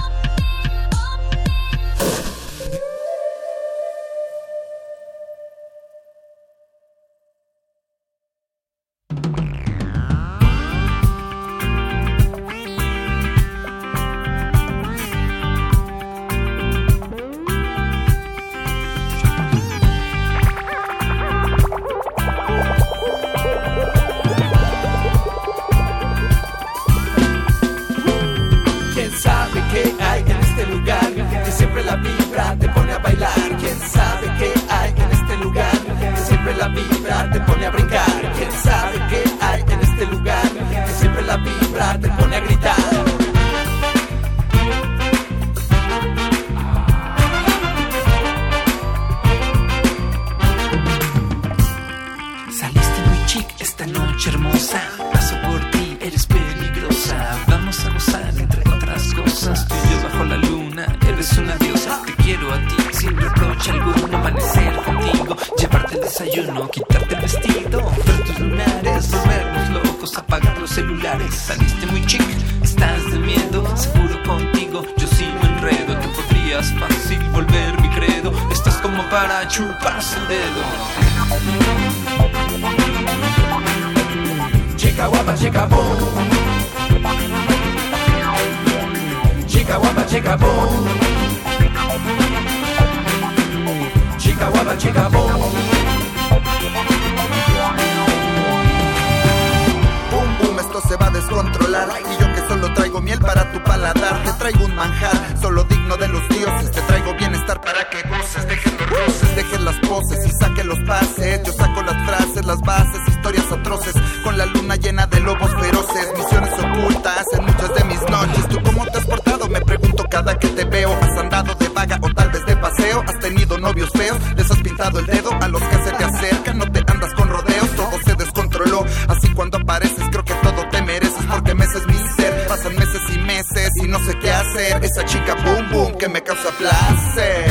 que me causa placer.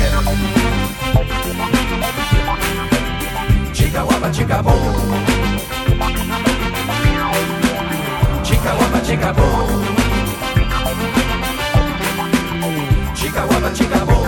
Chica guapa, chica boom. Chica guapa, chica boom. Chica guapa, chica boom.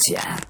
Resistencia.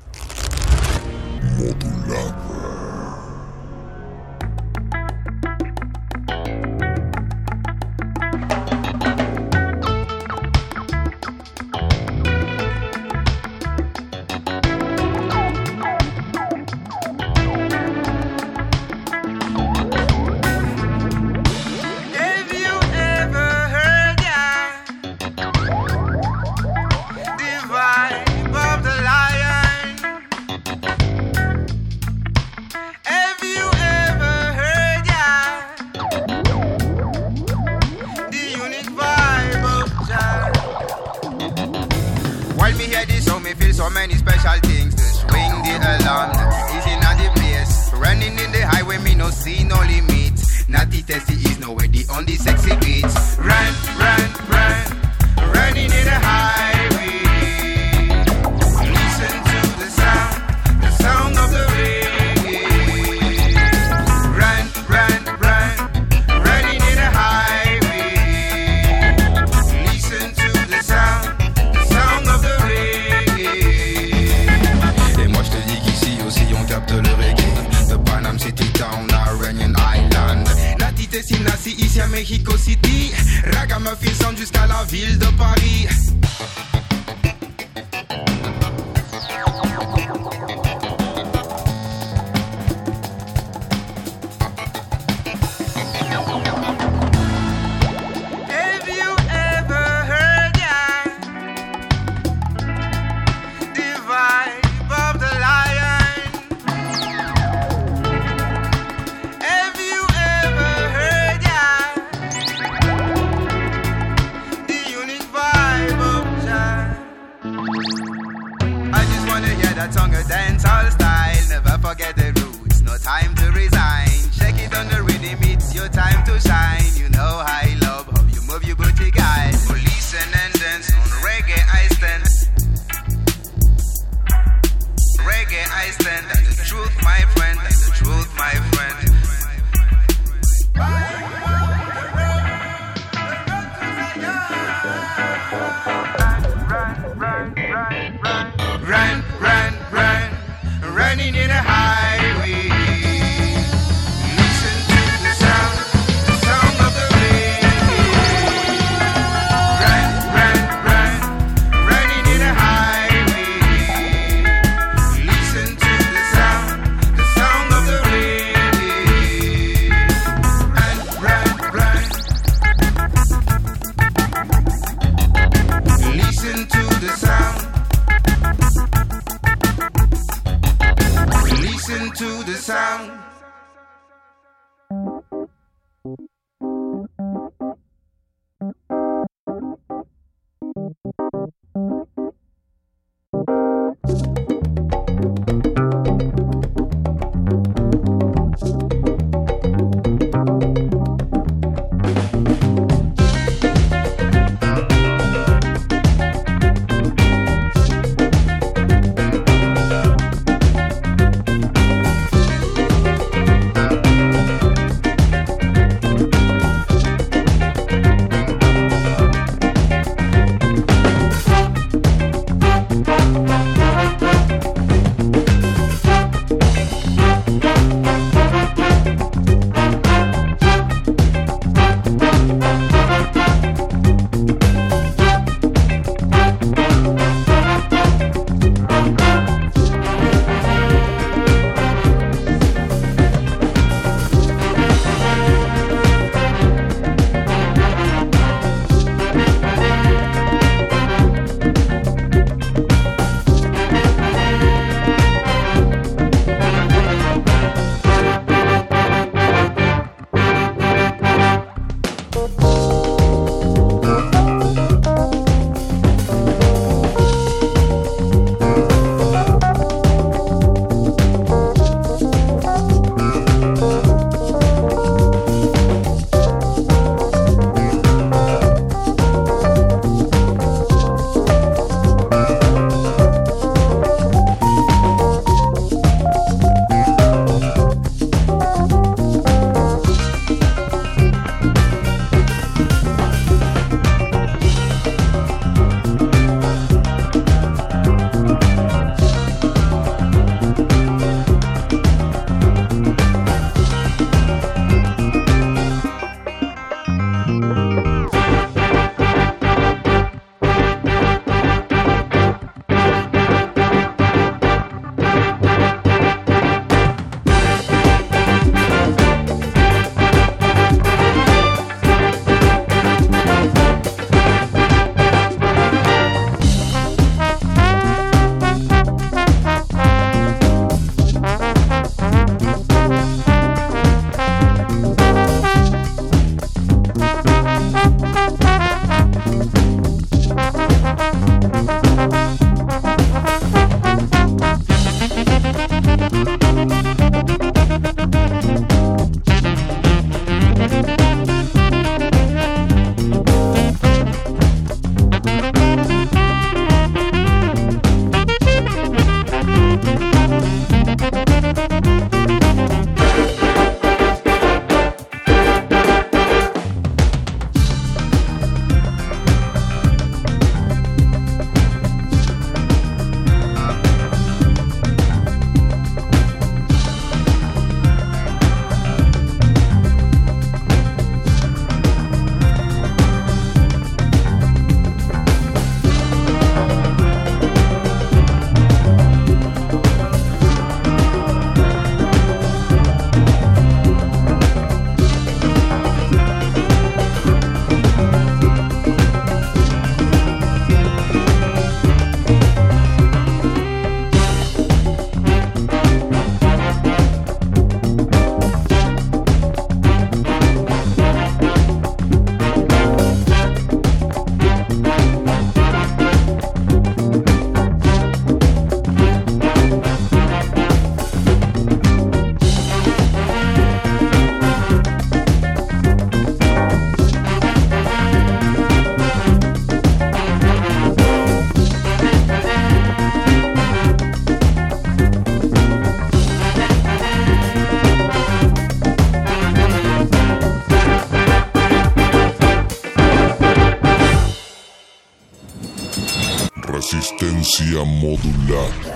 Resistencia modulada.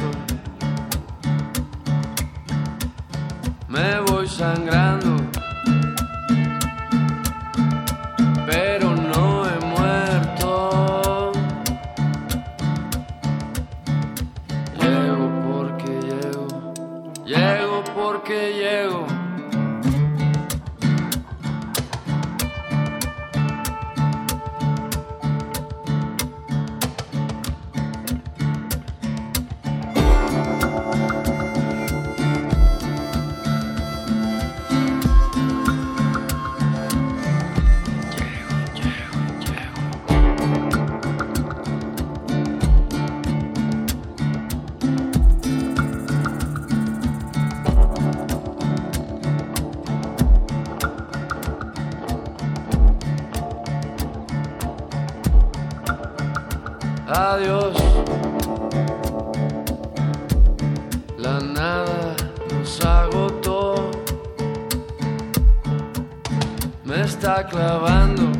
Al Adiós. La nada nos agotó. Me está clavando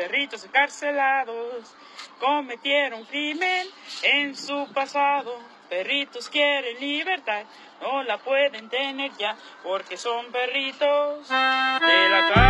perritos encarcelados, cometieron crimen en su pasado. Perritos quieren libertad, no la pueden tener ya, porque son perritos de la cárcel.